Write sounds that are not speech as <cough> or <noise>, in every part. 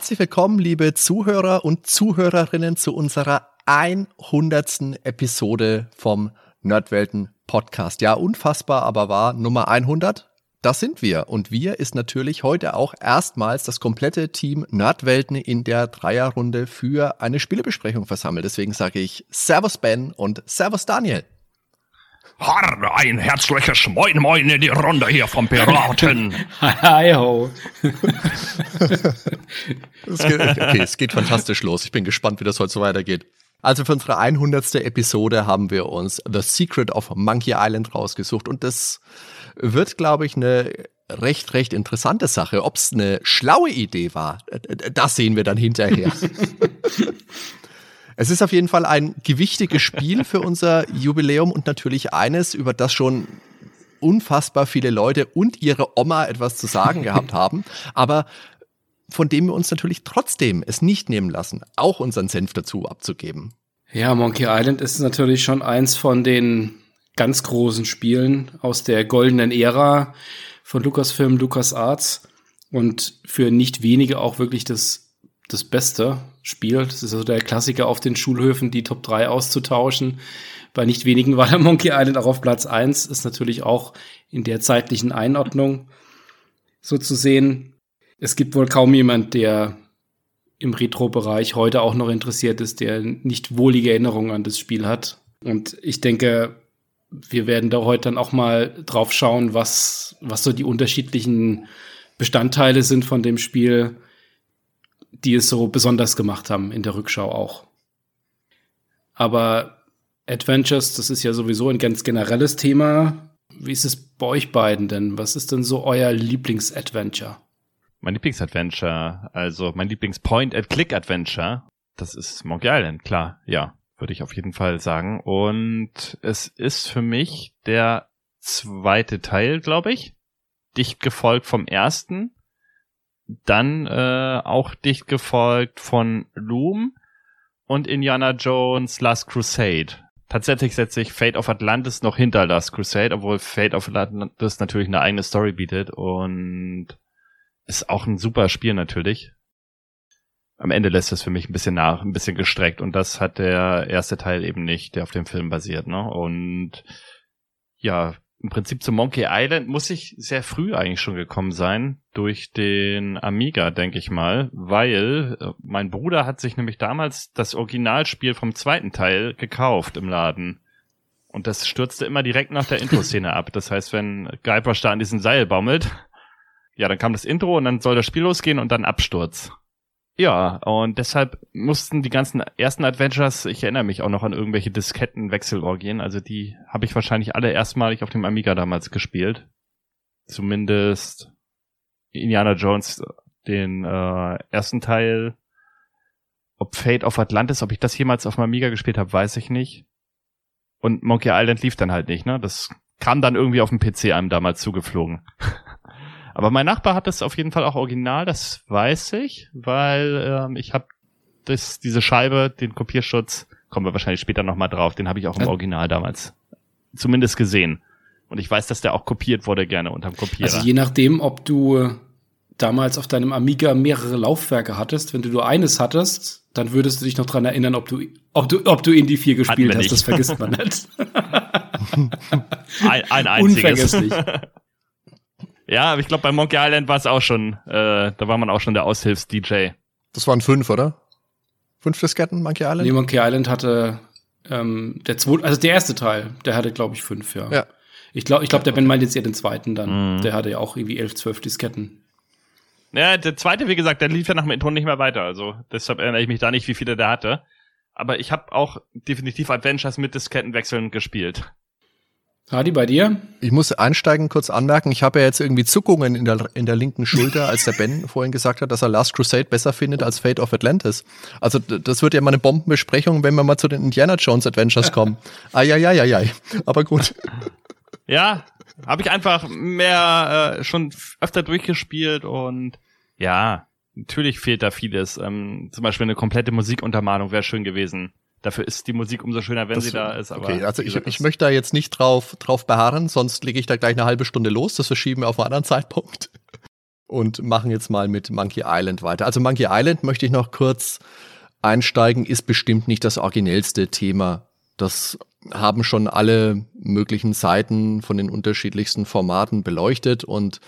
Herzlich willkommen, liebe Zuhörer und Zuhörerinnen, zu unserer 100. Episode vom Nerdwelten Podcast. Ja, unfassbar, aber war Nummer 100. Das sind wir. Und wir ist natürlich heute auch erstmals das komplette Team Nerdwelten in der Dreierrunde für eine Spielebesprechung versammelt. Deswegen sage ich Servus Ben und Servus Daniel. Harr, ein herzliches Moin Moin in die Runde hier vom Piraten. <laughs> Hi ho. <laughs> es geht, okay, es geht fantastisch los. Ich bin gespannt, wie das heute so weitergeht. Also für unsere 100. Episode haben wir uns The Secret of Monkey Island rausgesucht und das wird, glaube ich, eine recht, recht interessante Sache. Ob es eine schlaue Idee war, das sehen wir dann hinterher. <laughs> Es ist auf jeden Fall ein gewichtiges Spiel für <laughs> unser Jubiläum und natürlich eines, über das schon unfassbar viele Leute und ihre Oma etwas zu sagen gehabt <laughs> haben, aber von dem wir uns natürlich trotzdem es nicht nehmen lassen, auch unseren Senf dazu abzugeben. Ja, Monkey Island ist natürlich schon eins von den ganz großen Spielen aus der goldenen Ära von Lucasfilm, LucasArts und für nicht wenige auch wirklich das das beste Spiel. Das ist also der Klassiker auf den Schulhöfen, die Top 3 auszutauschen. Bei nicht wenigen war der <laughs> Monkey Island auch auf Platz 1. Ist natürlich auch in der zeitlichen Einordnung so zu sehen. Es gibt wohl kaum jemand, der im Retro-Bereich heute auch noch interessiert ist, der nicht wohlige Erinnerungen an das Spiel hat. Und ich denke, wir werden da heute dann auch mal drauf schauen, was, was so die unterschiedlichen Bestandteile sind von dem Spiel die es so besonders gemacht haben in der Rückschau auch. Aber Adventures, das ist ja sowieso ein ganz generelles Thema. Wie ist es bei euch beiden denn? Was ist denn so euer Lieblings-Adventure? Mein Lieblings-Adventure, also mein Lieblings-Point-and-Click-Adventure, das ist Monkey Island, klar, ja, würde ich auf jeden Fall sagen. Und es ist für mich der zweite Teil, glaube ich. Dicht gefolgt vom ersten dann äh, auch dicht gefolgt von Loom und Indiana Jones Last Crusade. Tatsächlich setze ich Fate of Atlantis noch hinter Last Crusade, obwohl Fate of Atlantis natürlich eine eigene Story bietet und ist auch ein super Spiel natürlich. Am Ende lässt es für mich ein bisschen nach, ein bisschen gestreckt und das hat der erste Teil eben nicht, der auf dem Film basiert, ne? Und ja, im Prinzip zu Monkey Island muss ich sehr früh eigentlich schon gekommen sein, durch den Amiga, denke ich mal, weil äh, mein Bruder hat sich nämlich damals das Originalspiel vom zweiten Teil gekauft im Laden. Und das stürzte immer direkt nach der <laughs> Intro-Szene ab. Das heißt, wenn Guybrush da an diesem Seil baumelt, ja, dann kam das Intro und dann soll das Spiel losgehen und dann Absturz. Ja, und deshalb mussten die ganzen ersten Adventures, ich erinnere mich auch noch an irgendwelche Diskettenwechselorgien, also die habe ich wahrscheinlich alle erstmalig auf dem Amiga damals gespielt. Zumindest Indiana Jones, den äh, ersten Teil. Ob Fate of Atlantis, ob ich das jemals auf dem Amiga gespielt habe, weiß ich nicht. Und Monkey Island lief dann halt nicht, ne? Das kam dann irgendwie auf dem PC einem damals zugeflogen. <laughs> Aber mein Nachbar hat das auf jeden Fall auch original, das weiß ich, weil ähm, ich habe das, diese Scheibe, den Kopierschutz, kommen wir wahrscheinlich später nochmal drauf, den habe ich auch im Original damals zumindest gesehen. Und ich weiß, dass der auch kopiert wurde gerne unterm Kopierer. Also je nachdem, ob du damals auf deinem Amiga mehrere Laufwerke hattest, wenn du nur eines hattest, dann würdest du dich noch dran erinnern, ob du, ob du, ob du Indie 4 gespielt hast. Das vergisst man nicht. <laughs> <laughs> ein, ein einziges. Unvergesslich. Ja, aber ich glaube, bei Monkey Island war es auch schon, äh, da war man auch schon der Aushilfs-DJ. Das waren fünf, oder? Fünf Disketten, Monkey Island? Nee, Monkey Island hatte ähm, der zweite, also der erste Teil, der hatte, glaube ich, fünf, ja. ja. Ich glaube, ich glaub, der Ben meint jetzt eher den zweiten dann. Mhm. Der hatte ja auch irgendwie elf, zwölf Disketten. Ja, der zweite, wie gesagt, der lief ja nach dem Intro nicht mehr weiter. Also deshalb erinnere ich mich da nicht, wie viele der hatte. Aber ich habe auch definitiv Adventures mit Diskettenwechseln gespielt. Hadi, bei dir? Ich muss einsteigen, kurz anmerken, ich habe ja jetzt irgendwie Zuckungen in der, in der linken Schulter, als der Ben <laughs> vorhin gesagt hat, dass er Last Crusade besser findet als Fate of Atlantis. Also das wird ja mal eine Bombenbesprechung, wenn wir mal zu den Indiana Jones Adventures kommen. <laughs> Eieieiei, aber gut. <laughs> Ja, habe ich einfach mehr äh, schon öfter durchgespielt und ja, natürlich fehlt da vieles. Ähm, zum Beispiel eine komplette Musikuntermalung wäre schön gewesen. Dafür ist die Musik umso schöner, wenn das, sie da ist. Aber okay, also ich, ich möchte da jetzt nicht drauf, drauf beharren, sonst lege ich da gleich eine halbe Stunde los. Das verschieben wir auf einen anderen <laughs> Zeitpunkt. und machen jetzt mal mit Monkey Island weiter. Also Monkey Island möchte ich noch kurz einsteigen, ist bestimmt nicht das originellste Thema. Das haben schon alle möglichen Seiten von den unterschiedlichsten Formaten beleuchtet und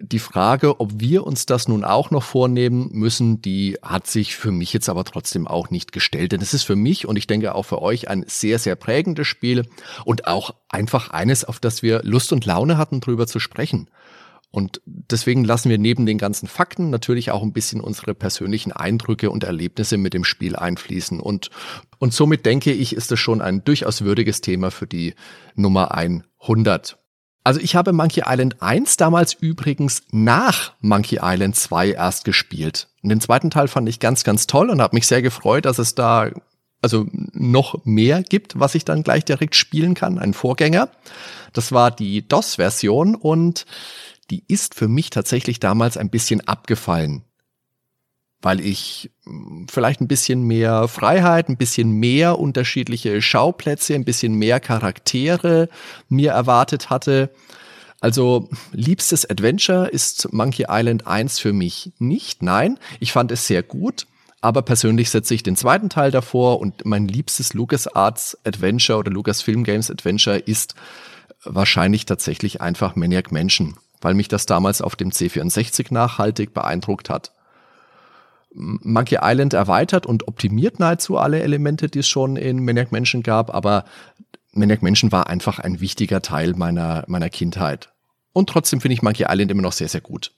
die Frage, ob wir uns das nun auch noch vornehmen müssen, die hat sich für mich jetzt aber trotzdem auch nicht gestellt. Denn es ist für mich und ich denke auch für euch ein sehr, sehr prägendes Spiel und auch einfach eines, auf das wir Lust und Laune hatten, drüber zu sprechen. Und deswegen lassen wir neben den ganzen Fakten natürlich auch ein bisschen unsere persönlichen Eindrücke und Erlebnisse mit dem Spiel einfließen. Und, und somit denke ich, ist es schon ein durchaus würdiges Thema für die Nummer 100. Also ich habe Monkey Island 1 damals übrigens nach Monkey Island 2 erst gespielt. Und den zweiten Teil fand ich ganz, ganz toll und habe mich sehr gefreut, dass es da also noch mehr gibt, was ich dann gleich direkt spielen kann, ein Vorgänger. Das war die DOS-Version und die ist für mich tatsächlich damals ein bisschen abgefallen, weil ich hm, vielleicht ein bisschen mehr Freiheit, ein bisschen mehr unterschiedliche Schauplätze, ein bisschen mehr Charaktere mir erwartet hatte. Also liebstes Adventure ist Monkey Island 1 für mich nicht. Nein, ich fand es sehr gut, aber persönlich setze ich den zweiten Teil davor und mein liebstes LucasArts Adventure oder Lucasfilm Games Adventure ist wahrscheinlich tatsächlich einfach Maniac Mansion weil mich das damals auf dem C64 nachhaltig beeindruckt hat. Monkey Island erweitert und optimiert nahezu alle Elemente, die es schon in Maniac Mansion gab, aber Maniac Mansion war einfach ein wichtiger Teil meiner, meiner Kindheit. Und trotzdem finde ich Monkey Island immer noch sehr, sehr gut.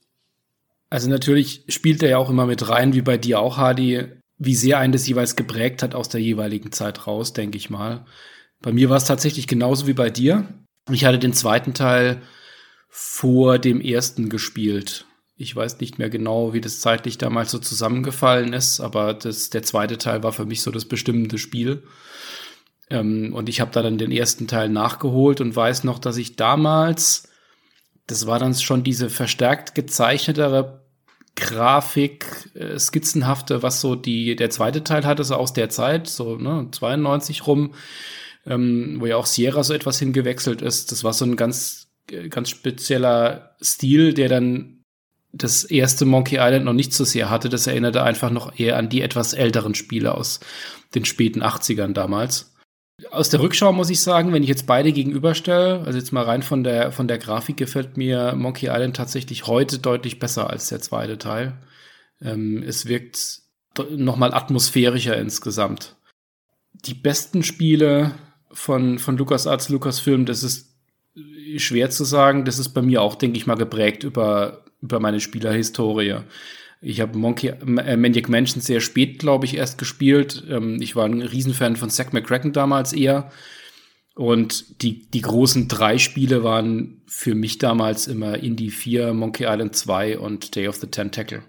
Also natürlich spielt er ja auch immer mit rein, wie bei dir auch, Hardy, wie sehr einen das jeweils geprägt hat aus der jeweiligen Zeit raus, denke ich mal. Bei mir war es tatsächlich genauso wie bei dir. Ich hatte den zweiten Teil vor dem ersten gespielt. Ich weiß nicht mehr genau, wie das zeitlich damals so zusammengefallen ist, aber das, der zweite Teil war für mich so das bestimmende Spiel. Ähm, und ich habe da dann den ersten Teil nachgeholt und weiß noch, dass ich damals, das war dann schon diese verstärkt gezeichnetere Grafik, äh, skizzenhafte, was so die, der zweite Teil hatte, so aus der Zeit, so ne, 92 rum, ähm, wo ja auch Sierra so etwas hingewechselt ist. Das war so ein ganz ganz spezieller Stil, der dann das erste Monkey Island noch nicht so sehr hatte. Das erinnerte einfach noch eher an die etwas älteren Spiele aus den späten 80ern damals. Aus der Rückschau muss ich sagen, wenn ich jetzt beide gegenüberstelle, also jetzt mal rein von der, von der Grafik gefällt mir Monkey Island tatsächlich heute deutlich besser als der zweite Teil. Ähm, es wirkt nochmal atmosphärischer insgesamt. Die besten Spiele von, von LucasArts, Lucasfilm, das ist schwer zu sagen. Das ist bei mir auch, denke ich mal, geprägt über, über meine Spielerhistorie. Ich habe Monkey äh, Maniac Mansion sehr spät, glaube ich, erst gespielt. Ähm, ich war ein Riesenfan von Zack McCracken damals eher. Und die, die großen drei Spiele waren für mich damals immer Indie 4, Monkey Island 2 und Day of the Tentacle.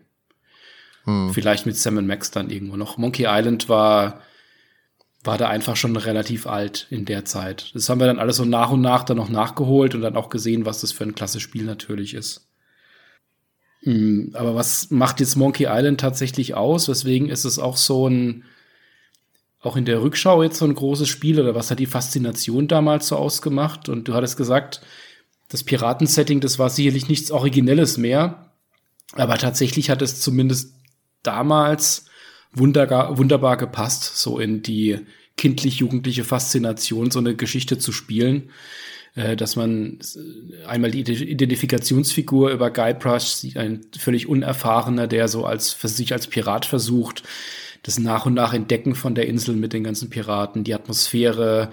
Hm. Vielleicht mit Sam Max dann irgendwo noch. Monkey Island war war da einfach schon relativ alt in der Zeit. Das haben wir dann alles so nach und nach dann noch nachgeholt und dann auch gesehen, was das für ein klasse Spiel natürlich ist. Hm, aber was macht jetzt Monkey Island tatsächlich aus? Weswegen ist es auch so ein, auch in der Rückschau jetzt so ein großes Spiel oder was hat die Faszination damals so ausgemacht? Und du hattest gesagt, das Piratensetting, das war sicherlich nichts Originelles mehr, aber tatsächlich hat es zumindest damals wunderbar, wunderbar gepasst, so in die kindlich-jugendliche Faszination, so eine Geschichte zu spielen. Äh, dass man einmal die Identifikationsfigur über Guybrush sieht, ein völlig Unerfahrener, der so als, für sich als Pirat versucht, das nach und nach Entdecken von der Insel mit den ganzen Piraten, die Atmosphäre,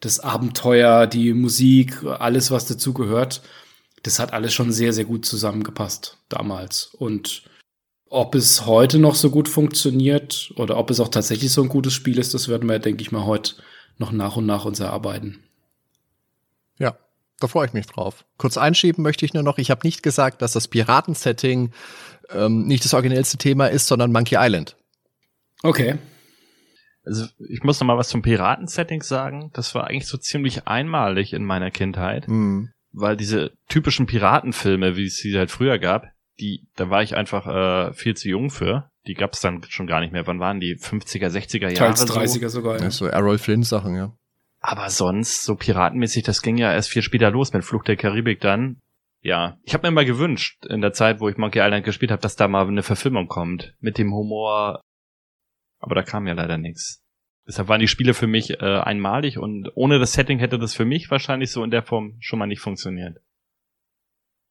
das Abenteuer, die Musik, alles, was dazu gehört. Das hat alles schon sehr, sehr gut zusammengepasst damals. Und ob es heute noch so gut funktioniert oder ob es auch tatsächlich so ein gutes Spiel ist, das werden wir, denke ich mal, heute noch nach und nach uns erarbeiten. Da freue ich mich drauf. Kurz einschieben möchte ich nur noch, ich habe nicht gesagt, dass das Piraten-Setting ähm, nicht das originellste Thema ist, sondern Monkey Island. Okay. Also ich muss noch mal was zum Piraten-Setting sagen. Das war eigentlich so ziemlich einmalig in meiner Kindheit, mhm. weil diese typischen Piratenfilme, wie es sie halt früher gab, die, da war ich einfach äh, viel zu jung für. Die gab es dann schon gar nicht mehr. Wann waren die? 50er, 60er Jahre? Teils 30er so? sogar, ja. ja. So Errol Flynn Sachen, ja. Aber sonst, so piratenmäßig, das ging ja erst viel später los mit Fluch der Karibik dann. ja, ich habe mir mal gewünscht, in der Zeit, wo ich Monkey Island gespielt habe, dass da mal eine Verfilmung kommt mit dem Humor. Aber da kam ja leider nichts. Deshalb waren die Spiele für mich äh, einmalig und ohne das Setting hätte das für mich wahrscheinlich so in der Form schon mal nicht funktioniert.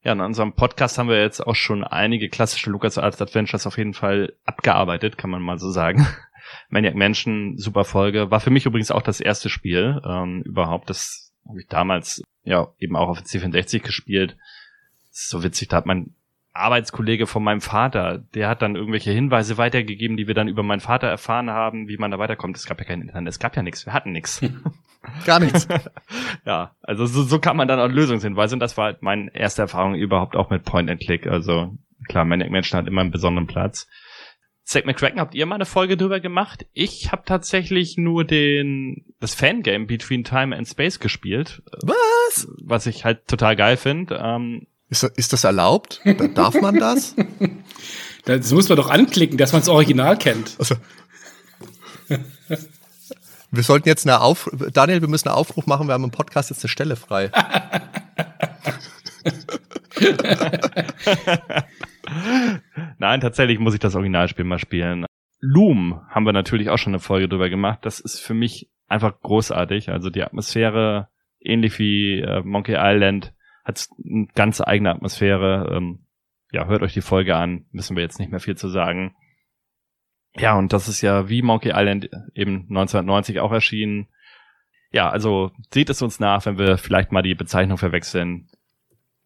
Ja, in unserem Podcast haben wir jetzt auch schon einige klassische LucasArts Adventures auf jeden Fall abgearbeitet, kann man mal so sagen. <laughs> Maniac Mansion, super Folge. War für mich übrigens auch das erste Spiel ähm, überhaupt. Das habe ich damals ja eben auch auf C64 gespielt. So witzig, da hat mein Arbeitskollege von meinem Vater, der hat dann irgendwelche Hinweise weitergegeben, die wir dann über meinen Vater erfahren haben, wie man da weiterkommt. Es gab ja kein Internet, es gab ja nichts, wir hatten nichts. <laughs> Gar nichts. <laughs> ja, also so, so kann man dann auch Lösungshinweise und das war halt meine erste Erfahrung überhaupt auch mit Point and Click. Also klar, Maniac Menschen hat immer einen besonderen Platz. Zack McCracken, habt ihr mal eine Folge drüber gemacht? Ich habe tatsächlich nur den das Fangame Between Time and Space gespielt. Was? Was ich halt total geil finde. Ähm, ist, ist das erlaubt? Darf man das? <laughs> Das muss man doch anklicken, dass man das Original kennt. Also. Wir sollten jetzt eine Auf Daniel, wir müssen einen Aufruf machen, wir haben im Podcast jetzt eine Stelle frei. <laughs> Nein, tatsächlich muss ich das Originalspiel mal spielen. Loom haben wir natürlich auch schon eine Folge drüber gemacht. Das ist für mich einfach großartig. Also die Atmosphäre, ähnlich wie äh, Monkey Island, hat eine ganz eigene Atmosphäre. Ähm, ja, hört euch die Folge an. Müssen wir jetzt nicht mehr viel zu sagen. Ja, und das ist ja wie Monkey Island eben 1990 auch erschienen. Ja, also seht es uns nach, wenn wir vielleicht mal die Bezeichnung verwechseln.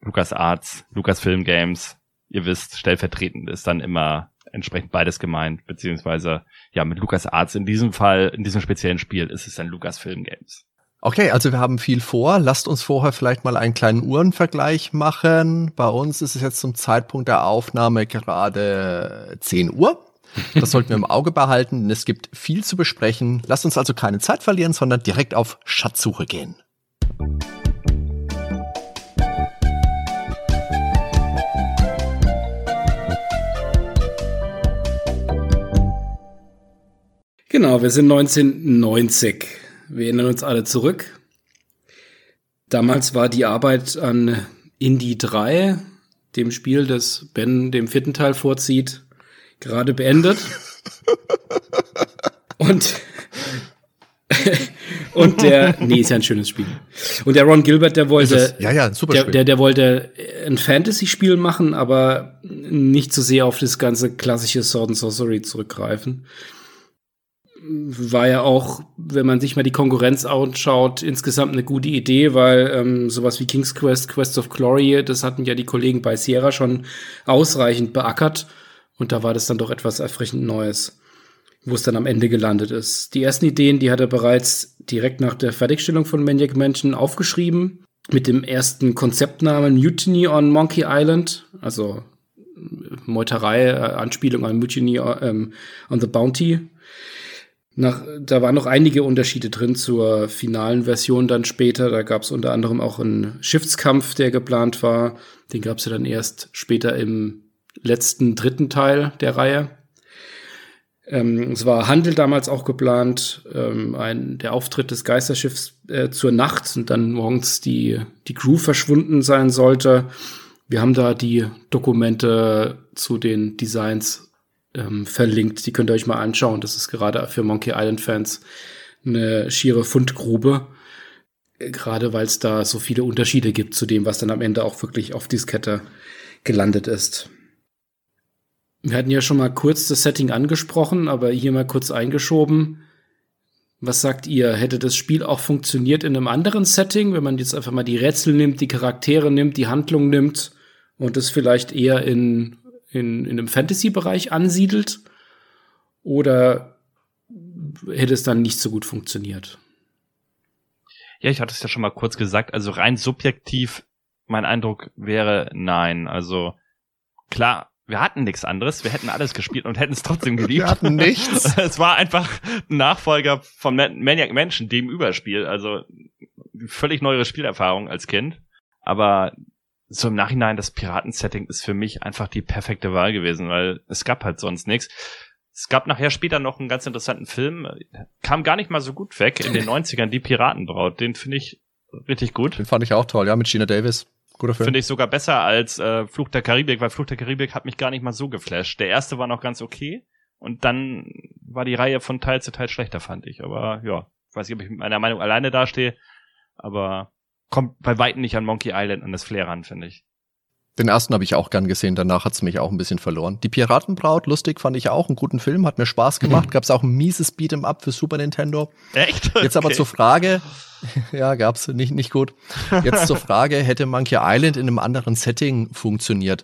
Lucas Arts, Lucas Film Games. Ihr wisst, stellvertretend ist dann immer entsprechend beides gemeint, beziehungsweise ja mit Lucas Arts in diesem Fall, in diesem speziellen Spiel ist es dann Lucas Film Games. Okay, also wir haben viel vor. Lasst uns vorher vielleicht mal einen kleinen Uhrenvergleich machen. Bei uns ist es jetzt zum Zeitpunkt der Aufnahme gerade 10 Uhr. Das sollten wir im Auge behalten, denn es gibt viel zu besprechen. Lasst uns also keine Zeit verlieren, sondern direkt auf Schatzsuche gehen. Genau, wir sind 1990. Wir erinnern uns alle zurück. Damals war die Arbeit an Indie 3, dem Spiel, das Ben dem vierten Teil vorzieht, gerade beendet. <laughs> Und <laughs> und der, nee, ist ja ein schönes Spiel. Und der Ron Gilbert, der wollte, ja, ja, super der, der, der wollte ein Fantasy-Spiel machen, aber nicht so sehr auf das ganze klassische Sword and Sorcery zurückgreifen war ja auch, wenn man sich mal die Konkurrenz anschaut, insgesamt eine gute Idee, weil ähm, sowas wie King's Quest, Quest of Glory, das hatten ja die Kollegen bei Sierra schon ausreichend beackert. Und da war das dann doch etwas erfrischend Neues, wo es dann am Ende gelandet ist. Die ersten Ideen, die hat er bereits direkt nach der Fertigstellung von Maniac Mansion aufgeschrieben. Mit dem ersten Konzeptnamen Mutiny on Monkey Island, also Meuterei, äh, Anspielung an Mutiny ähm, on the Bounty, nach, da waren noch einige Unterschiede drin zur finalen Version dann später. Da gab es unter anderem auch einen Schiffskampf, der geplant war. Den gab es ja dann erst später im letzten dritten Teil der Reihe. Ähm, es war Handel damals auch geplant, ähm, ein, der Auftritt des Geisterschiffs äh, zur Nacht und dann morgens die, die Crew verschwunden sein sollte. Wir haben da die Dokumente zu den Designs ähm, verlinkt. Die könnt ihr euch mal anschauen. Das ist gerade für Monkey Island-Fans eine schiere Fundgrube. Gerade weil es da so viele Unterschiede gibt zu dem, was dann am Ende auch wirklich auf Diskette gelandet ist. Wir hatten ja schon mal kurz das Setting angesprochen, aber hier mal kurz eingeschoben. Was sagt ihr? Hätte das Spiel auch funktioniert in einem anderen Setting, wenn man jetzt einfach mal die Rätsel nimmt, die Charaktere nimmt, die Handlung nimmt und es vielleicht eher in in, in einem Fantasy-Bereich ansiedelt? Oder hätte es dann nicht so gut funktioniert? Ja, ich hatte es ja schon mal kurz gesagt. Also rein subjektiv, mein Eindruck wäre nein. Also klar, wir hatten nichts anderes. Wir hätten alles gespielt und hätten es trotzdem <laughs> geliebt. Wir hatten nichts. <laughs> Es war einfach ein Nachfolger von Maniac Mansion, dem Überspiel. Also völlig neue Spielerfahrung als Kind. Aber so im Nachhinein, das Piraten-Setting ist für mich einfach die perfekte Wahl gewesen, weil es gab halt sonst nichts. Es gab nachher später noch einen ganz interessanten Film, kam gar nicht mal so gut weg in den 90ern, die Piratenbraut. Den finde ich richtig gut. Den fand ich auch toll, ja, mit Gina Davis. Guter Film. Finde ich sogar besser als äh, Fluch der Karibik, weil Fluch der Karibik hat mich gar nicht mal so geflasht. Der erste war noch ganz okay und dann war die Reihe von Teil zu Teil schlechter, fand ich. Aber ja, ich weiß nicht, ob ich mit meiner Meinung alleine dastehe, aber kommt bei weitem nicht an Monkey Island an das Flair ran, finde ich. Den ersten habe ich auch gern gesehen, danach hat's mich auch ein bisschen verloren. Die Piratenbraut, lustig fand ich auch, einen guten Film, hat mir Spaß gemacht. Mhm. Gab's auch ein mieses Beat'em Up für Super Nintendo. Echt? Okay. Jetzt aber zur Frage, <laughs> ja, gab's nicht, nicht gut. Jetzt zur Frage, hätte Monkey Island in einem anderen Setting funktioniert?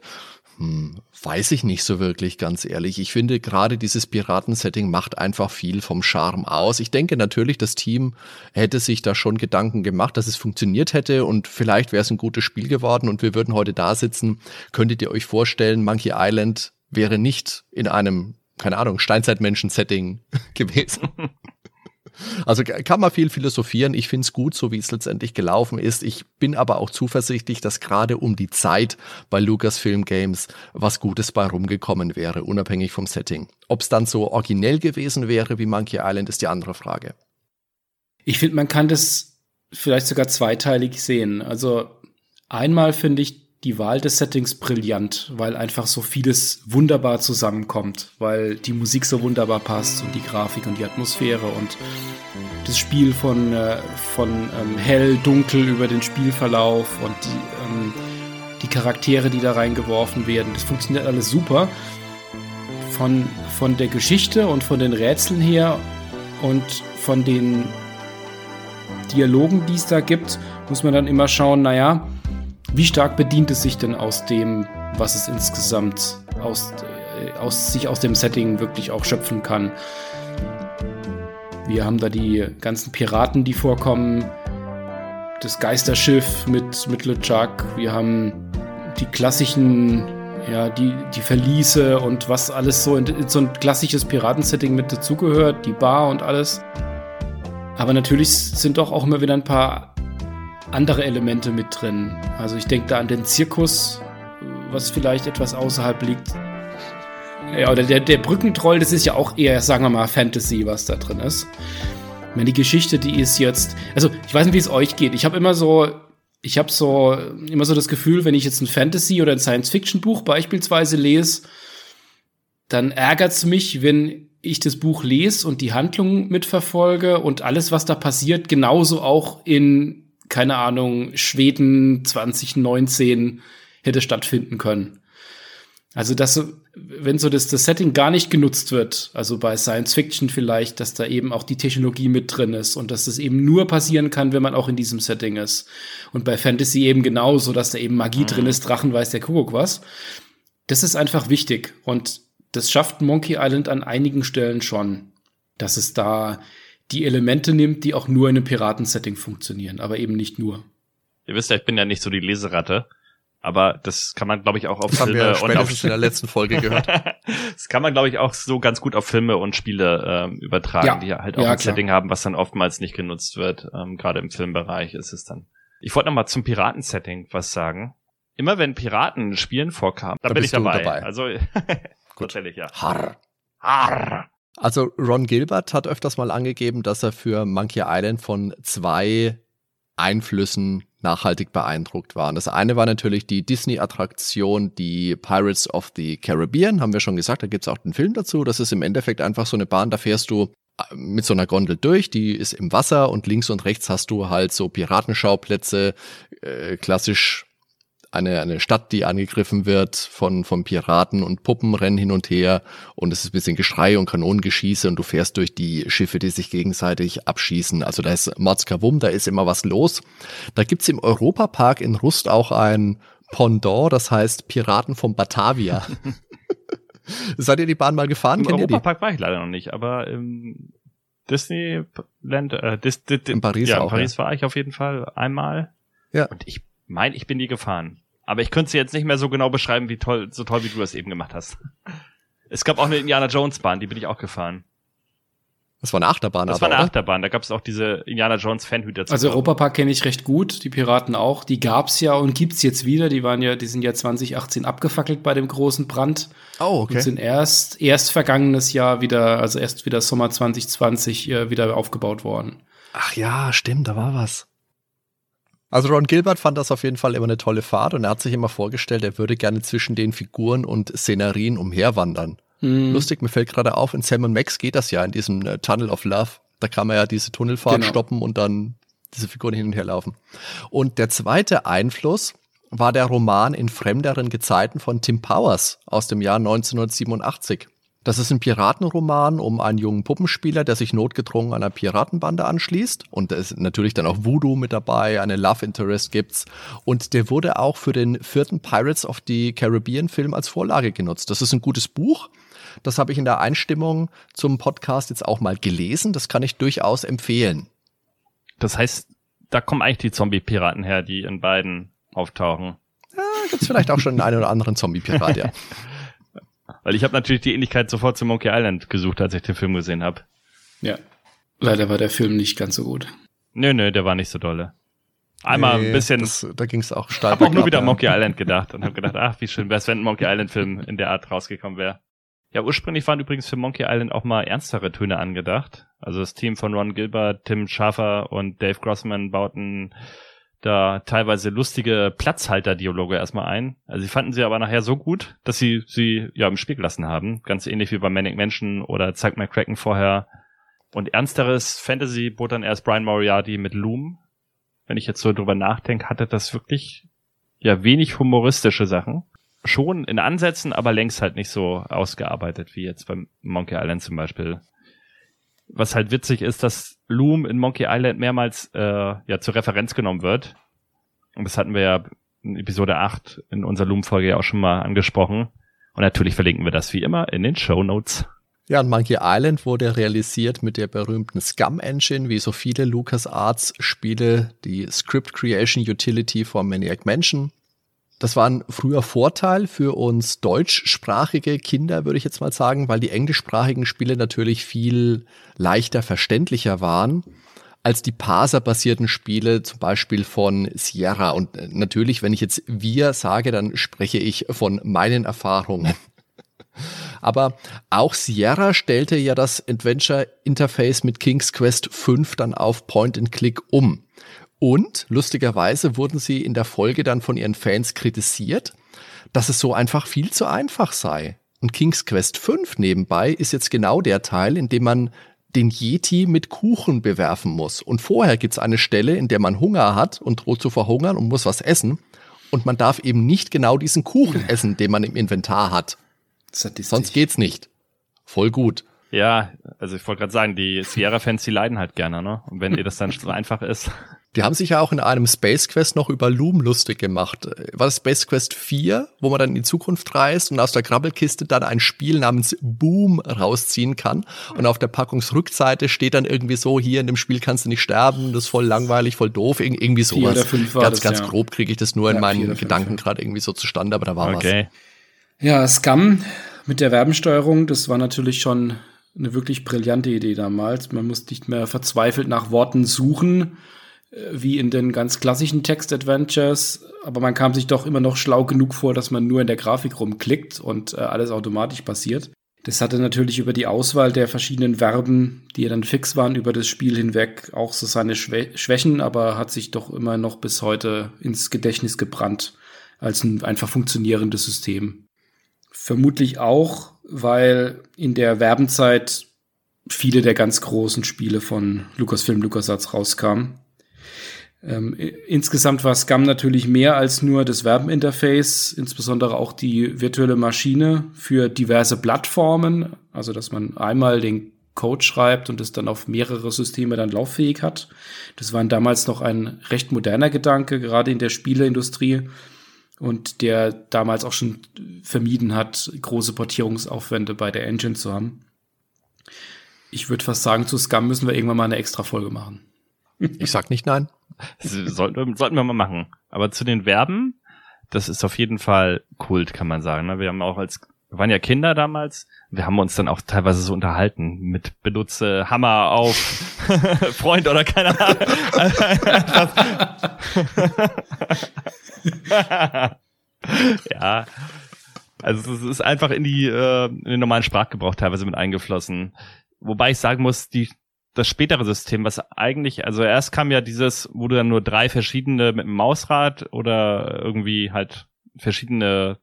Hm, weiß ich nicht so wirklich, ganz ehrlich. Ich finde, gerade dieses Piratensetting macht einfach viel vom Charme aus. Ich denke natürlich, das Team hätte sich da schon Gedanken gemacht, dass es funktioniert hätte und vielleicht wäre es ein gutes Spiel geworden und wir würden heute da sitzen. Könntet ihr euch vorstellen, Monkey Island wäre nicht in einem, keine Ahnung, Steinzeitmenschen-Setting <laughs> gewesen? <laughs> Also kann man viel philosophieren. Ich finde es gut, so wie es letztendlich gelaufen ist. Ich bin aber auch zuversichtlich, dass gerade um die Zeit bei Lucasfilm Games was Gutes bei rumgekommen wäre, unabhängig vom Setting. Ob es dann so originell gewesen wäre wie Monkey Island, ist die andere Frage. Ich finde, man kann das vielleicht sogar zweiteilig sehen. Also einmal finde ich die Wahl des Settings brillant, weil einfach so vieles wunderbar zusammenkommt, weil die Musik so wunderbar passt und die Grafik und die Atmosphäre und das Spiel von, äh, von ähm, hell, dunkel über den Spielverlauf und die, ähm, die Charaktere, die da reingeworfen werden. Das funktioniert alles super. Von, von der Geschichte und von den Rätseln her und von den Dialogen, die es da gibt, muss man dann immer schauen, naja, wie stark bedient es sich denn aus dem, was es insgesamt aus, äh, aus sich aus dem Setting wirklich auch schöpfen kann? Wir haben da die ganzen Piraten, die vorkommen, das Geisterschiff mit, mit LeChuck, wir haben die klassischen, ja, die, die Verliese und was alles so in, in so ein klassisches Piratensetting mit dazugehört, die Bar und alles. Aber natürlich sind doch auch immer wieder ein paar andere Elemente mit drin. Also ich denke da an den Zirkus, was vielleicht etwas außerhalb liegt. Ja, oder der, der Brückentroll, das ist ja auch eher, sagen wir mal, Fantasy, was da drin ist. Ich meine, die Geschichte, die ist jetzt, also ich weiß nicht, wie es euch geht. Ich habe immer so, ich habe so immer so das Gefühl, wenn ich jetzt ein Fantasy oder ein Science-Fiction-Buch beispielsweise lese, dann ärgert es mich, wenn ich das Buch lese und die Handlung mitverfolge und alles, was da passiert, genauso auch in keine Ahnung, Schweden 2019 hätte stattfinden können. Also, dass wenn so das, das Setting gar nicht genutzt wird, also bei Science Fiction vielleicht, dass da eben auch die Technologie mit drin ist und dass das eben nur passieren kann, wenn man auch in diesem Setting ist. Und bei Fantasy eben genauso, dass da eben Magie mhm. drin ist, Drachen weiß der Kuckuck was. Das ist einfach wichtig und das schafft Monkey Island an einigen Stellen schon, dass es da die Elemente nimmt, die auch nur in einem Piratensetting funktionieren, aber eben nicht nur. Ihr wisst ja, ich bin ja nicht so die Leseratte, aber das kann man, glaube ich, auch auf das Filme haben wir und auf in der letzten Folge gehört. <laughs> das kann man, glaube ich, auch so ganz gut auf Filme und Spiele ähm, übertragen, ja. die halt auch ja, ein klar. Setting haben, was dann oftmals nicht genutzt wird. Ähm, Gerade im Filmbereich ist es dann. Ich wollte noch mal zum Piratensetting was sagen. Immer wenn Piraten spielen vorkamen, da, da bin ich dabei. dabei. Also <laughs> gut. tatsächlich ja. Harr. Harr. Also Ron Gilbert hat öfters mal angegeben, dass er für Monkey Island von zwei Einflüssen nachhaltig beeindruckt war. Und das eine war natürlich die Disney-Attraktion, die Pirates of the Caribbean, haben wir schon gesagt, da gibt's auch den Film dazu. Das ist im Endeffekt einfach so eine Bahn, da fährst du äh, mit so einer Gondel durch, die ist im Wasser und links und rechts hast du halt so Piratenschauplätze, äh, klassisch eine, eine Stadt, die angegriffen wird von, von Piraten und Puppen rennen hin und her und es ist ein bisschen Geschrei und Kanonengeschieße und du fährst durch die Schiffe, die sich gegenseitig abschießen. Also da ist Mordskavum, da ist immer was los. Da gibt's im Europapark in Rust auch ein Pendant, das heißt Piraten von Batavia. <laughs> Seid ihr die Bahn mal gefahren? Im Kennt Europapark war ich leider noch nicht, aber im Disneyland, äh, Dis, Dis, Dis, in Paris, ja, auch, in Paris ja. war ich auf jeden Fall einmal. Ja. Und ich mein, ich bin nie gefahren. Aber ich könnte sie jetzt nicht mehr so genau beschreiben, wie toll, so toll, wie du das eben gemacht hast. Es gab auch eine Indiana Jones Bahn, die bin ich auch gefahren. Das war eine Achterbahn, Das aber, war eine oder? Achterbahn, da gab es auch diese Indiana Jones Fanhüter. Also Europapark kenne ich recht gut, die Piraten auch. Die gab's ja und gibt's jetzt wieder. Die waren ja, die sind ja 2018 abgefackelt bei dem großen Brand. Oh, okay. Und sind erst, erst vergangenes Jahr wieder, also erst wieder Sommer 2020 äh, wieder aufgebaut worden. Ach ja, stimmt, da war was. Also Ron Gilbert fand das auf jeden Fall immer eine tolle Fahrt und er hat sich immer vorgestellt, er würde gerne zwischen den Figuren und Szenarien umherwandern. Mhm. Lustig, mir fällt gerade auf, in Sam Max geht das ja in diesem äh, Tunnel of Love. Da kann man ja diese Tunnelfahrt genau. stoppen und dann diese Figuren hin und her laufen. Und der zweite Einfluss war der Roman In fremderen Gezeiten von Tim Powers aus dem Jahr 1987. Das ist ein Piratenroman um einen jungen Puppenspieler, der sich notgedrungen einer Piratenbande anschließt. Und da ist natürlich dann auch Voodoo mit dabei, eine Love Interest gibt's. Und der wurde auch für den vierten Pirates of the Caribbean Film als Vorlage genutzt. Das ist ein gutes Buch. Das habe ich in der Einstimmung zum Podcast jetzt auch mal gelesen. Das kann ich durchaus empfehlen. Das heißt, da kommen eigentlich die Zombie-Piraten her, die in beiden auftauchen. Ja, gibt's vielleicht auch schon einen oder anderen Zombie-Pirat, ja. <laughs> Weil ich habe natürlich die Ähnlichkeit sofort zu Monkey Island gesucht, als ich den Film gesehen habe. Ja. Leider war der Film nicht ganz so gut. Nö, nö, der war nicht so dolle. Einmal nee, ein bisschen. Das, da ging es auch stark. Ich habe auch nur wieder ja. Monkey Island gedacht und habe gedacht, ach, wie schön wäre es, wenn ein Monkey Island-Film in der Art rausgekommen wäre. Ja, ursprünglich waren übrigens für Monkey Island auch mal ernstere Töne angedacht. Also das Team von Ron Gilbert, Tim Schafer und Dave Grossman bauten da teilweise lustige Platzhalter-Dialoge erstmal ein. Also sie fanden sie aber nachher so gut, dass sie sie ja im Spiel gelassen haben. Ganz ähnlich wie bei Manic Mansion oder Zack McCracken vorher. Und ernsteres Fantasy bot dann erst Brian Moriarty mit Loom. Wenn ich jetzt so drüber nachdenke, hatte das wirklich ja wenig humoristische Sachen. Schon in Ansätzen, aber längst halt nicht so ausgearbeitet wie jetzt beim Monkey Island zum Beispiel was halt witzig ist, dass Loom in Monkey Island mehrmals äh, ja zur Referenz genommen wird. Und das hatten wir ja in Episode 8 in unserer Loom-Folge ja auch schon mal angesprochen. Und natürlich verlinken wir das wie immer in den Show Notes. Ja, und Monkey Island wurde realisiert mit der berühmten Scum Engine, wie so viele LucasArts Spiele, die Script Creation Utility von Maniac Mansion. Das war ein früher Vorteil für uns deutschsprachige Kinder, würde ich jetzt mal sagen, weil die englischsprachigen Spiele natürlich viel leichter verständlicher waren als die Parser-basierten Spiele, zum Beispiel von Sierra. Und äh, natürlich, wenn ich jetzt wir sage, dann spreche ich von meinen Erfahrungen. <laughs> Aber auch Sierra stellte ja das Adventure-Interface mit King's Quest 5 dann auf Point-and-Click um. Und lustigerweise wurden sie in der Folge dann von ihren Fans kritisiert, dass es so einfach viel zu einfach sei. Und King's Quest 5 nebenbei ist jetzt genau der Teil, in dem man den Yeti mit Kuchen bewerfen muss. Und vorher gibt's eine Stelle, in der man Hunger hat und droht zu verhungern und muss was essen. Und man darf eben nicht genau diesen Kuchen <laughs> essen, den man im Inventar hat. Sonst geht's nicht. Voll gut. Ja, also ich wollte gerade sagen, die Sierra-Fans, die leiden halt gerne, ne? Und wenn ihr das dann so einfach ist. Die haben sich ja auch in einem Space Quest noch über Loom lustig gemacht. War das Space Quest 4, wo man dann in die Zukunft reist und aus der Krabbelkiste dann ein Spiel namens Boom rausziehen kann. Und auf der Packungsrückseite steht dann irgendwie so, hier in dem Spiel kannst du nicht sterben, das ist voll langweilig, voll doof, irgendwie sowas. Vier oder fünf war ganz, das, ganz ja. grob kriege ich das nur ja, in meinen Gedanken gerade irgendwie so zustande, aber da war okay. was. Ja, Scum mit der Werbensteuerung, das war natürlich schon eine wirklich brillante Idee damals. Man muss nicht mehr verzweifelt nach Worten suchen, wie in den ganz klassischen Text-Adventures, aber man kam sich doch immer noch schlau genug vor, dass man nur in der Grafik rumklickt und äh, alles automatisch passiert. Das hatte natürlich über die Auswahl der verschiedenen Verben, die ja dann fix waren über das Spiel hinweg, auch so seine Schwä Schwächen, aber hat sich doch immer noch bis heute ins Gedächtnis gebrannt als ein einfach funktionierendes System. Vermutlich auch, weil in der Werbenzeit viele der ganz großen Spiele von Lucasfilm, LucasArts rauskamen. Ähm, insgesamt war Scum natürlich mehr als nur das Werbeninterface, insbesondere auch die virtuelle Maschine für diverse Plattformen, also dass man einmal den Code schreibt und es dann auf mehrere Systeme dann lauffähig hat. Das war damals noch ein recht moderner Gedanke, gerade in der Spieleindustrie und der damals auch schon vermieden hat, große Portierungsaufwände bei der Engine zu haben. Ich würde fast sagen, zu Scum müssen wir irgendwann mal eine extra Folge machen. Ich sag nicht nein. sollten, sollten wir mal machen. Aber zu den Verben, das ist auf jeden Fall Kult, kann man sagen. Ne? Wir haben auch als, wir waren ja Kinder damals, wir haben uns dann auch teilweise so unterhalten mit benutze Hammer auf <laughs> Freund oder keine Ahnung. <laughs> ja. Also es ist einfach in die äh, in den normalen Sprachgebrauch teilweise mit eingeflossen. Wobei ich sagen muss, die das spätere System, was eigentlich, also erst kam ja dieses, wo du dann nur drei verschiedene mit dem Mausrad oder irgendwie halt verschiedene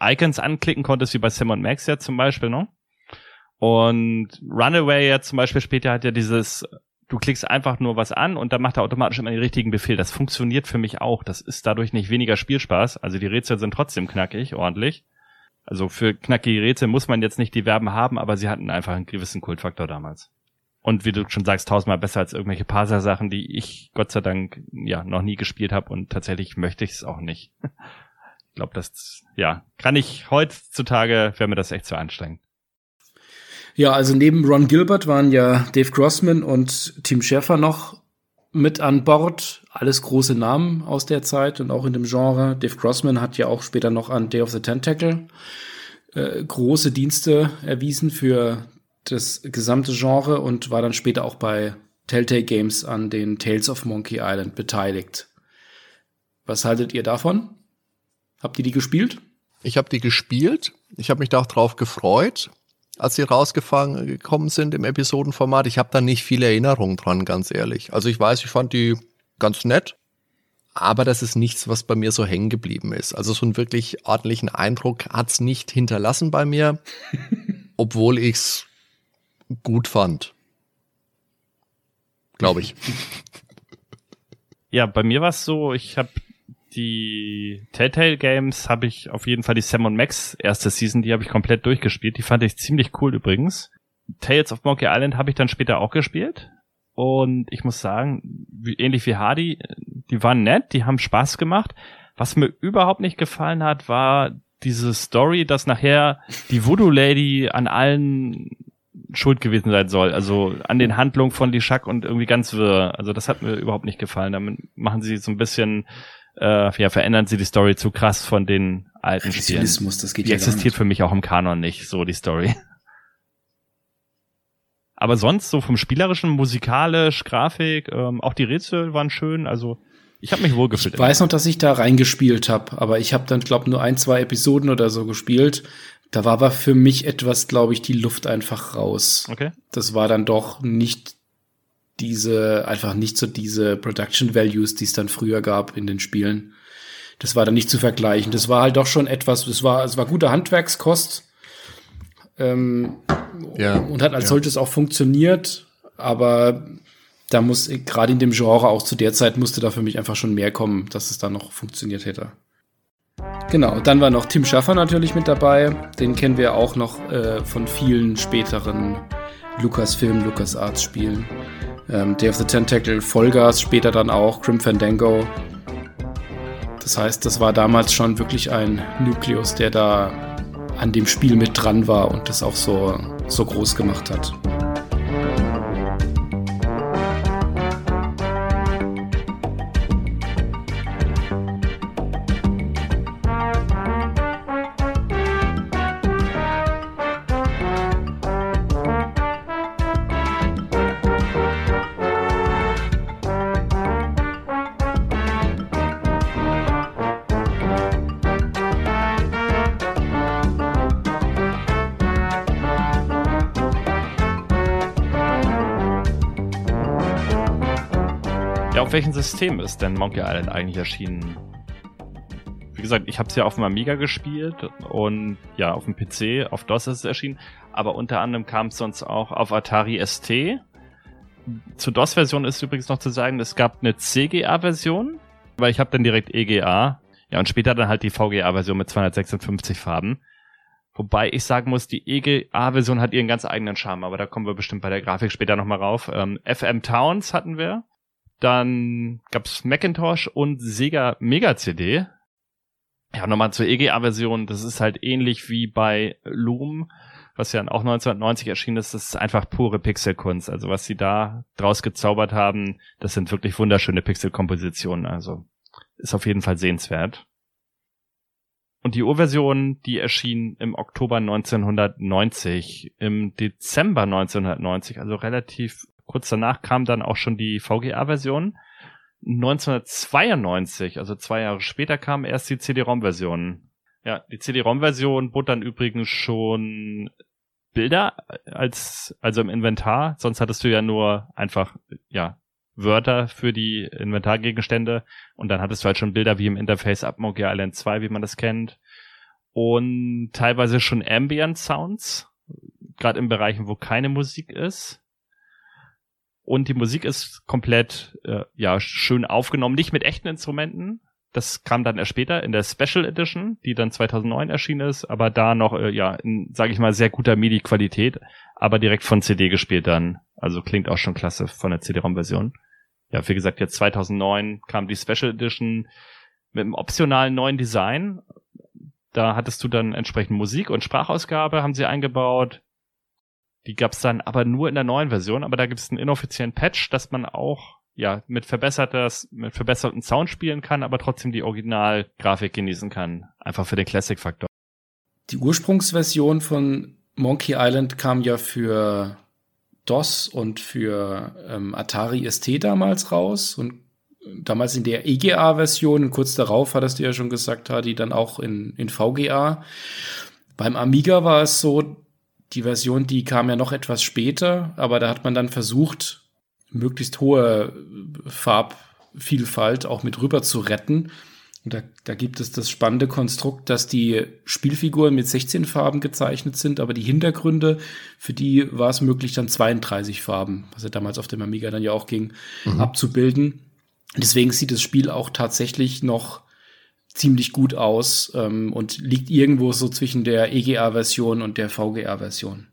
Icons anklicken konntest, wie bei Sim und Max jetzt zum Beispiel, ne? Und Runaway jetzt zum Beispiel später hat ja dieses, du klickst einfach nur was an und dann macht er automatisch immer den richtigen Befehl. Das funktioniert für mich auch. Das ist dadurch nicht weniger Spielspaß. Also die Rätsel sind trotzdem knackig, ordentlich. Also für knackige Rätsel muss man jetzt nicht die Verben haben, aber sie hatten einfach einen gewissen Kultfaktor damals. Und wie du schon sagst, tausendmal besser als irgendwelche Parser-Sachen, die ich Gott sei Dank ja noch nie gespielt habe und tatsächlich möchte ich es auch nicht. ich glaube, das ja kann ich heutzutage wäre mir das echt zu anstrengend. Ja, also neben Ron Gilbert waren ja Dave Grossman und Tim Schafer noch mit an Bord. Alles große Namen aus der Zeit und auch in dem Genre. Dave Grossman hat ja auch später noch an Day of the Tentacle äh, große Dienste erwiesen für das gesamte Genre und war dann später auch bei Telltale Games an den Tales of Monkey Island beteiligt. Was haltet ihr davon? Habt ihr die gespielt? Ich habe die gespielt. Ich habe mich da auch drauf gefreut als sie rausgekommen sind im Episodenformat. Ich habe da nicht viele Erinnerungen dran, ganz ehrlich. Also ich weiß, ich fand die ganz nett, aber das ist nichts, was bei mir so hängen geblieben ist. Also so einen wirklich ordentlichen Eindruck hat's nicht hinterlassen bei mir, <laughs> obwohl ich's gut fand. Glaube ich. <laughs> Ja, bei mir war es so, ich habe die Telltale Games habe ich auf jeden Fall die Sam Max erste Season, die habe ich komplett durchgespielt. Die fand ich ziemlich cool übrigens. Tales of Monkey Island habe ich dann später auch gespielt. Und ich muss sagen, wie, ähnlich wie Hardy, die waren nett, die haben Spaß gemacht. Was mir überhaupt nicht gefallen hat, war diese Story, dass nachher die Voodoo Lady an allen schuld gewesen sein soll. Also an den Handlungen von Lishak und irgendwie ganz wirr. Also das hat mir überhaupt nicht gefallen. Damit machen sie so ein bisschen äh, ja, verändern sie die Story zu krass von den alten Spielen. das geht die ja existiert für mich auch im Kanon nicht, so die Story. Aber sonst so vom spielerischen, musikalisch, Grafik, ähm, auch die Rätsel waren schön. Also ich habe mich wohl gefühlt. Ich weiß noch, dass ich da reingespielt habe, aber ich habe dann glaube nur ein, zwei Episoden oder so gespielt. Da war aber für mich etwas, glaube ich, die Luft einfach raus. Okay. Das war dann doch nicht diese, einfach nicht so diese Production Values, die es dann früher gab in den Spielen. Das war dann nicht zu vergleichen. Das war halt doch schon etwas, es war, es war gute Handwerkskost. Ähm, ja, und hat als ja. solches auch funktioniert, aber da muss, gerade in dem Genre, auch zu der Zeit musste da für mich einfach schon mehr kommen, dass es da noch funktioniert hätte. Genau, dann war noch Tim Schaffer natürlich mit dabei. Den kennen wir auch noch äh, von vielen späteren Lucasfilm, LucasArts Spielen ähm, Day of the Tentacle, Vollgas, später dann auch Grim Fandango. Das heißt, das war damals schon wirklich ein Nukleus, der da an dem Spiel mit dran war und das auch so, so groß gemacht hat. System ist denn Monkey Island eigentlich erschienen? Wie gesagt, ich habe es ja auf dem Amiga gespielt und ja, auf dem PC, auf DOS ist es erschienen, aber unter anderem kam es sonst auch auf Atari ST. Zur DOS-Version ist übrigens noch zu sagen, es gab eine CGA-Version, weil ich habe dann direkt EGA. Ja, und später dann halt die VGA-Version mit 256 Farben. Wobei ich sagen muss, die EGA-Version hat ihren ganz eigenen Charme, aber da kommen wir bestimmt bei der Grafik später nochmal rauf. Ähm, FM Towns hatten wir. Dann gab's Macintosh und Sega Mega CD. Ja, nochmal zur EGA-Version. Das ist halt ähnlich wie bei Loom, was ja auch 1990 erschienen ist. Das ist einfach pure Pixelkunst. Also was sie da draus gezaubert haben, das sind wirklich wunderschöne Pixelkompositionen. Also ist auf jeden Fall sehenswert. Und die Urversion, die erschien im Oktober 1990, im Dezember 1990, also relativ Kurz danach kam dann auch schon die VGA-Version. 1992, also zwei Jahre später, kam erst die CD-ROM-Version. Ja, die CD-ROM-Version bot dann übrigens schon Bilder als, also im Inventar. Sonst hattest du ja nur einfach, ja, Wörter für die Inventargegenstände und dann hattest du halt schon Bilder wie im Interface ab Monkey Island 2, wie man das kennt. Und teilweise schon Ambient Sounds, gerade in Bereichen, wo keine Musik ist. Und die Musik ist komplett, äh, ja, schön aufgenommen, nicht mit echten Instrumenten, das kam dann erst später in der Special Edition, die dann 2009 erschienen ist, aber da noch, äh, ja, in, sage ich mal, sehr guter MIDI-Qualität, aber direkt von CD gespielt dann. Also klingt auch schon klasse von der CD-ROM-Version. Ja, wie gesagt, jetzt 2009 kam die Special Edition mit einem optionalen neuen Design. Da hattest du dann entsprechend Musik und Sprachausgabe haben sie eingebaut. Die gab's dann aber nur in der neuen Version, aber da gibt's einen inoffiziellen Patch, dass man auch ja, mit verbessertes, mit verbesserten Sound spielen kann, aber trotzdem die Originalgrafik genießen kann. Einfach für den Classic-Faktor. Die Ursprungsversion von Monkey Island kam ja für DOS und für ähm, Atari ST damals raus und damals in der EGA-Version, kurz darauf hattest du ja schon gesagt, die dann auch in, in VGA. Beim Amiga war es so, die Version, die kam ja noch etwas später, aber da hat man dann versucht, möglichst hohe Farbvielfalt auch mit rüber zu retten. Und da, da gibt es das spannende Konstrukt, dass die Spielfiguren mit 16 Farben gezeichnet sind, aber die Hintergründe, für die war es möglich, dann 32 Farben, was ja damals auf dem Amiga dann ja auch ging, mhm. abzubilden. Deswegen sieht das Spiel auch tatsächlich noch ziemlich gut aus ähm, und liegt irgendwo so zwischen der EGA-Version und der VGA-Version.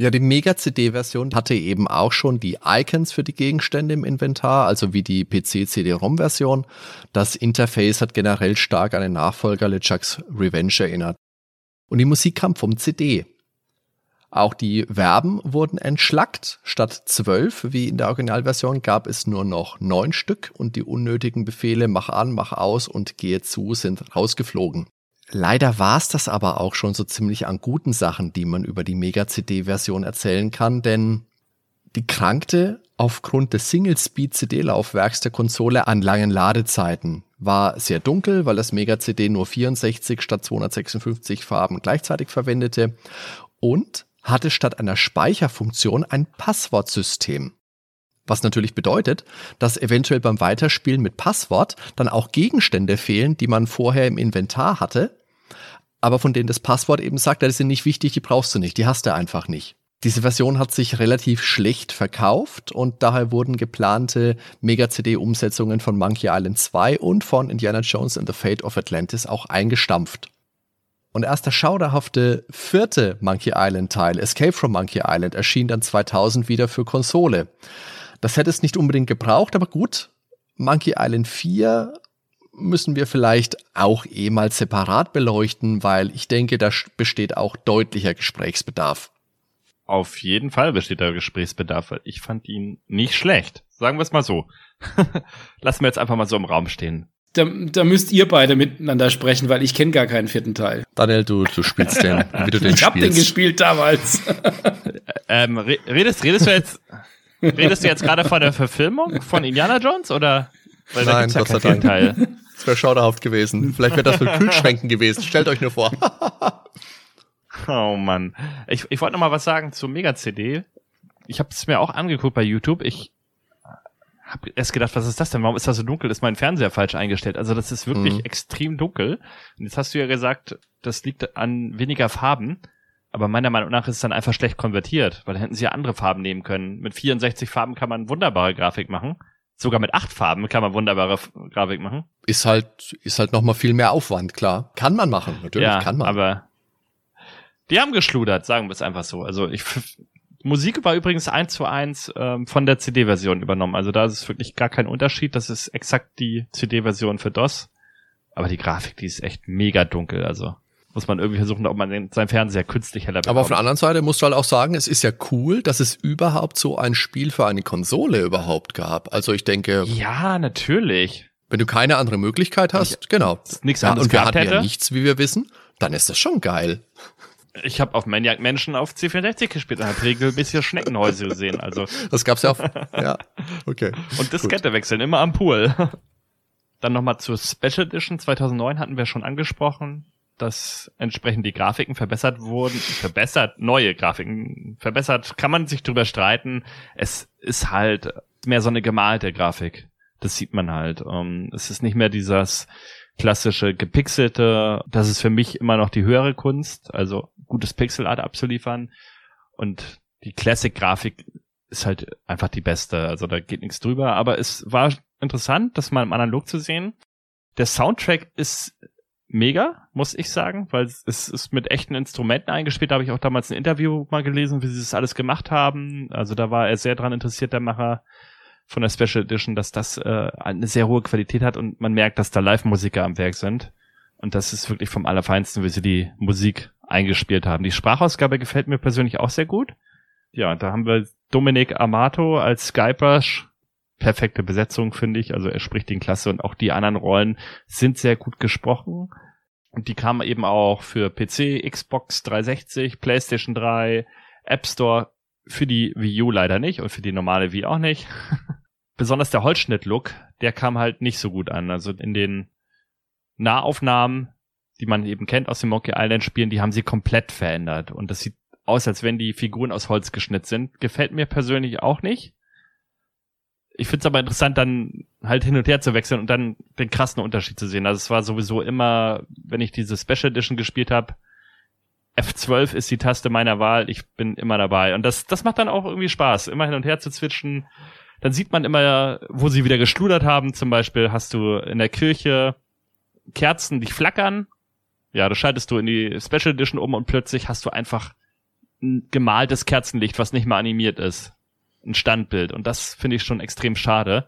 Ja, die Mega-CD-Version hatte eben auch schon die Icons für die Gegenstände im Inventar, also wie die PC-CD-ROM-Version. Das Interface hat generell stark an den Nachfolger LeChucks Revenge erinnert. Und die Musik kam vom CD. Auch die Verben wurden entschlackt. Statt zwölf, wie in der Originalversion, gab es nur noch neun Stück und die unnötigen Befehle mach an, mach aus und gehe zu sind rausgeflogen. Leider war es das aber auch schon so ziemlich an guten Sachen, die man über die Mega-CD-Version erzählen kann, denn die krankte aufgrund des Single-Speed-CD-Laufwerks der Konsole an langen Ladezeiten. War sehr dunkel, weil das Mega-CD nur 64 statt 256 Farben gleichzeitig verwendete und hatte statt einer Speicherfunktion ein Passwortsystem. Was natürlich bedeutet, dass eventuell beim Weiterspielen mit Passwort dann auch Gegenstände fehlen, die man vorher im Inventar hatte, aber von denen das Passwort eben sagt, die sind nicht wichtig, die brauchst du nicht, die hast du einfach nicht. Diese Version hat sich relativ schlecht verkauft und daher wurden geplante Mega-CD-Umsetzungen von Monkey Island 2 und von Indiana Jones and the Fate of Atlantis auch eingestampft. Und erst der schauderhafte vierte Monkey Island Teil, Escape from Monkey Island, erschien dann 2000 wieder für Konsole. Das hätte es nicht unbedingt gebraucht, aber gut. Monkey Island 4 müssen wir vielleicht auch eh mal separat beleuchten, weil ich denke, da besteht auch deutlicher Gesprächsbedarf. Auf jeden Fall besteht da Gesprächsbedarf, ich fand ihn nicht schlecht. Sagen wir es mal so. <laughs> Lassen wir jetzt einfach mal so im Raum stehen. Da, da müsst ihr beide miteinander sprechen, weil ich kenne gar keinen vierten Teil. Daniel, du, du spielst den, <laughs> wie du den ich spielst. Ich habe den gespielt damals. ähm, redest, redest du jetzt, redest du jetzt gerade von der Verfilmung von Indiana Jones oder? Weil Nein, da gibt's ja keinen Teil. Das wäre schauderhaft gewesen. Vielleicht wäre das mit <laughs> Kühlschränken gewesen. Stellt euch nur vor. oh Mann. Ich, ich wollte noch mal was sagen zur Mega-CD. Ich habe es mir auch angeguckt bei YouTube. Ich habe erst gedacht, was ist das denn? Warum ist das so dunkel? Ist mein Fernseher falsch eingestellt? Also das ist wirklich mhm. extrem dunkel. Und jetzt hast du ja gesagt, das liegt an weniger Farben. Aber meiner Meinung nach ist es dann einfach schlecht konvertiert, weil da hätten sie ja andere Farben nehmen können. Mit 64 Farben kann man wunderbare Grafik machen. Sogar mit acht Farben kann man wunderbare Grafik machen. Ist halt, ist halt noch mal viel mehr Aufwand, klar. Kann man machen, natürlich ja, kann man. Aber die haben geschludert, sagen wir es einfach so. Also ich, Musik war übrigens eins zu eins ähm, von der CD-Version übernommen. Also da ist es wirklich gar kein Unterschied. Das ist exakt die CD-Version für DOS. Aber die Grafik, die ist echt mega dunkel. Also muss man irgendwie versuchen, ob man seinen Fernseher künstlich heller bekommt. Aber auf der anderen Seite musst du halt auch sagen, es ist ja cool, dass es überhaupt so ein Spiel für eine Konsole überhaupt gab. Also ich denke. Ja, natürlich. Wenn du keine andere Möglichkeit hast, ich, genau. Nichts ja, anderes und wir hatten hätte. ja nichts, wie wir wissen, dann ist das schon geil. Ich habe auf Maniac Menschen auf C64 gespielt und habe regelmäßig Schneckenhäuser gesehen. Also <laughs> das gab's ja auf. Ja, okay. <laughs> Und Diskette Gut. wechseln immer am Pool. <laughs> Dann nochmal zur Special Edition 2009 hatten wir schon angesprochen dass entsprechend die Grafiken verbessert wurden, verbessert, neue Grafiken verbessert, kann man sich drüber streiten. Es ist halt mehr so eine gemalte Grafik. Das sieht man halt. Ähm, es ist nicht mehr dieses klassische gepixelte. Das ist für mich immer noch die höhere Kunst, also gutes Pixelart abzuliefern. Und die Classic-Grafik ist halt einfach die beste. Also da geht nichts drüber. Aber es war interessant, das mal im Analog zu sehen. Der Soundtrack ist mega, muss ich sagen, weil es ist mit echten Instrumenten eingespielt. Da habe ich auch damals ein Interview mal gelesen, wie sie das alles gemacht haben. Also da war er sehr dran interessiert, der Macher von der Special Edition, dass das äh, eine sehr hohe Qualität hat und man merkt, dass da Live-Musiker am Werk sind. Und das ist wirklich vom Allerfeinsten, wie sie die Musik eingespielt haben. Die Sprachausgabe gefällt mir persönlich auch sehr gut. Ja, da haben wir Dominik Amato als Skypers. Perfekte Besetzung, finde ich. Also er spricht den Klasse und auch die anderen Rollen sind sehr gut gesprochen. Und die kamen eben auch für PC, Xbox 360, PlayStation 3, App Store für die Wii U leider nicht und für die normale Wii auch nicht. <laughs> Besonders der Holzschnitt-Look, der kam halt nicht so gut an. Also in den Nahaufnahmen, die man eben kennt aus den Monkey Island Spielen, die haben sie komplett verändert. Und das sieht aus, als wenn die Figuren aus Holz geschnitten sind. Gefällt mir persönlich auch nicht. Ich finde es aber interessant, dann halt hin und her zu wechseln und dann den krassen Unterschied zu sehen. Also es war sowieso immer, wenn ich diese Special Edition gespielt habe, F12 ist die Taste meiner Wahl, ich bin immer dabei. Und das, das macht dann auch irgendwie Spaß, immer hin und her zu zwitschen. Dann sieht man immer, wo sie wieder geschludert haben. Zum Beispiel hast du in der Kirche Kerzen, die flackern. Ja, das schaltest du in die Special Edition um und plötzlich hast du einfach ein gemaltes Kerzenlicht, was nicht mal animiert ist. Ein Standbild. Und das finde ich schon extrem schade.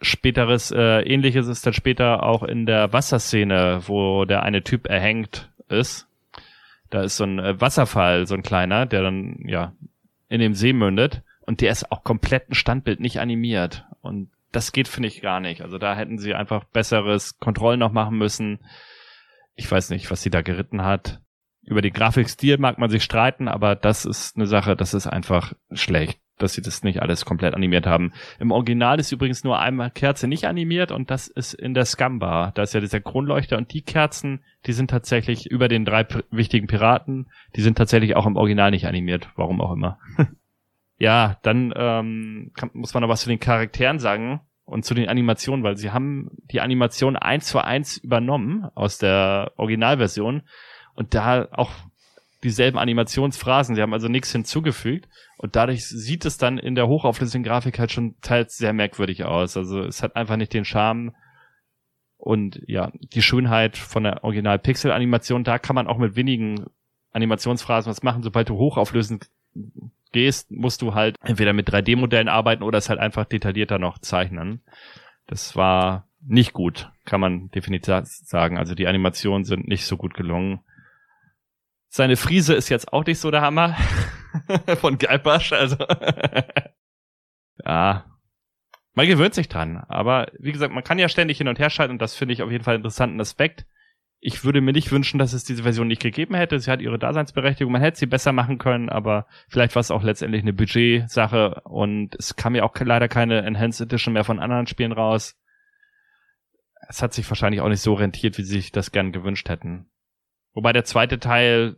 Späteres, äh, ähnliches ist dann später auch in der Wasserszene, wo der eine Typ erhängt ist da ist so ein äh, Wasserfall, so ein kleiner, der dann, ja, in dem See mündet. Und der ist auch komplett ein Standbild, nicht animiert. Und das geht, finde ich, gar nicht. Also da hätten sie einfach besseres Kontrollen noch machen müssen. Ich weiß nicht, was sie da geritten hat. Über den Grafikstil mag man sich streiten, aber das ist eine Sache, das ist einfach schlecht dass sie das nicht alles komplett animiert haben. Im Original ist übrigens nur einmal Kerze nicht animiert und das ist in der Scumbar. Da ist ja dieser Kronleuchter und die Kerzen, die sind tatsächlich über den drei wichtigen Piraten, die sind tatsächlich auch im Original nicht animiert, warum auch immer. <laughs> ja, dann ähm, kann, muss man noch was zu den Charakteren sagen und zu den Animationen, weil sie haben die Animation eins zu eins übernommen aus der Originalversion und da auch dieselben Animationsphrasen. Sie haben also nichts hinzugefügt und dadurch sieht es dann in der hochauflösenden Grafik halt schon teils sehr merkwürdig aus. Also es hat einfach nicht den Charme und ja, die Schönheit von der Original-Pixel-Animation. Da kann man auch mit wenigen Animationsphrasen was machen. Sobald du hochauflösend gehst, musst du halt entweder mit 3D-Modellen arbeiten oder es halt einfach detaillierter noch zeichnen. Das war nicht gut, kann man definitiv sagen. Also die Animationen sind nicht so gut gelungen. Seine Friese ist jetzt auch nicht so der Hammer <laughs> von Guybrush, also <laughs> ja, man gewöhnt sich dran. Aber wie gesagt, man kann ja ständig hin und her schalten und das finde ich auf jeden Fall einen interessanten Aspekt. Ich würde mir nicht wünschen, dass es diese Version nicht gegeben hätte. Sie hat ihre Daseinsberechtigung. Man hätte sie besser machen können, aber vielleicht war es auch letztendlich eine Budgetsache und es kam ja auch leider keine Enhanced Edition mehr von anderen Spielen raus. Es hat sich wahrscheinlich auch nicht so rentiert, wie sie sich das gern gewünscht hätten. Wobei der zweite Teil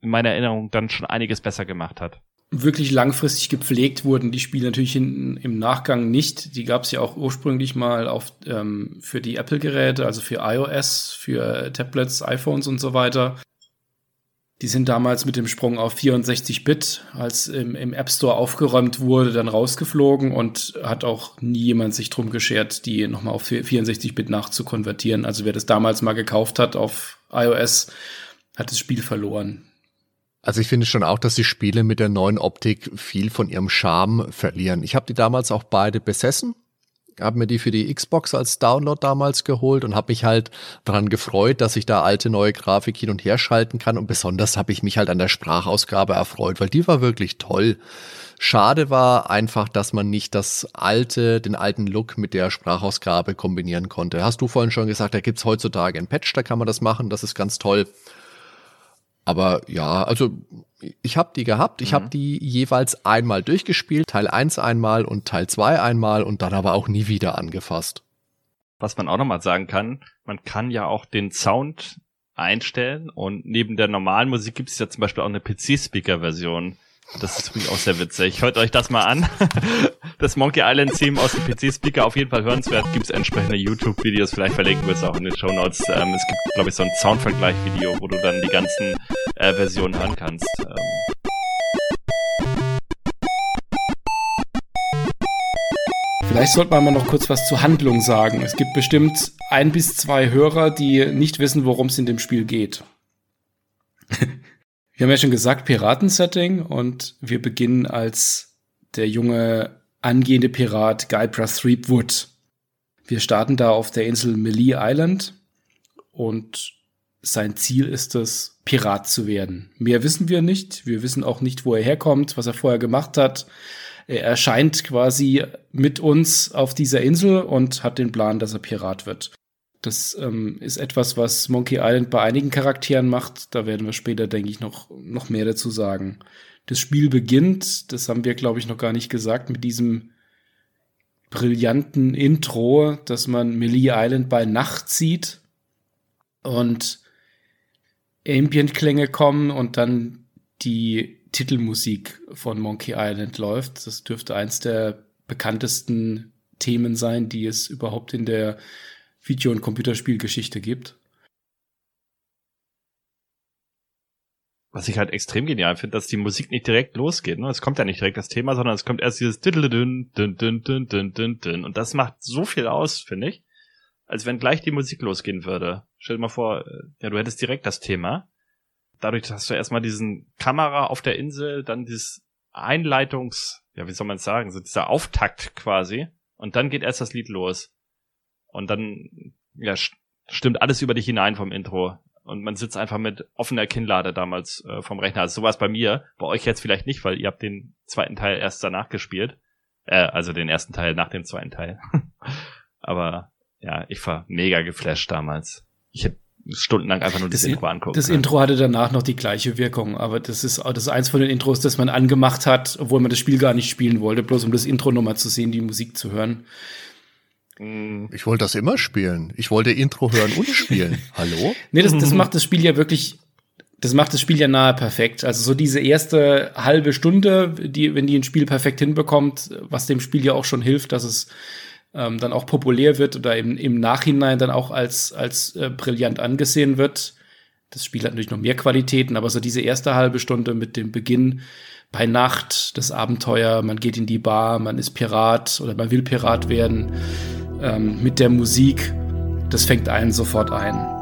in meiner Erinnerung dann schon einiges besser gemacht hat. Wirklich langfristig gepflegt wurden die Spiele natürlich in, im Nachgang nicht. Die gab es ja auch ursprünglich mal auf, ähm, für die Apple-Geräte, also für iOS, für Tablets, iPhones und so weiter. Die sind damals mit dem Sprung auf 64-Bit, als im, im, App Store aufgeräumt wurde, dann rausgeflogen und hat auch nie jemand sich drum geschert, die nochmal auf 64-Bit nachzukonvertieren. Also wer das damals mal gekauft hat auf iOS, hat das Spiel verloren. Also ich finde schon auch, dass die Spiele mit der neuen Optik viel von ihrem Charme verlieren. Ich habe die damals auch beide besessen habe mir die für die Xbox als Download damals geholt und habe mich halt daran gefreut, dass ich da alte neue Grafik hin und her schalten kann und besonders habe ich mich halt an der Sprachausgabe erfreut, weil die war wirklich toll. Schade war einfach, dass man nicht das alte, den alten Look mit der Sprachausgabe kombinieren konnte. Hast du vorhin schon gesagt, da gibt's heutzutage ein Patch, da kann man das machen, das ist ganz toll. Aber ja, also ich habe die gehabt. Ich mhm. habe die jeweils einmal durchgespielt. Teil 1 einmal und Teil 2 einmal und dann aber auch nie wieder angefasst. Was man auch nochmal sagen kann, man kann ja auch den Sound einstellen und neben der normalen Musik gibt es ja zum Beispiel auch eine PC-Speaker-Version. Das ist übrigens auch sehr witzig. Hört euch das mal an. <laughs> Das Monkey Island Theme aus dem PC-Speaker auf jeden Fall hörenswert. Gibt es entsprechende YouTube-Videos, vielleicht verlinken wir es auch in den Show Notes. Ähm, es gibt, glaube ich, so ein Soundvergleich-Video, wo du dann die ganzen äh, Versionen hören kannst. Ähm, Vielleicht sollte man mal noch kurz was zur Handlung sagen. Es gibt bestimmt ein bis zwei Hörer, die nicht wissen, worum es in dem Spiel geht. <laughs> wir haben ja schon gesagt, Piratensetting und wir beginnen als der junge angehende Pirat Guybrush Threepwood. Wir starten da auf der Insel Melee Island und sein Ziel ist es, Pirat zu werden. Mehr wissen wir nicht. Wir wissen auch nicht, wo er herkommt, was er vorher gemacht hat. Er erscheint quasi mit uns auf dieser Insel und hat den Plan, dass er Pirat wird. Das ähm, ist etwas, was Monkey Island bei einigen Charakteren macht. Da werden wir später, denke ich, noch, noch mehr dazu sagen. Das Spiel beginnt, das haben wir, glaube ich, noch gar nicht gesagt, mit diesem brillanten Intro, dass man Melee Island bei Nacht sieht und Ambient-Klänge kommen und dann die Titelmusik von Monkey Island läuft. Das dürfte eins der bekanntesten Themen sein, die es überhaupt in der Video- und Computerspielgeschichte gibt. Was ich halt extrem genial finde, dass die Musik nicht direkt losgeht. Ne? Es kommt ja nicht direkt das Thema, sondern es kommt erst dieses dün, dün, dün, dün, dün, dün, dün. Und das macht so viel aus, finde ich, als wenn gleich die Musik losgehen würde. Stell dir mal vor, äh, ja, du hättest direkt das Thema dadurch hast du erstmal diesen Kamera auf der Insel, dann dieses Einleitungs, ja, wie soll man sagen, so dieser Auftakt quasi. Und dann geht erst das Lied los. Und dann, ja, stimmt alles über dich hinein vom Intro. Und man sitzt einfach mit offener Kinnlade damals äh, vom Rechner. Also sowas bei mir, bei euch jetzt vielleicht nicht, weil ihr habt den zweiten Teil erst danach gespielt. Äh, also den ersten Teil nach dem zweiten Teil. <laughs> Aber ja, ich war mega geflasht damals. Ich hätte stundenlang einfach nur das, das Intro angucken. Das kann. Intro hatte danach noch die gleiche Wirkung, aber das ist, das ist eins von den Intros, das man angemacht hat, obwohl man das Spiel gar nicht spielen wollte, bloß um das Intro nochmal zu sehen, die Musik zu hören. Mm. Ich wollte das immer spielen. Ich wollte Intro hören und spielen. <laughs> Hallo? Nee, das, das macht das Spiel ja wirklich, das macht das Spiel ja nahe perfekt. Also so diese erste halbe Stunde, die, wenn die ein Spiel perfekt hinbekommt, was dem Spiel ja auch schon hilft, dass es ähm, dann auch populär wird oder im, im Nachhinein dann auch als, als äh, brillant angesehen wird. Das Spiel hat natürlich noch mehr Qualitäten, aber so diese erste halbe Stunde mit dem Beginn bei Nacht, das Abenteuer, man geht in die Bar, man ist Pirat oder man will Pirat werden, ähm, mit der Musik, das fängt einen sofort ein.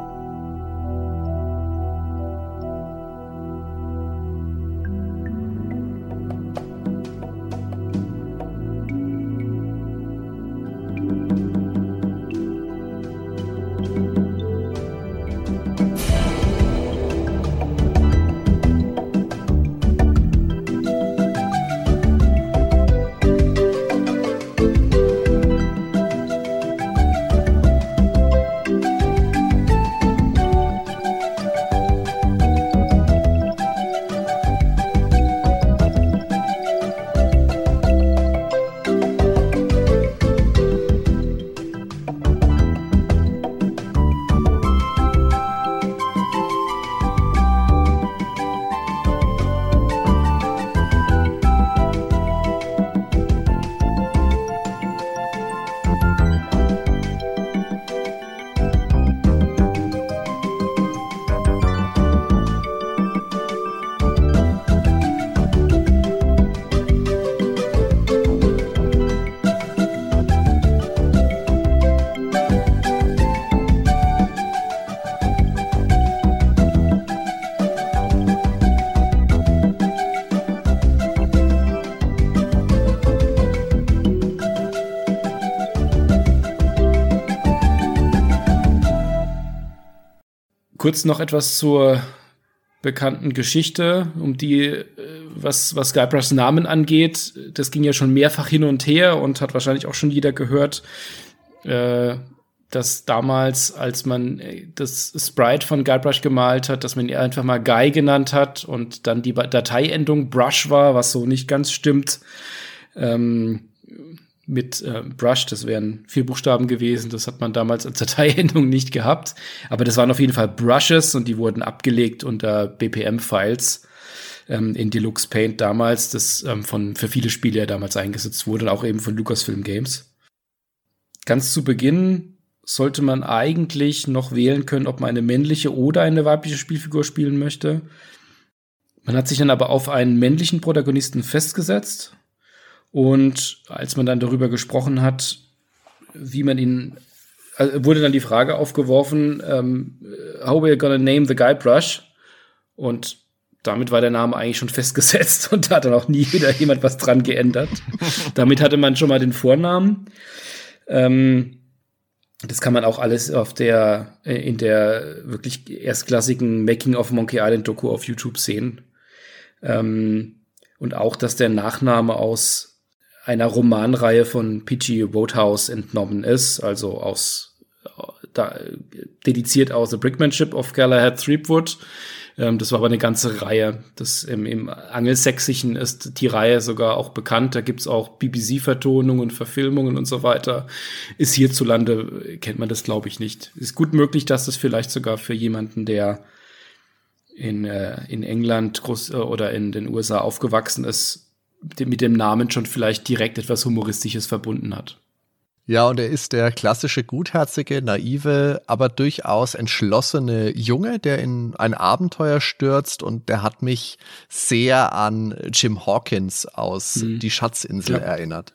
Kurz noch etwas zur bekannten Geschichte, um die, äh, was, was Guybrushs Namen angeht. Das ging ja schon mehrfach hin und her und hat wahrscheinlich auch schon jeder gehört, äh, dass damals, als man äh, das Sprite von Guybrush gemalt hat, dass man ihn einfach mal Guy genannt hat und dann die Dateiendung Brush war, was so nicht ganz stimmt. Ähm, mit äh, Brush, das wären vier Buchstaben gewesen, das hat man damals als Dateiendung <laughs> nicht gehabt, aber das waren auf jeden Fall Brushes und die wurden abgelegt unter BPM-Files ähm, in Deluxe Paint damals, das ähm, von für viele Spiele ja damals eingesetzt wurde auch eben von Lucasfilm Games. Ganz zu Beginn sollte man eigentlich noch wählen können, ob man eine männliche oder eine weibliche Spielfigur spielen möchte. Man hat sich dann aber auf einen männlichen Protagonisten festgesetzt und als man dann darüber gesprochen hat, wie man ihn, also wurde dann die Frage aufgeworfen, ähm, how we gonna name the guy Brush? Und damit war der Name eigentlich schon <laughs> festgesetzt und da hat dann auch nie wieder jemand was dran geändert. <laughs> damit hatte man schon mal den Vornamen. Ähm, das kann man auch alles auf der, äh, in der wirklich erstklassigen Making of Monkey Island Doku auf YouTube sehen. Ähm, und auch, dass der Nachname aus einer Romanreihe von P.G. Wodehouse entnommen ist, also aus, da, dediziert aus The Brickmanship of Galahad Threepwood, ähm, das war aber eine ganze Reihe. Das im, im Angelsächsischen ist die Reihe sogar auch bekannt. Da gibt's auch BBC-Vertonungen, Verfilmungen und so weiter. Ist hierzulande, kennt man das, glaube ich, nicht. Ist gut möglich, dass das vielleicht sogar für jemanden, der in, äh, in England groß, äh, oder in den USA aufgewachsen ist, mit dem Namen schon vielleicht direkt etwas Humoristisches verbunden hat. Ja, und er ist der klassische gutherzige, naive, aber durchaus entschlossene Junge, der in ein Abenteuer stürzt und der hat mich sehr an Jim Hawkins aus mhm. Die Schatzinsel ja. erinnert.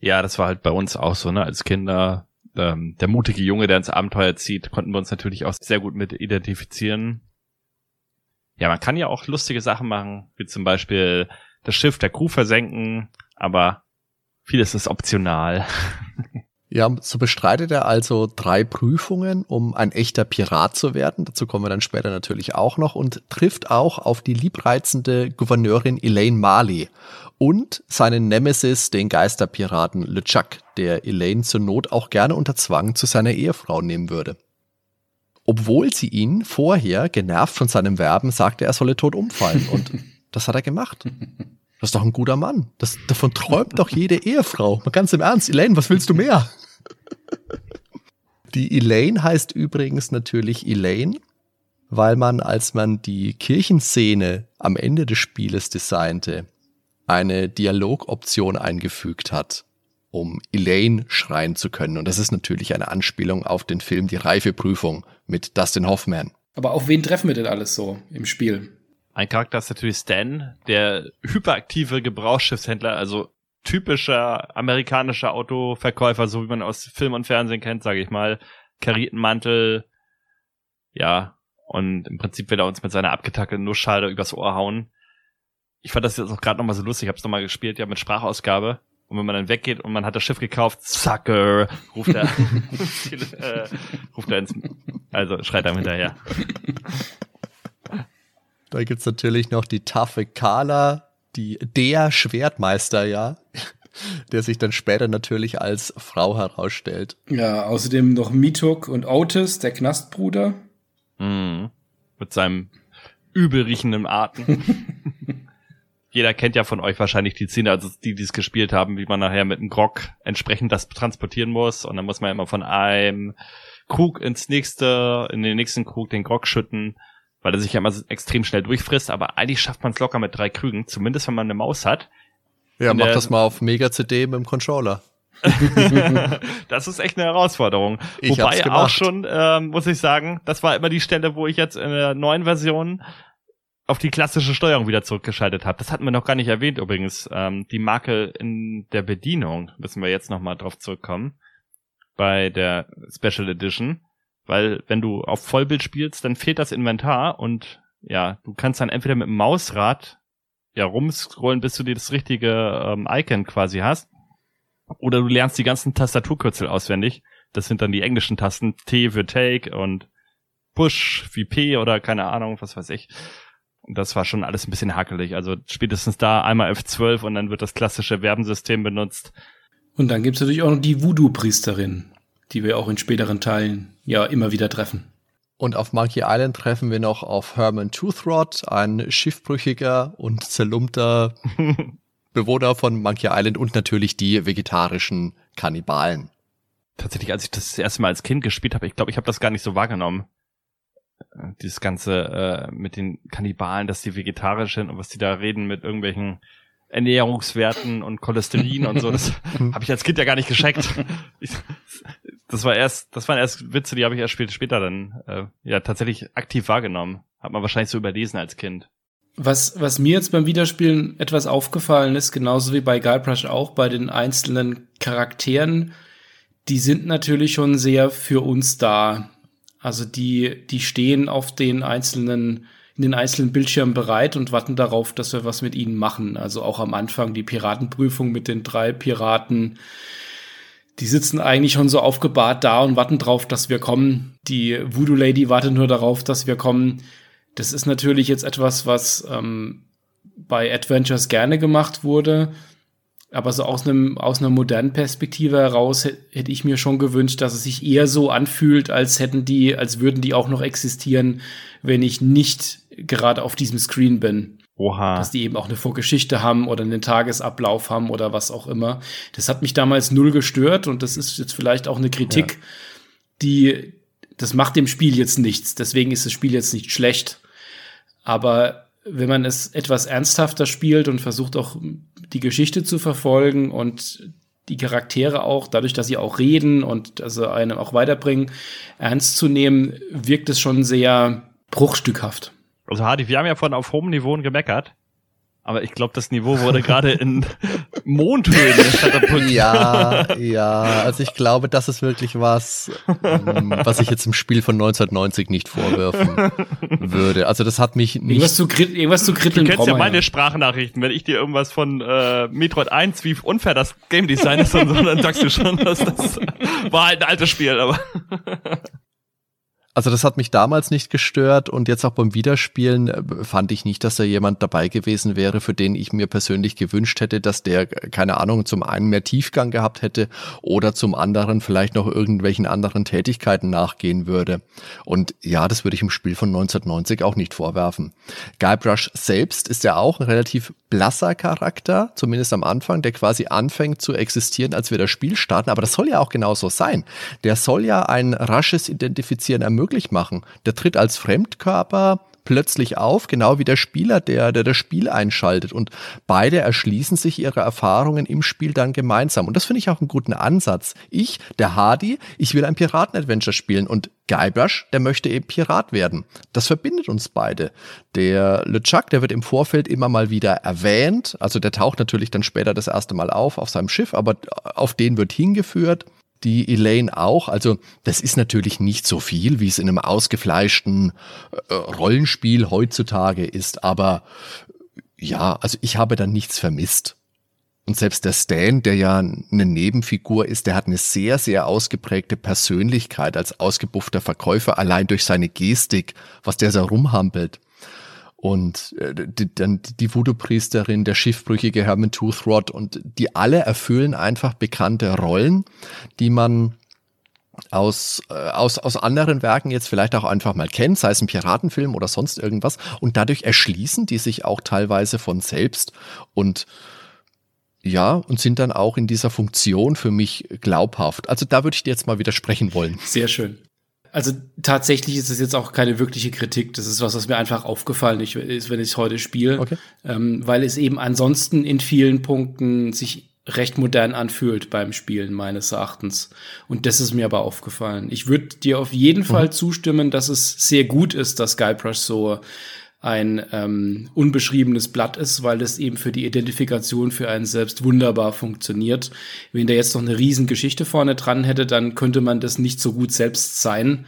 Ja, das war halt bei uns auch so, ne, als Kinder. Ähm, der mutige Junge, der ins Abenteuer zieht, konnten wir uns natürlich auch sehr gut mit identifizieren. Ja, man kann ja auch lustige Sachen machen, wie zum Beispiel das Schiff der Crew versenken, aber Vieles ist optional. <laughs> Ja, so bestreitet er also drei Prüfungen, um ein echter Pirat zu werden. Dazu kommen wir dann später natürlich auch noch und trifft auch auf die liebreizende Gouverneurin Elaine Marley und seinen Nemesis, den Geisterpiraten LeChuck, der Elaine zur Not auch gerne unter Zwang zu seiner Ehefrau nehmen würde. Obwohl sie ihn vorher, genervt von seinem Werben, sagte, er solle tot umfallen und <laughs> das hat er gemacht. <laughs> Das ist doch ein guter Mann. Das, davon träumt doch jede Ehefrau. Mal ganz im Ernst, Elaine, was willst du mehr? <laughs> Die Elaine heißt übrigens natürlich Elaine, weil man, als man die Kirchenszene am Ende des Spieles designte, eine Dialogoption eingefügt hat, um Elaine schreien zu können. Und das ist natürlich eine Anspielung auf den Film Die Reifeprüfung mit Dustin Hoffman. Aber auf wen treffen wir denn alles so im Spiel? Ein Charakter ist natürlich Stan, der hyperaktive Gebrauchsschiffshändler, also typischer amerikanischer Autoverkäufer, so wie man aus Film und Fernsehen kennt, sage ich mal. Karierten Mantel, ja, und im Prinzip will er uns mit seiner abgetackelten Nussschale übers Ohr hauen. Ich fand das jetzt auch gerade nochmal so lustig, ich hab's nochmal gespielt, ja, mit Sprachausgabe. Und wenn man dann weggeht und man hat das Schiff gekauft, Sucker, ruft er, <laughs> äh, ruft er ins, also schreit er hinterher. Da gibt's natürlich noch die taffe Kala, die der Schwertmeister, ja, <laughs> der sich dann später natürlich als Frau herausstellt. Ja, außerdem noch Mituk und Otis, der Knastbruder. Mhm. Mit seinem übelriechenden Atem. <laughs> Jeder kennt ja von euch wahrscheinlich die Szene, also die, die es gespielt haben, wie man nachher mit einem Grog entsprechend das transportieren muss. Und dann muss man immer von einem Krug ins nächste, in den nächsten Krug den Grog schütten weil er sich ja immer so extrem schnell durchfrisst, aber eigentlich schafft man es locker mit drei Krügen, zumindest wenn man eine Maus hat. Ja, mach das mal auf Mega-CD mit dem Controller. <laughs> das ist echt eine Herausforderung. Ich Wobei auch schon, ähm, muss ich sagen, das war immer die Stelle, wo ich jetzt in der neuen Version auf die klassische Steuerung wieder zurückgeschaltet habe. Das hatten wir noch gar nicht erwähnt übrigens. Ähm, die Marke in der Bedienung, müssen wir jetzt nochmal drauf zurückkommen, bei der Special Edition. Weil wenn du auf Vollbild spielst, dann fehlt das Inventar und ja, du kannst dann entweder mit dem Mausrad ja rumscrollen, bis du dir das richtige ähm, Icon quasi hast. Oder du lernst die ganzen Tastaturkürzel auswendig. Das sind dann die englischen Tasten T für Take und Push wie P oder keine Ahnung, was weiß ich. Und das war schon alles ein bisschen hakelig. Also spätestens da einmal F12 und dann wird das klassische Verbensystem benutzt. Und dann gibt's natürlich auch noch die Voodoo-Priesterin die wir auch in späteren Teilen ja immer wieder treffen. Und auf Monkey Island treffen wir noch auf Herman Toothrod, ein schiffbrüchiger und zerlumpter <laughs> Bewohner von Monkey Island und natürlich die vegetarischen Kannibalen. Tatsächlich, als ich das, das erste Mal als Kind gespielt habe, ich glaube, ich habe das gar nicht so wahrgenommen. Äh, dieses ganze äh, mit den Kannibalen, dass die vegetarisch sind und was die da reden mit irgendwelchen Ernährungswerten und Cholesterin und so, das <laughs> habe ich als Kind ja gar nicht gescheckt. Ich, das war erst, das waren erst Witze, die habe ich erst später, später dann äh, ja tatsächlich aktiv wahrgenommen. Hat man wahrscheinlich so überlesen als Kind. Was, was mir jetzt beim Wiederspielen etwas aufgefallen ist, genauso wie bei Guybrush auch, bei den einzelnen Charakteren, die sind natürlich schon sehr für uns da. Also die, die stehen auf den einzelnen, in den einzelnen Bildschirmen bereit und warten darauf, dass wir was mit ihnen machen. Also auch am Anfang die Piratenprüfung mit den drei Piraten. Die sitzen eigentlich schon so aufgebahrt da und warten drauf, dass wir kommen. Die Voodoo Lady wartet nur darauf, dass wir kommen. Das ist natürlich jetzt etwas, was ähm, bei Adventures gerne gemacht wurde. Aber so aus einem aus einer modernen Perspektive heraus hätte ich mir schon gewünscht, dass es sich eher so anfühlt, als hätten die, als würden die auch noch existieren, wenn ich nicht gerade auf diesem Screen bin. Oha. Dass die eben auch eine Vorgeschichte haben oder einen Tagesablauf haben oder was auch immer. Das hat mich damals null gestört und das ist jetzt vielleicht auch eine Kritik, ja. die, das macht dem Spiel jetzt nichts. Deswegen ist das Spiel jetzt nicht schlecht. Aber wenn man es etwas ernsthafter spielt und versucht auch die Geschichte zu verfolgen und die Charaktere auch, dadurch, dass sie auch reden und also einem auch weiterbringen, ernst zu nehmen, wirkt es schon sehr bruchstückhaft. Also Hardy, wir haben ja von auf hohem Niveau gemeckert. Aber ich glaube, das Niveau wurde gerade in <laughs> Mondhöhen katapultiert. Ja, ja. Also ich glaube, das ist wirklich was, ähm, was ich jetzt im Spiel von 1990 nicht vorwerfen würde. Also das hat mich nicht. Irgendwas zu, irgendwas zu kritteln. Du kennst ja meine Sprachnachrichten. Wenn ich dir irgendwas von äh, Metroid 1, wie unfair das Game Design ist, und so, dann sagst du schon, dass das war halt ein altes Spiel, aber. Also das hat mich damals nicht gestört und jetzt auch beim Wiederspielen äh, fand ich nicht, dass da jemand dabei gewesen wäre, für den ich mir persönlich gewünscht hätte, dass der, keine Ahnung, zum einen mehr Tiefgang gehabt hätte oder zum anderen vielleicht noch irgendwelchen anderen Tätigkeiten nachgehen würde. Und ja, das würde ich im Spiel von 1990 auch nicht vorwerfen. Guybrush selbst ist ja auch ein relativ blasser Charakter, zumindest am Anfang, der quasi anfängt zu existieren, als wir das Spiel starten. Aber das soll ja auch genauso sein. Der soll ja ein rasches Identifizieren ermöglichen möglich machen. Der tritt als Fremdkörper plötzlich auf, genau wie der Spieler, der, der das Spiel einschaltet. Und beide erschließen sich ihre Erfahrungen im Spiel dann gemeinsam. Und das finde ich auch einen guten Ansatz. Ich, der Hardy, ich will ein Piraten-Adventure spielen und Guybrush, der möchte eben Pirat werden. Das verbindet uns beide. Der LeChuck, der wird im Vorfeld immer mal wieder erwähnt. Also der taucht natürlich dann später das erste Mal auf auf seinem Schiff, aber auf den wird hingeführt die Elaine auch. Also das ist natürlich nicht so viel, wie es in einem ausgefleischten äh, Rollenspiel heutzutage ist, aber ja, also ich habe da nichts vermisst. Und selbst der Stan, der ja eine Nebenfigur ist, der hat eine sehr, sehr ausgeprägte Persönlichkeit als ausgebuffter Verkäufer, allein durch seine Gestik, was der so rumhampelt und äh, die, dann die Voodoo-Priesterin, der schiffbrüchige Herman Toothrod und die alle erfüllen einfach bekannte Rollen, die man aus, äh, aus, aus anderen Werken jetzt vielleicht auch einfach mal kennt, sei es ein Piratenfilm oder sonst irgendwas. Und dadurch erschließen die sich auch teilweise von selbst und ja, und sind dann auch in dieser Funktion für mich glaubhaft. Also da würde ich dir jetzt mal widersprechen wollen. Sehr schön. Also tatsächlich ist es jetzt auch keine wirkliche Kritik. Das ist was, was mir einfach aufgefallen ist, wenn ich es heute spiele, okay. ähm, weil es eben ansonsten in vielen Punkten sich recht modern anfühlt beim Spielen meines Erachtens. Und das ist mir aber aufgefallen. Ich würde dir auf jeden mhm. Fall zustimmen, dass es sehr gut ist, dass Guybrush so ein ähm, unbeschriebenes Blatt ist, weil es eben für die Identifikation für einen selbst wunderbar funktioniert. Wenn der jetzt noch eine riesen Geschichte vorne dran hätte, dann könnte man das nicht so gut selbst sein.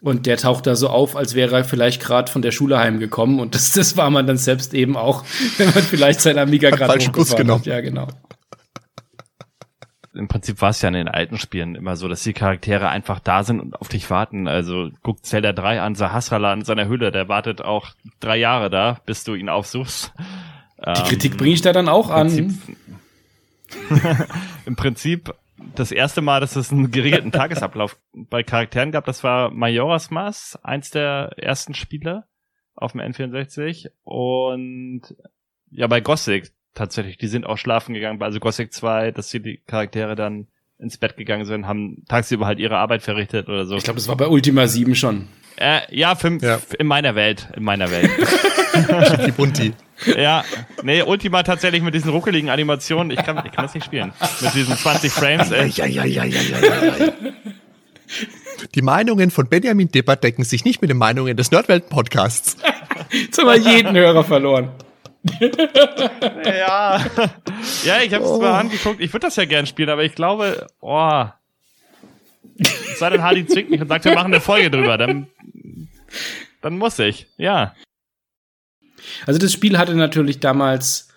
Und der taucht da so auf, als wäre er vielleicht gerade von der Schule heimgekommen. Und das, das war man dann selbst eben auch, <laughs> wenn man vielleicht sein Amiga gerade hochgefahren hat. Ja, genau im Prinzip war es ja in den alten Spielen immer so, dass die Charaktere einfach da sind und auf dich warten. Also guck Zelda 3 an, Sahasrala in seiner Hülle, der wartet auch drei Jahre da, bis du ihn aufsuchst. Die Kritik ähm, bringe ich da dann auch an. <laughs> Im Prinzip das erste Mal, dass es einen geregelten <laughs> Tagesablauf bei Charakteren gab, das war Majora's Mask, eins der ersten Spiele auf dem N64 und ja bei Gothic tatsächlich, die sind auch schlafen gegangen, also Gothic 2, dass sie die Charaktere dann ins Bett gegangen sind, haben tagsüber halt ihre Arbeit verrichtet oder so. Ich glaube, das war bei Ultima 7 schon. Äh, ja, für, ja, in meiner Welt, in meiner Welt. <laughs> die Bunti. Ja, nee, Ultima tatsächlich mit diesen ruckeligen Animationen, ich kann, ich kann das nicht spielen. Mit diesen 20 Frames, ey. Ja, ja, ja, ja, ja, ja, ja. Die Meinungen von Benjamin Dipper decken sich nicht mit den Meinungen des Nordwelten-Podcasts. Jetzt haben wir jeden Hörer verloren. Ja. <laughs> Ja, ich habe es oh. mal angeguckt. Ich würde das ja gern spielen, aber ich glaube, oh. Sei denn, Hardy zwingt mich und sagt, wir machen eine Folge drüber. Dann, dann muss ich, ja. Also das Spiel hatte natürlich damals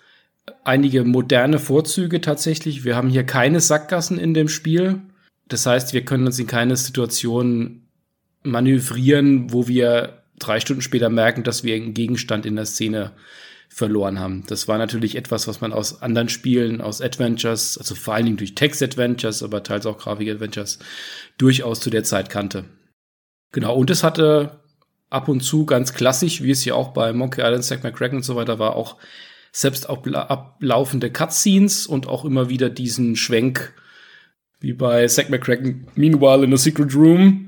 einige moderne Vorzüge tatsächlich. Wir haben hier keine Sackgassen in dem Spiel. Das heißt, wir können uns in keine Situation manövrieren, wo wir drei Stunden später merken, dass wir einen Gegenstand in der Szene verloren haben. Das war natürlich etwas, was man aus anderen Spielen, aus Adventures, also vor allen Dingen durch Text-Adventures, aber teils auch Grafik-Adventures, durchaus zu der Zeit kannte. Genau, und es hatte ab und zu ganz klassisch, wie es ja auch bei Monkey Island, Zack McCracken und so weiter war, auch selbst ablaufende Cutscenes und auch immer wieder diesen Schwenk, wie bei Zack McCracken, Meanwhile in a Secret Room.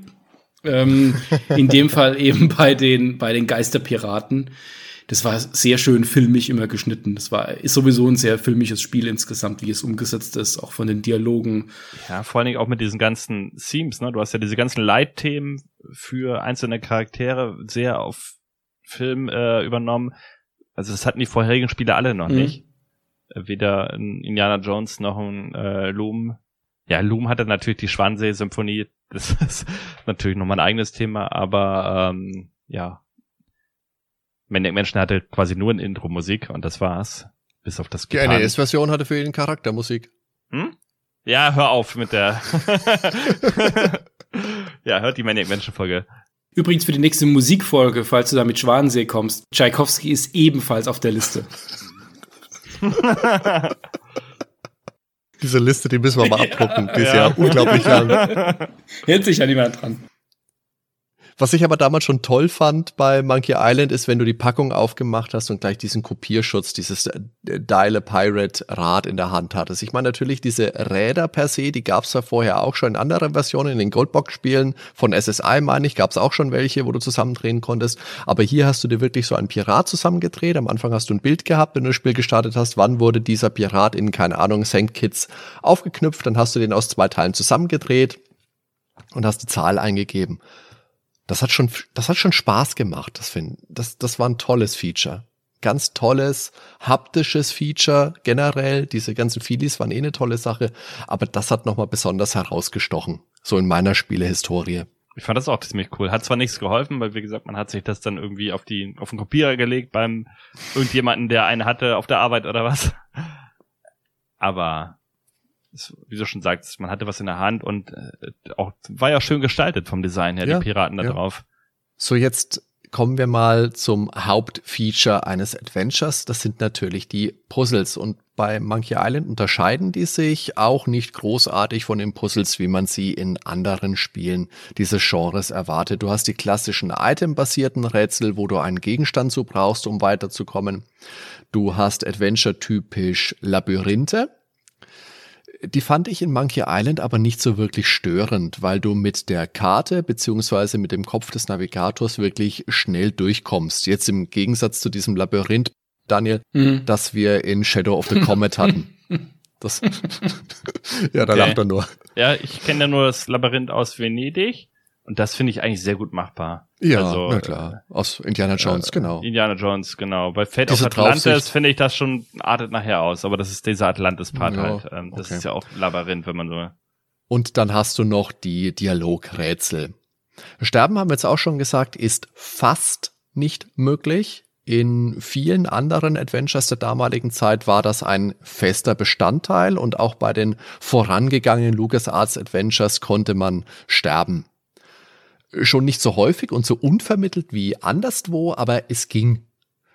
Ähm, in dem <laughs> Fall eben bei den, bei den Geisterpiraten. Das war sehr schön filmig immer geschnitten. Das war, ist sowieso ein sehr filmisches Spiel insgesamt, wie es umgesetzt ist, auch von den Dialogen. Ja, vor allen Dingen auch mit diesen ganzen Themes, ne? Du hast ja diese ganzen Leitthemen für einzelne Charaktere sehr auf Film äh, übernommen. Also das hatten die vorherigen Spiele alle noch mhm. nicht. Weder ein Indiana Jones noch ein äh, Loom ja, Loom hatte natürlich die Schwansee-Symphonie. Das <laughs> ist natürlich nochmal ein eigenes Thema, aber ähm, ja. Maniac Menschen hatte quasi nur eine Intro-Musik und das war's. Bis auf das Die NES-Version hatte für jeden Charakter Musik. Hm? Ja, hör auf mit der. <laughs> ja, hört die Maniac Menschen-Folge. Übrigens für die nächste Musikfolge, falls du da mit Schwansee kommst, Tchaikovsky ist ebenfalls auf der Liste. <laughs> Diese Liste, die müssen wir mal abdrucken. Die ist ja, ja unglaublich lang. Hält sich ja niemand dran. Was ich aber damals schon toll fand bei Monkey Island ist, wenn du die Packung aufgemacht hast und gleich diesen Kopierschutz, dieses äh, Dial Pirate Rad in der Hand hattest. Ich meine natürlich diese Räder per se, die gab es ja vorher auch schon in anderen Versionen, in den Goldbox-Spielen von SSI meine ich, gab es auch schon welche, wo du zusammendrehen konntest. Aber hier hast du dir wirklich so ein Pirat zusammengedreht. Am Anfang hast du ein Bild gehabt, wenn du das Spiel gestartet hast, wann wurde dieser Pirat in, keine Ahnung, St. Kitts aufgeknüpft. Dann hast du den aus zwei Teilen zusammengedreht und hast die Zahl eingegeben. Das hat schon, das hat schon Spaß gemacht. Das finde, das, das war ein tolles Feature. Ganz tolles, haptisches Feature generell. Diese ganzen Feelies waren eh eine tolle Sache. Aber das hat nochmal besonders herausgestochen. So in meiner Spielehistorie. Ich fand das auch ziemlich cool. Hat zwar nichts geholfen, weil wie gesagt, man hat sich das dann irgendwie auf die, auf den Kopierer gelegt beim irgendjemanden, der einen hatte auf der Arbeit oder was. Aber wie du schon sagst, man hatte was in der Hand und äh, auch war ja schön gestaltet vom Design her, ja, die Piraten da ja. drauf. So, jetzt kommen wir mal zum Hauptfeature eines Adventures. Das sind natürlich die Puzzles. Und bei Monkey Island unterscheiden die sich auch nicht großartig von den Puzzles, wie man sie in anderen Spielen dieses Genres erwartet. Du hast die klassischen Item-basierten Rätsel, wo du einen Gegenstand so brauchst, um weiterzukommen. Du hast Adventure-typisch Labyrinthe die fand ich in Monkey Island aber nicht so wirklich störend, weil du mit der Karte beziehungsweise mit dem Kopf des Navigators wirklich schnell durchkommst. Jetzt im Gegensatz zu diesem Labyrinth, Daniel, mhm. das wir in Shadow of the Comet hatten. Das <laughs> <laughs> ja, da okay. lacht er nur. Ja, ich kenne ja nur das Labyrinth aus Venedig. Und das finde ich eigentlich sehr gut machbar. Ja, also, na klar. Aus Indiana Jones, äh, genau. Indiana Jones, genau. Bei Fate Diese of Atlantis finde ich das schon artet nachher aus, aber das ist dieser Atlantis-Part ja, halt. Ähm, das okay. ist ja auch Labyrinth, wenn man so. Und dann hast du noch die Dialogrätsel. Sterben haben wir jetzt auch schon gesagt, ist fast nicht möglich. In vielen anderen Adventures der damaligen Zeit war das ein fester Bestandteil und auch bei den vorangegangenen LucasArts Adventures konnte man sterben schon nicht so häufig und so unvermittelt wie anderswo, aber es ging.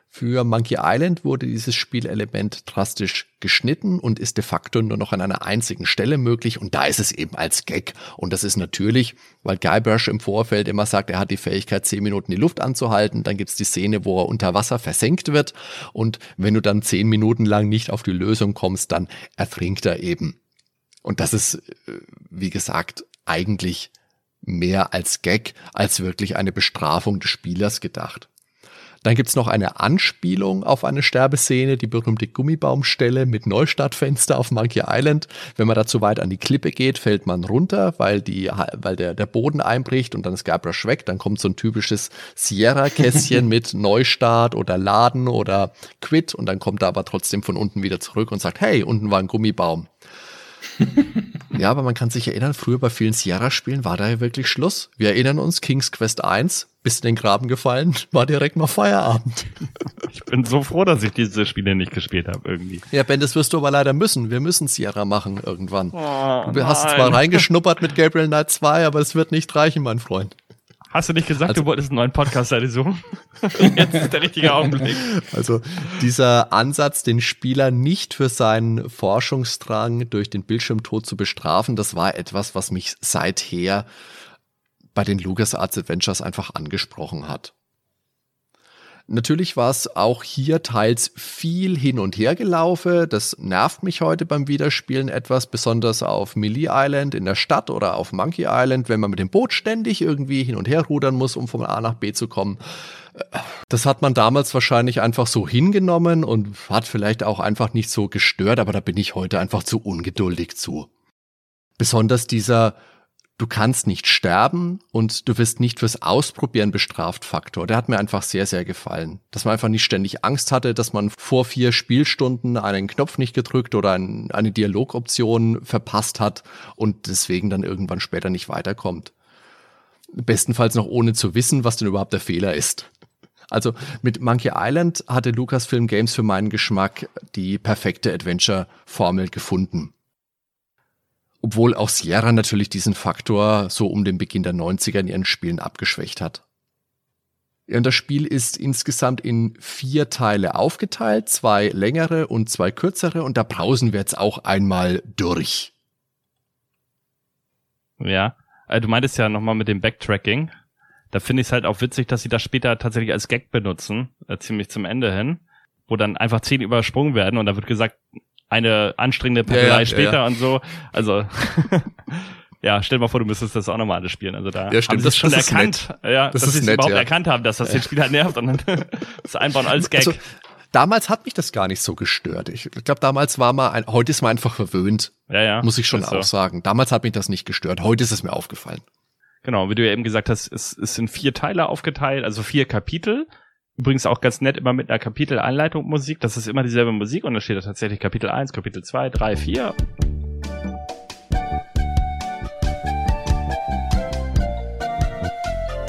Für Monkey Island wurde dieses Spielelement drastisch geschnitten und ist de facto nur noch an einer einzigen Stelle möglich und da ist es eben als Gag. Und das ist natürlich, weil Guybrush im Vorfeld immer sagt, er hat die Fähigkeit, zehn Minuten die Luft anzuhalten. Dann gibt's die Szene, wo er unter Wasser versenkt wird und wenn du dann zehn Minuten lang nicht auf die Lösung kommst, dann ertrinkt er eben. Und das ist, äh, wie gesagt, eigentlich mehr als Gag, als wirklich eine Bestrafung des Spielers gedacht. Dann gibt's noch eine Anspielung auf eine Sterbeszene, die berühmte Gummibaumstelle mit Neustartfenster auf Monkey Island. Wenn man da zu weit an die Klippe geht, fällt man runter, weil, die, weil der, der Boden einbricht und dann ist Guybrush weg. Dann kommt so ein typisches Sierra-Kästchen <laughs> mit Neustart oder Laden oder Quit und dann kommt er aber trotzdem von unten wieder zurück und sagt, hey, unten war ein Gummibaum. <laughs> ja, aber man kann sich erinnern, früher bei vielen Sierra-Spielen war da ja wirklich Schluss. Wir erinnern uns, King's Quest 1, bist in den Graben gefallen, <laughs> war direkt mal Feierabend. <laughs> Ich bin so froh, dass ich diese Spiele nicht gespielt habe irgendwie. Ja, Ben, das wirst du aber leider müssen. Wir müssen Sierra machen irgendwann. Oh, du hast zwar reingeschnuppert mit Gabriel Knight 2, aber es wird nicht reichen, mein Freund. Hast du nicht gesagt, also, du wolltest einen neuen Podcast suchen? <laughs> Jetzt ist der richtige Augenblick. Also dieser Ansatz, den Spieler nicht für seinen Forschungsdrang durch den Bildschirmtod zu bestrafen, das war etwas, was mich seither bei den LucasArts Adventures einfach angesprochen hat. Natürlich war es auch hier teils viel hin und her gelaufen. Das nervt mich heute beim Wiederspielen etwas, besonders auf Melee Island in der Stadt oder auf Monkey Island, wenn man mit dem Boot ständig irgendwie hin und her rudern muss, um von A nach B zu kommen. Das hat man damals wahrscheinlich einfach so hingenommen und hat vielleicht auch einfach nicht so gestört, aber da bin ich heute einfach zu ungeduldig zu. Besonders dieser du kannst nicht sterben und du wirst nicht fürs Ausprobieren bestraft Faktor. Der hat mir einfach sehr, sehr gefallen. Dass man einfach nicht ständig Angst hatte, dass man vor vier Spielstunden einen Knopf nicht gedrückt oder ein, eine Dialogoption verpasst hat und deswegen dann irgendwann später nicht weiterkommt. Bestenfalls noch ohne zu wissen, was denn überhaupt der Fehler ist. Also mit Monkey Island hatte Lucasfilm Games für meinen Geschmack die perfekte Adventure-Formel gefunden. Obwohl auch Sierra natürlich diesen Faktor so um den Beginn der 90er in ihren Spielen abgeschwächt hat. Ja, und das Spiel ist insgesamt in vier Teile aufgeteilt, zwei längere und zwei kürzere, und da brausen wir jetzt auch einmal durch. Ja, äh, du meintest ja nochmal mit dem Backtracking. Da finde ich es halt auch witzig, dass sie das später tatsächlich als Gag benutzen, äh, ziemlich zum Ende hin, wo dann einfach zehn übersprungen werden und da wird gesagt, eine anstrengende Papierei ja, ja, später ja, und so. Also <laughs> ja, stell dir mal vor, du müsstest das auch nochmal alles spielen. Also da ja, stimmt, haben sie das schon erkannt, ja, das dass sie es überhaupt erkannt haben, dass das den Spieler nervt und dann <laughs> das einbauen als Gag. Also, damals hat mich das gar nicht so gestört. Ich glaube, damals war mal ein, heute ist man einfach verwöhnt. Ja, ja. Muss ich schon auch so. sagen. Damals hat mich das nicht gestört. Heute ist es mir aufgefallen. Genau, wie du ja eben gesagt hast, es, es sind vier Teile aufgeteilt, also vier Kapitel. Übrigens auch ganz nett immer mit einer Kapiteleinleitung Musik. Das ist immer dieselbe Musik und da steht da tatsächlich Kapitel 1, Kapitel 2, 3, 4.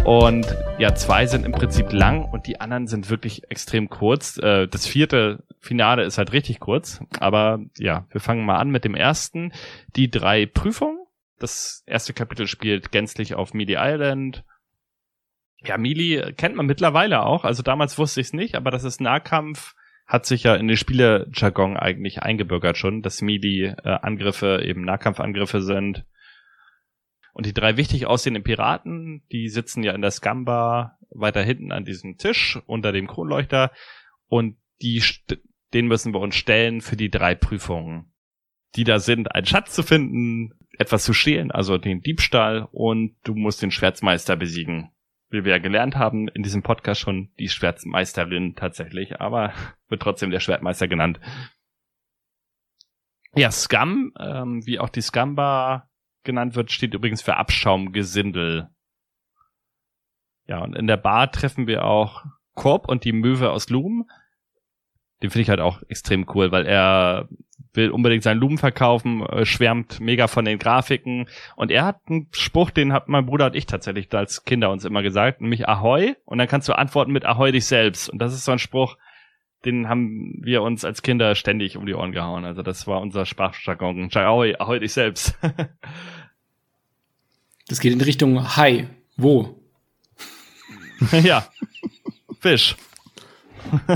Und ja, zwei sind im Prinzip lang und die anderen sind wirklich extrem kurz. Äh, das vierte Finale ist halt richtig kurz. Aber ja, wir fangen mal an mit dem ersten. Die drei Prüfungen. Das erste Kapitel spielt gänzlich auf Midi Island ja, Mili kennt man mittlerweile auch. Also damals wusste ich es nicht, aber das ist Nahkampf, hat sich ja in den Spielejargon eigentlich eingebürgert schon, dass Mili-Angriffe äh, eben Nahkampfangriffe sind. Und die drei wichtig aussehenden Piraten, die sitzen ja in der Scamba weiter hinten an diesem Tisch unter dem Kronleuchter und die den müssen wir uns stellen für die drei Prüfungen, die da sind, einen Schatz zu finden, etwas zu stehlen, also den Diebstahl und du musst den Schwertmeister besiegen wie wir ja gelernt haben, in diesem Podcast schon die Schwertmeisterin tatsächlich, aber <laughs> wird trotzdem der Schwertmeister genannt. Ja, Scum, ähm, wie auch die Scumbar genannt wird, steht übrigens für Abschaumgesindel. Ja, und in der Bar treffen wir auch Korb und die Möwe aus Loom. Den finde ich halt auch extrem cool, weil er will unbedingt seinen Lumen verkaufen, äh, schwärmt mega von den Grafiken. Und er hat einen Spruch, den hat mein Bruder und ich tatsächlich als Kinder uns immer gesagt, nämlich Ahoi. Und dann kannst du antworten mit Ahoi dich selbst. Und das ist so ein Spruch, den haben wir uns als Kinder ständig um die Ohren gehauen. Also das war unser Sprachjargon. Ahoi, Ahoi dich selbst. <laughs> das geht in Richtung Hi. Wo? <laughs> ja. Fisch. <laughs>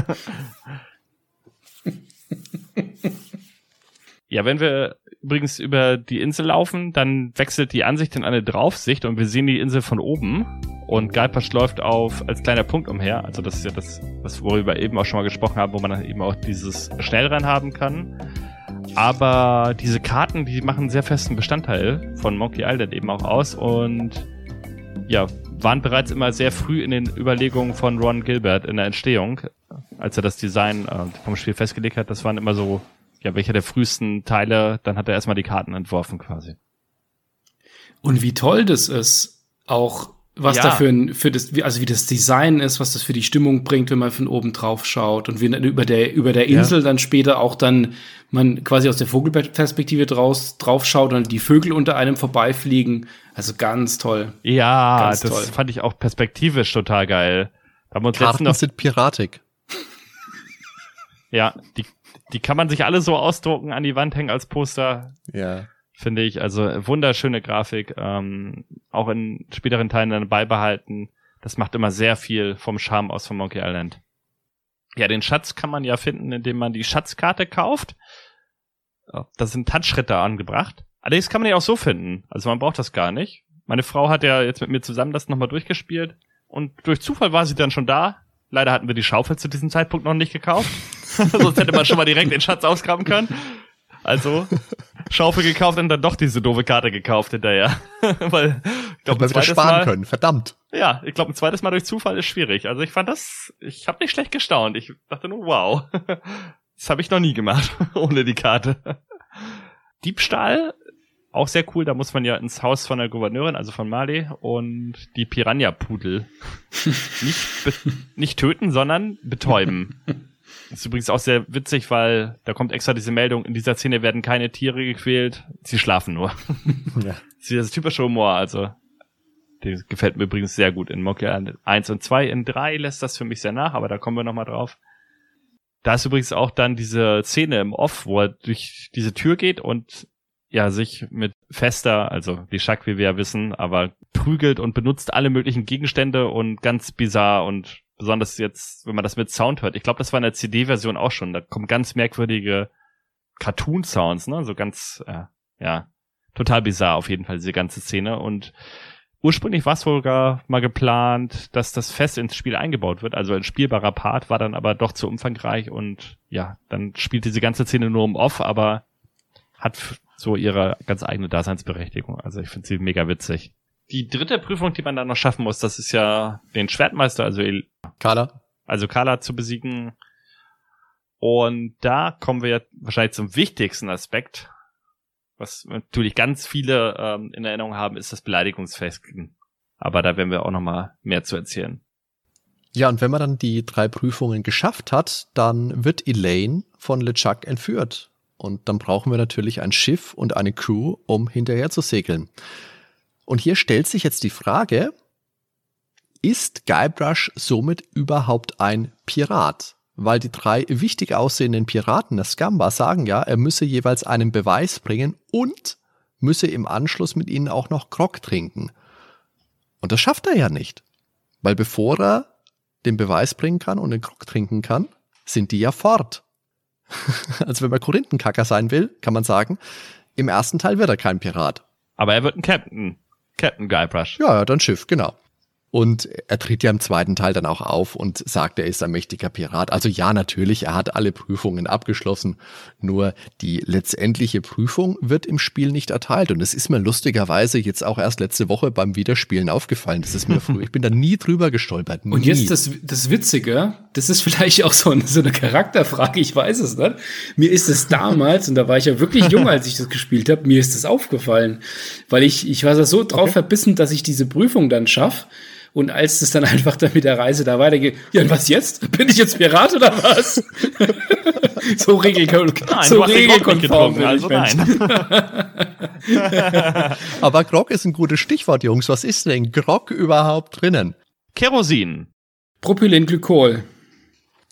<laughs> ja, wenn wir übrigens über die Insel laufen, dann wechselt die Ansicht in eine Draufsicht und wir sehen die Insel von oben. Und Guybrush läuft auf als kleiner Punkt umher. Also das ist ja das, was wir eben auch schon mal gesprochen haben, wo man dann eben auch dieses Schnellrennen haben kann. Aber diese Karten, die machen einen sehr festen Bestandteil von Monkey Island eben auch aus und ja, waren bereits immer sehr früh in den Überlegungen von Ron Gilbert in der Entstehung, als er das Design äh, vom Spiel festgelegt hat. Das waren immer so, ja, welcher der frühesten Teile, dann hat er erstmal die Karten entworfen quasi. Und wie toll das ist, auch was ja. da für, ein, für das, also wie das Design ist, was das für die Stimmung bringt, wenn man von oben drauf schaut und wie dann über der, über der Insel ja. dann später auch dann man quasi aus der Vogelperspektive draus, drauf schaut und die Vögel unter einem vorbeifliegen. Also ganz toll. Ja, ganz das toll. fand ich auch perspektivisch total geil. haben uns Karten noch sind piratig. Ja, die, die kann man sich alle so ausdrucken, an die Wand hängen als Poster. Ja finde ich. Also wunderschöne Grafik, ähm, auch in späteren Teilen dann beibehalten. Das macht immer sehr viel vom Charme aus von Monkey Island. Ja, den Schatz kann man ja finden, indem man die Schatzkarte kauft. Da sind Touchschritte angebracht. Allerdings kann man die auch so finden. Also man braucht das gar nicht. Meine Frau hat ja jetzt mit mir zusammen das nochmal durchgespielt. Und durch Zufall war sie dann schon da. Leider hatten wir die Schaufel zu diesem Zeitpunkt noch nicht gekauft. <laughs> <laughs> Sonst hätte man schon mal direkt den Schatz ausgraben können. Also Schaufel gekauft und dann doch diese doofe Karte gekauft hinterher. <laughs> Weil ich glaube, wir sparen Mal, können. Verdammt. Ja, ich glaube, ein zweites Mal durch Zufall ist schwierig. Also ich fand das, ich habe nicht schlecht gestaunt. Ich dachte nur, wow, <laughs> das habe ich noch nie gemacht ohne die Karte. Diebstahl auch sehr cool. Da muss man ja ins Haus von der Gouverneurin, also von Mali, und die Piranha-Pudel nicht, nicht töten, sondern betäuben. Ist übrigens auch sehr witzig, weil da kommt extra diese Meldung, in dieser Szene werden keine Tiere gequält, sie schlafen nur. <laughs> Ja. Das ist das typische Humor, also. Der gefällt mir übrigens sehr gut in Monkey Island 1 und 2. In 3 lässt das für mich sehr nach, aber da kommen wir nochmal drauf. Da ist übrigens auch dann diese Szene im Off, wo er durch diese Tür geht und ja, sich mit Fester, also wie Schack, wie wir ja wissen, aber prügelt und benutzt alle möglichen Gegenstände und ganz bizarr und besonders jetzt, wenn man das mit Sound hört. Ich glaube, das war in der CD-Version auch schon. Da kommen ganz merkwürdige Cartoon-Sounds, ne? So ganz, äh, ja, total bizarr auf jeden Fall, diese ganze Szene. Und ursprünglich war es wohl gar mal geplant, dass das fest ins Spiel eingebaut wird. Also ein spielbarer Part war dann aber doch zu umfangreich und ja, dann spielt diese ganze Szene nur im Off, aber hat so ihre ganz eigene Daseinsberechtigung. Also ich finde sie mega witzig. Die dritte Prüfung, die man dann noch schaffen muss, das ist ja den Schwertmeister, also Kala. Also Kala zu besiegen. Und da kommen wir ja wahrscheinlich zum wichtigsten Aspekt, was natürlich ganz viele ähm, in Erinnerung haben, ist das Beleidigungsfesten. Aber da werden wir auch noch mal mehr zu erzählen. Ja, und wenn man dann die drei Prüfungen geschafft hat, dann wird Elaine von LeChuck entführt. Und dann brauchen wir natürlich ein Schiff und eine Crew, um hinterher zu segeln. Und hier stellt sich jetzt die Frage, ist Guybrush somit überhaupt ein Pirat? Weil die drei wichtig aussehenden Piraten der Scamba sagen ja, er müsse jeweils einen Beweis bringen und müsse im Anschluss mit ihnen auch noch Grog trinken. Und das schafft er ja nicht. Weil bevor er den Beweis bringen kann und den Grog trinken kann, sind die ja fort. <laughs> also wenn man Korinthenkacker sein will, kann man sagen, im ersten Teil wird er kein Pirat. Aber er wird ein Captain. Captain Guybrush. Ja, dann Schiff, genau. Und er tritt ja im zweiten Teil dann auch auf und sagt, er ist ein mächtiger Pirat. Also ja, natürlich, er hat alle Prüfungen abgeschlossen. Nur die letztendliche Prüfung wird im Spiel nicht erteilt. Und es ist mir lustigerweise jetzt auch erst letzte Woche beim Wiederspielen aufgefallen. Das ist mir früher, ich bin da nie drüber gestolpert. Nie. Und jetzt das, das Witzige, das ist vielleicht auch so eine, so eine Charakterfrage, ich weiß es nicht. Mir ist es damals, und da war ich ja wirklich jung, als ich das gespielt habe, mir ist das aufgefallen. Weil ich, ich war so drauf okay. verbissen, dass ich diese Prüfung dann schaffe. Und als es dann <laughs> einfach dann mit der Reise da weitergeht, ja, und was jetzt? Bin ich jetzt Pirat oder was? <laughs> so regelkonform. Nein, so regelkonform also nein. <laughs> Aber Grog ist ein gutes Stichwort, Jungs. Was ist denn Grog überhaupt drinnen? Kerosin. Propylenglykol.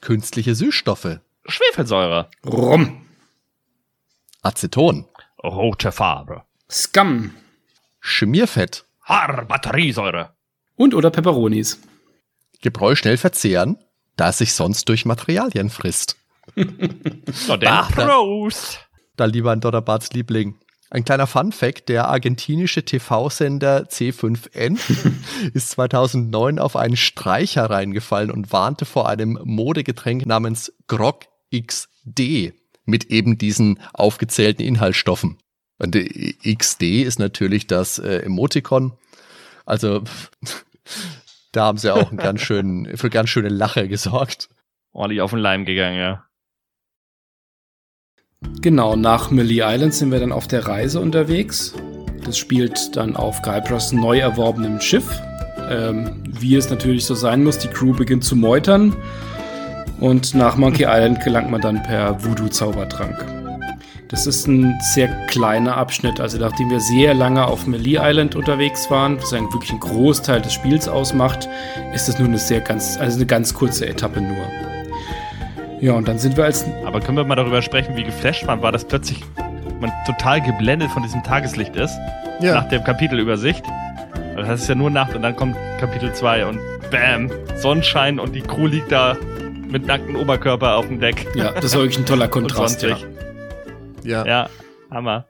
Künstliche Süßstoffe. Schwefelsäure. Rum. Aceton. Rote Farbe. Scum. Schmierfett. Haar, Batteriesäure und oder Peperonis. Gebräu schnell verzehren. da es sich sonst durch Materialien frisst. <laughs> so, der Prost! Da lieber ein Donnerbarts Liebling. Ein kleiner Fun-Fact: Der argentinische TV-Sender C5N <laughs> ist 2009 auf einen Streicher reingefallen und warnte vor einem Modegetränk namens Grog XD mit eben diesen aufgezählten Inhaltsstoffen. Und XD ist natürlich das äh, Emoticon. Also da haben sie auch einen ganz schönen, für ganz schöne Lacher gesorgt. Ordentlich auf den Leim gegangen, ja. Genau, nach Millie Island sind wir dann auf der Reise unterwegs. Das spielt dann auf Guybrushs neu erworbenem Schiff. Ähm, wie es natürlich so sein muss, die Crew beginnt zu meutern. Und nach Monkey Island gelangt man dann per Voodoo-Zaubertrank. Das ist ein sehr kleiner Abschnitt. Also nachdem wir sehr lange auf Melee Island unterwegs waren, was eigentlich wirklich einen Großteil des Spiels ausmacht, ist das nur eine sehr ganz, also eine ganz kurze Etappe nur. Ja, und dann sind wir als. Aber können wir mal darüber sprechen, wie geflasht man war, dass plötzlich man total geblendet von diesem Tageslicht ist. Ja. Nach dem Kapitelübersicht. Das ist ja nur Nacht und dann kommt Kapitel 2 und bam, Sonnenschein und die Crew liegt da mit nacktem Oberkörper auf dem Deck. Ja, das ist wirklich ein toller <laughs> Kontrast, ja. Ja. Ja, Hammer.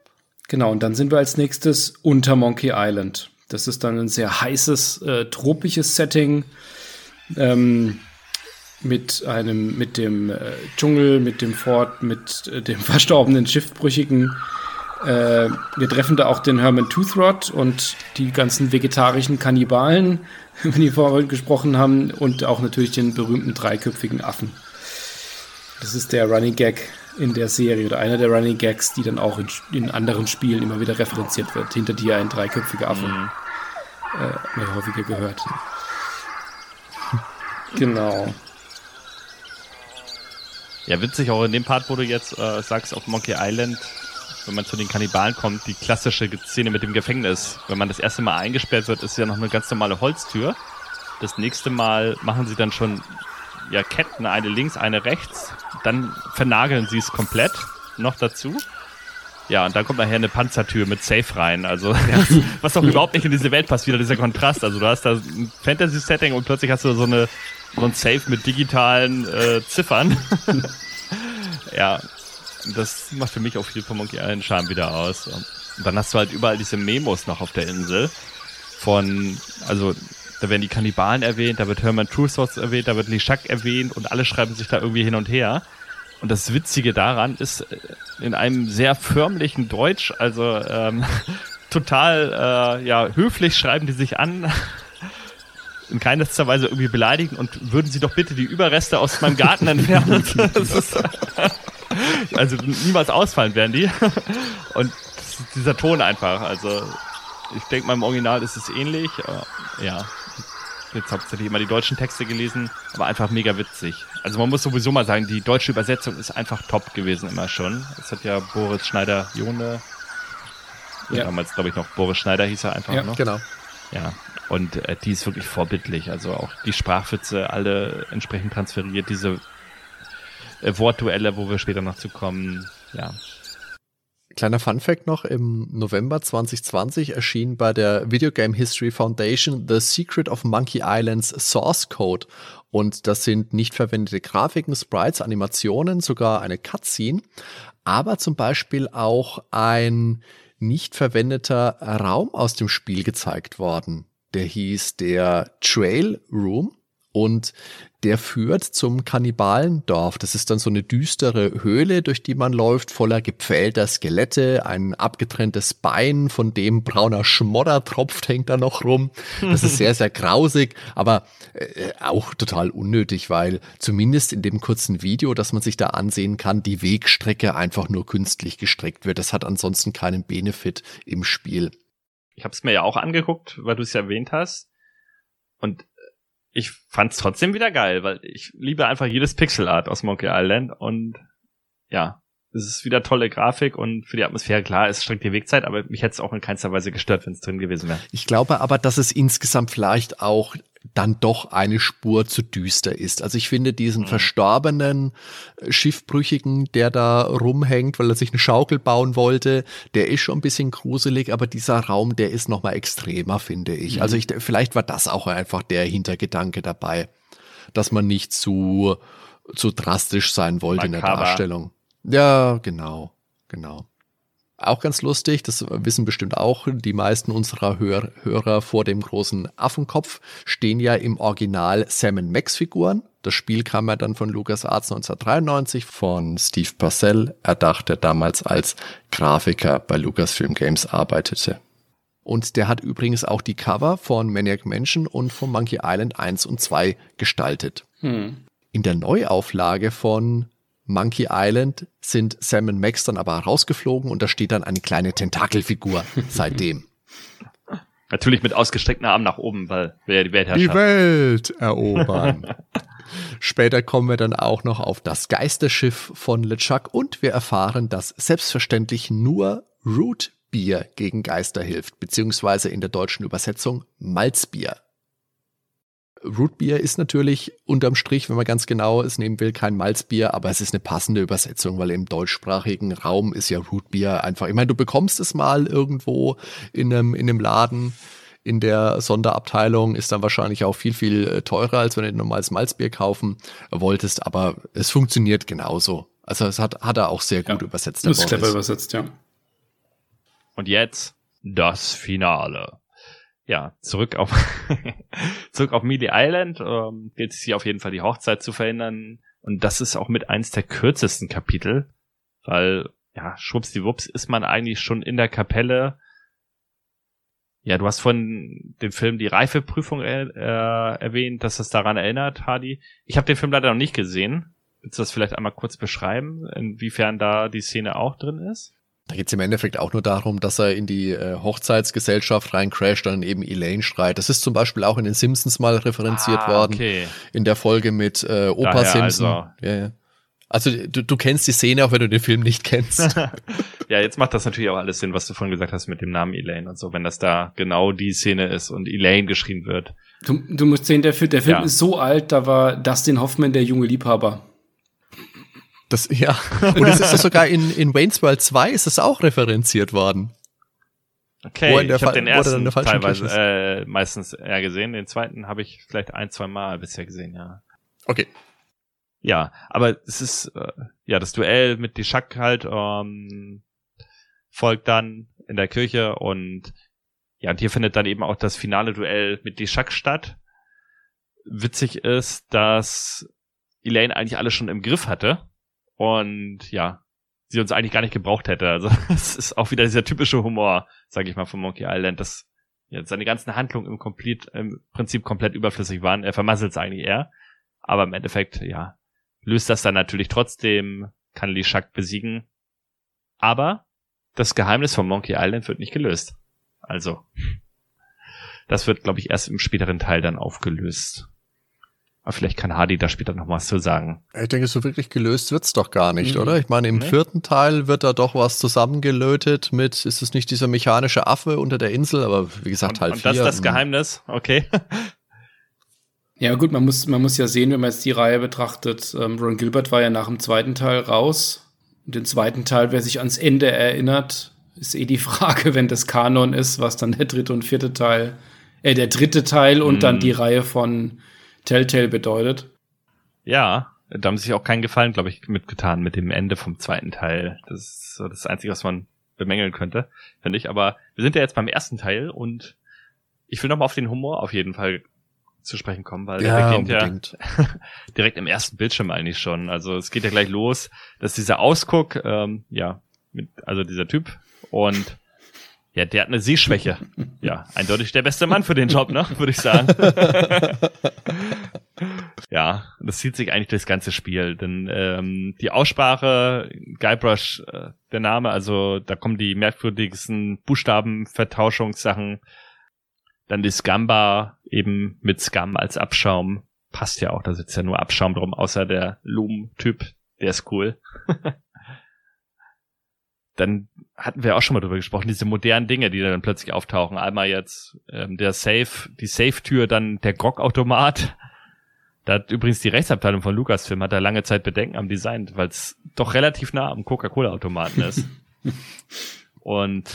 Genau, und dann sind wir als nächstes unter Monkey Island. Das ist dann ein sehr heißes, äh, tropisches Setting. Ähm, mit einem, mit dem äh, Dschungel, mit dem Fort, mit äh, dem <laughs> verstorbenen Schiffbrüchigen. Äh, wir treffen da auch den Herman Toothrod und die ganzen vegetarischen Kannibalen, <laughs> über die wir vorhin gesprochen haben, und auch natürlich den berühmten dreiköpfigen Affen. Das ist der Running Gag in der Serie oder einer der Running Gags, die dann auch in, in anderen Spielen immer wieder referenziert wird. Hinter dir ein dreiköpfiger Affe. Mhm. Äh, häufiger gehört. Genau. Ja, witzig auch in dem Part, wo du jetzt äh, sagst, auf Monkey Island, wenn man zu den Kannibalen kommt, die klassische Szene mit dem Gefängnis. Wenn man das erste Mal eingesperrt wird, ist ja noch eine ganz normale Holztür. Das nächste Mal machen sie dann schon ja, Ketten, eine links, eine rechts. Dann vernageln sie es komplett noch dazu. Ja, und dann kommt nachher eine Panzertür mit Safe rein. Also, <laughs> was auch überhaupt nicht in diese Welt passt, wieder dieser Kontrast. Also, du hast da ein Fantasy-Setting und plötzlich hast du so eine so ein Safe mit digitalen äh, Ziffern. <laughs> ja, das macht für mich auch viel von Monkey Island Charme wieder aus. Und dann hast du halt überall diese Memos noch auf der Insel von, also da werden die Kannibalen erwähnt, da wird Herman Truthos erwähnt, da wird Lishak erwähnt und alle schreiben sich da irgendwie hin und her. Und das Witzige daran ist, äh, in einem sehr förmlichen Deutsch, also ähm, <laughs> total äh, ja, höflich schreiben die sich an <laughs> in keinster Weise irgendwie beleidigen und würden Sie doch bitte die Überreste aus meinem Garten entfernen. <laughs> ist, also niemals ausfallen werden die. Und dieser Ton einfach, also ich denke mal im Original ist es ähnlich. Ja, jetzt hauptsächlich immer die deutschen Texte gelesen, aber einfach mega witzig. Also man muss sowieso mal sagen, die deutsche Übersetzung ist einfach top gewesen immer schon. Das hat ja Boris Schneider-Jone, ja. damals glaube ich noch Boris Schneider hieß er einfach ja, noch. genau. Ja, und äh, die ist wirklich vorbildlich. Also auch die Sprachwitze alle entsprechend transferiert, diese äh, Wortduelle, wo wir später noch zu kommen. Ja. Kleiner Funfact noch, im November 2020 erschien bei der Video Game History Foundation The Secret of Monkey Islands Source Code. Und das sind nicht verwendete Grafiken, Sprites, Animationen, sogar eine Cutscene, aber zum Beispiel auch ein nicht verwendeter Raum aus dem Spiel gezeigt worden der hieß der Trail Room und der führt zum Kannibalendorf. Das ist dann so eine düstere Höhle, durch die man läuft, voller gepfählter Skelette, ein abgetrenntes Bein, von dem brauner Schmodder tropft, hängt da noch rum. Das ist sehr, sehr grausig, aber äh, auch total unnötig, weil zumindest in dem kurzen Video, das man sich da ansehen kann, die Wegstrecke einfach nur künstlich gestreckt wird. Das hat ansonsten keinen Benefit im Spiel. Ich habe es mir ja auch angeguckt, weil du es erwähnt hast. Und ich fand es trotzdem wieder geil, weil ich liebe einfach jedes Pixelart aus Monkey Island und ja, es ist wieder tolle Grafik und für die Atmosphäre, klar, es streckt die Wegzeit, aber mich hätte es auch in keinster Weise gestört, wenn es drin gewesen wäre. Ich glaube aber, dass es insgesamt vielleicht auch dann doch eine Spur zu düster ist. Also ich finde diesen mhm. verstorbenen äh, Schiffbrüchigen, der da rumhängt, weil er sich eine Schaukel bauen wollte, der ist schon ein bisschen gruselig, aber dieser Raum, der ist noch mal extremer, finde ich. Mhm. Also ich, vielleicht war das auch einfach der Hintergedanke dabei. dass man nicht zu, zu drastisch sein wollte in der Makaber. Darstellung. Ja, genau, genau. Auch ganz lustig, das wissen bestimmt auch die meisten unserer Hör Hörer vor dem großen Affenkopf, stehen ja im Original Sam Max Figuren. Das Spiel kam ja dann von LucasArts 1993 von Steve Purcell, erdacht, der damals als Grafiker bei Lucasfilm Games arbeitete. Und der hat übrigens auch die Cover von Maniac Mansion und von Monkey Island 1 und 2 gestaltet. Hm. In der Neuauflage von Monkey Island sind Sam und Max dann aber rausgeflogen und da steht dann eine kleine Tentakelfigur <laughs> seitdem. Natürlich mit ausgestreckten Armen nach oben, weil wir ja die Welt Die Welt erobern. <laughs> Später kommen wir dann auch noch auf das Geisterschiff von LeChuck und wir erfahren, dass selbstverständlich nur Root Bier gegen Geister hilft, beziehungsweise in der deutschen Übersetzung Malzbier. Rootbier ist natürlich unterm Strich, wenn man ganz genau es nehmen will, kein Malzbier, aber es ist eine passende Übersetzung, weil im deutschsprachigen Raum ist ja Rootbier einfach. Ich meine, du bekommst es mal irgendwo in einem, in einem Laden in der Sonderabteilung, ist dann wahrscheinlich auch viel, viel äh, teurer, als wenn du ein normales Malzbier kaufen wolltest, aber es funktioniert genauso. Also es hat, hat er auch sehr gut Ja. übersetzt. Das ist clever übersetzt, ja. Und jetzt das Finale. Ja, zurück auf <laughs> zurück auf Mealy Island. Ähm, gilt es hier auf jeden Fall die Hochzeit zu verhindern. Und das ist auch mit eins der kürzesten Kapitel, weil ja, schwuppsdiwupps ist man eigentlich schon in der Kapelle. Ja, du hast von dem Film die Reifeprüfung äh, äh, erwähnt, dass es daran erinnert, Hardy. Ich habe den Film leider noch nicht gesehen. Willst du das vielleicht einmal kurz beschreiben, inwiefern da die Szene auch drin ist? Da geht es im Endeffekt auch nur darum, dass er in die äh, Hochzeitsgesellschaft rein crasht und eben Elaine schreit. Das ist zum Beispiel auch in den Simpsons mal referenziert Ah, worden. Okay. In der Folge mit äh, Opa Daher Simpson. also. Ja, ja. Also du, du kennst die Szene, auch wenn du den Film nicht kennst. <laughs> Ja, jetzt macht das natürlich auch alles Sinn, was du vorhin gesagt hast mit dem Namen Elaine und so, wenn das da genau die Szene ist und Elaine geschrien wird. Du, du musst sehen, der, Fi- der Film Ja. ist so alt, da war Dustin Hoffman der junge Liebhaber. Das, ja. Und es ist sogar in, in Wayne's World 2 ist es auch referenziert worden. Okay, ich habe den er ersten teilweise äh, meistens eher gesehen, den zweiten habe ich vielleicht ein, zwei Mal bisher gesehen, ja. Okay. Ja, aber es ist äh, ja das Duell mit Dishak halt ähm, folgt dann in der Kirche und ja, und hier findet dann eben auch das finale Duell mit Dishak statt. Witzig ist, dass Elaine eigentlich alles schon im Griff hatte und ja, sie uns eigentlich gar nicht gebraucht hätte. Also <laughs> es ist auch wieder dieser typische Humor, sage ich mal, von Monkey Island, dass ja, seine ganzen Handlungen im, komplett, im Prinzip komplett überflüssig waren. Er vermasselt es eigentlich eher. Aber im Endeffekt, ja, löst das dann natürlich trotzdem, kann Lee Shak besiegen. Aber das Geheimnis von Monkey Island wird nicht gelöst. Also, das wird, glaube ich, erst im späteren Teil dann aufgelöst. Aber vielleicht kann Hardy da später noch was zu sagen. Ich denke, so wirklich gelöst wird's doch gar nicht, Mhm. oder? Ich meine, im Nee. vierten Teil wird da doch was zusammengelötet mit, ist es nicht dieser mechanische Affe unter der Insel, aber wie gesagt, Und, Teil und das vier, ist das hm. Geheimnis, okay. Ja gut, man muss, man muss ja sehen, wenn man jetzt die Reihe betrachtet, ähm, Ron Gilbert war ja nach dem zweiten Teil raus. Und den zweiten Teil, wer sich ans Ende erinnert, ist eh die <laughs> Frage, wenn das Kanon ist, was dann der dritte und vierte Teil, äh, der dritte Teil und Mhm. dann die Reihe von Telltale bedeutet. Ja, da haben sie sich auch keinen Gefallen, glaube ich, mitgetan mit dem Ende vom zweiten Teil. Das ist so das Einzige, was man bemängeln könnte, finde ich. Aber wir sind ja jetzt beim ersten Teil und ich will noch mal auf den Humor auf jeden Fall zu sprechen kommen, weil der Ja, beginnt unbedingt. ja <laughs> direkt im ersten Bildschirm eigentlich schon. Also es geht ja gleich los, dass dieser Ausguck, ähm, ja, mit, also dieser Typ und ja, der hat eine Sehschwäche. <laughs> Ja, eindeutig der beste Mann für den Job, ne, würde ich sagen. <laughs> ja, das zieht sich eigentlich durchs ganze Spiel, denn ähm, die Aussprache, Guybrush, äh, der Name, also da kommen die merkwürdigsten Buchstabenvertauschungssachen, dann die Scamba eben mit Scum als Abschaum, passt ja auch, da sitzt ja nur Abschaum drum, außer der Loom-Typ, der ist cool. Dann hatten wir auch schon mal drüber gesprochen, diese modernen Dinge, die dann plötzlich auftauchen. Einmal jetzt ähm, der Safe, die Safe-Tür, dann der Grog-Automat. Da hat übrigens die Rechtsabteilung von Lucasfilm hat da lange Zeit Bedenken am Design, weil es doch relativ nah am Coca-Cola-Automaten ist. <laughs> Und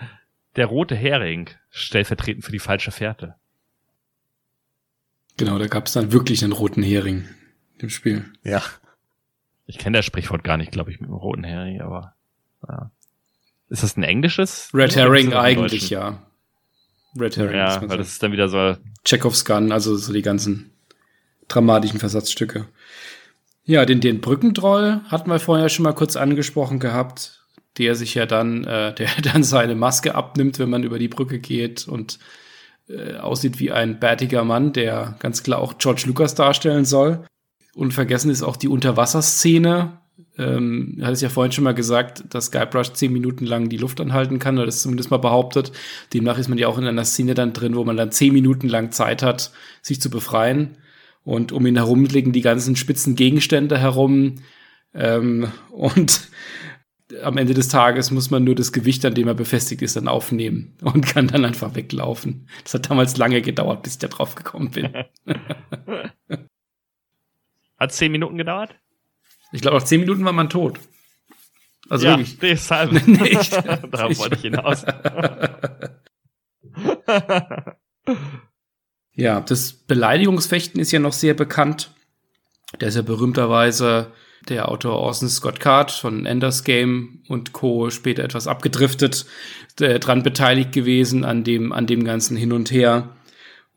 <laughs> der rote Hering, stellvertretend für die falsche Fährte. Genau, da gab es dann wirklich einen roten Hering im Spiel. Ja. Ich kenne das Sprichwort gar nicht, glaube ich, mit dem roten Hering, aber ja. Ist das ein englisches? Red Herring eigentlich, ja. Red Herring. Ja, weil das ist dann wieder so. Chekhovs Gun, also so die ganzen dramatischen Versatzstücke. Ja, den, den Brückentroll hatten wir vorher schon mal kurz angesprochen gehabt, der sich ja dann, äh, der <laughs> dann seine Maske abnimmt, wenn man über die Brücke geht und äh, aussieht wie ein bärtiger Mann, der ganz klar auch George Lucas darstellen soll. Unvergessen ist auch die Unterwasserszene. Ähm, hat es ja vorhin schon mal gesagt, dass Guybrush zehn Minuten lang die Luft anhalten kann, oder das zumindest mal behauptet. Demnach ist man ja auch in einer Szene dann drin, wo man dann zehn Minuten lang Zeit hat, sich zu befreien. Und um ihn herum liegen die ganzen spitzen Gegenstände herum. Ähm, und am Ende des Tages muss man nur das Gewicht, an dem er befestigt ist, dann aufnehmen und kann dann einfach weglaufen. Das hat damals lange gedauert, bis ich da drauf gekommen bin. <laughs> Hat zehn Minuten gedauert? Ich glaube, nach zehn Minuten war man tot. Also ja, wirklich. deshalb. <laughs> Nicht. <laughs> Darauf wollte ich hinaus. <laughs> ja, das Beleidigungsfechten ist ja noch sehr bekannt. Der ist ja berühmterweise der Autor Orson Scott Card von Enders Game und Co. später etwas abgedriftet, äh, dran beteiligt gewesen an dem, an dem ganzen Hin und Her.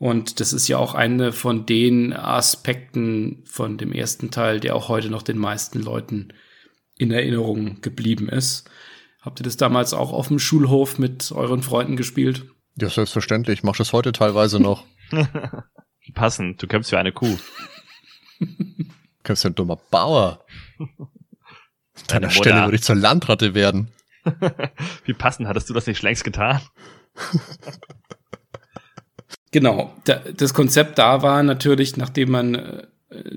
Und das ist ja auch eine von den Aspekten von dem ersten Teil, der auch heute noch den meisten Leuten in Erinnerung geblieben ist. Habt ihr das damals auch auf dem Schulhof mit euren Freunden gespielt? Ja, selbstverständlich. Ich mache das heute teilweise noch. <laughs> Passend. Du kämpfst für eine Kuh. du kämpfst für ein dummer Bauer. <laughs> An deiner Stelle würde ich zur Landratte werden. <laughs> Wie passend, hattest du das nicht längst getan? Genau. das Konzept da war natürlich, nachdem man äh,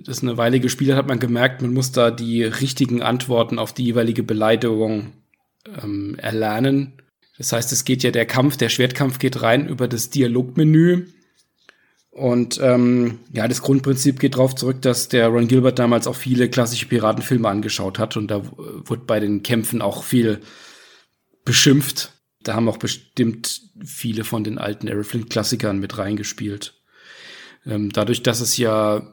das eine Weile gespielt hat, hat man gemerkt, man muss da die richtigen Antworten auf die jeweilige Beleidigung ähm, erlernen. Das heißt, es geht ja der Kampf, der Schwertkampf geht rein über das Dialogmenü. Und ähm, ja, das Grundprinzip geht darauf zurück, dass der Ron Gilbert damals auch viele klassische Piratenfilme angeschaut hat und da wurde bei den Kämpfen auch viel beschimpft. Da haben auch bestimmt viele von den alten Errol Flynn Klassikern mit reingespielt. Ähm, dadurch, dass es ja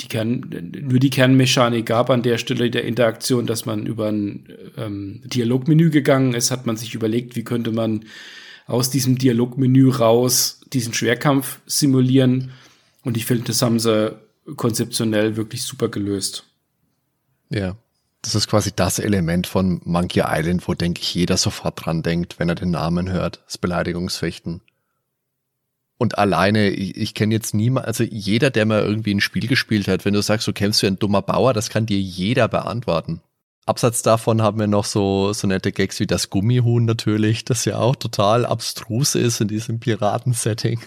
die Kern, nur die Kernmechanik gab an der Stelle der Interaktion, dass man über ein ähm, Dialogmenü gegangen ist, hat man sich überlegt, wie könnte man aus diesem Dialogmenü raus diesen Schwerkampf simulieren. Und ich finde, das haben sie konzeptionell wirklich super gelöst. Ja. Das ist quasi das Element von Monkey Island, wo, denke ich, jeder sofort dran denkt, wenn er den Namen hört, das Beleidigungsfechten. Und alleine, ich, ich kenne jetzt niemand, also jeder, der mal irgendwie ein Spiel gespielt hat, wenn du sagst, du kämpfst wie ein dummer Bauer, das kann dir jeder beantworten. Abseits davon haben wir noch so, so nette Gags wie das Gummihuhn natürlich, das ja auch total abstrus ist in diesem Piratensetting.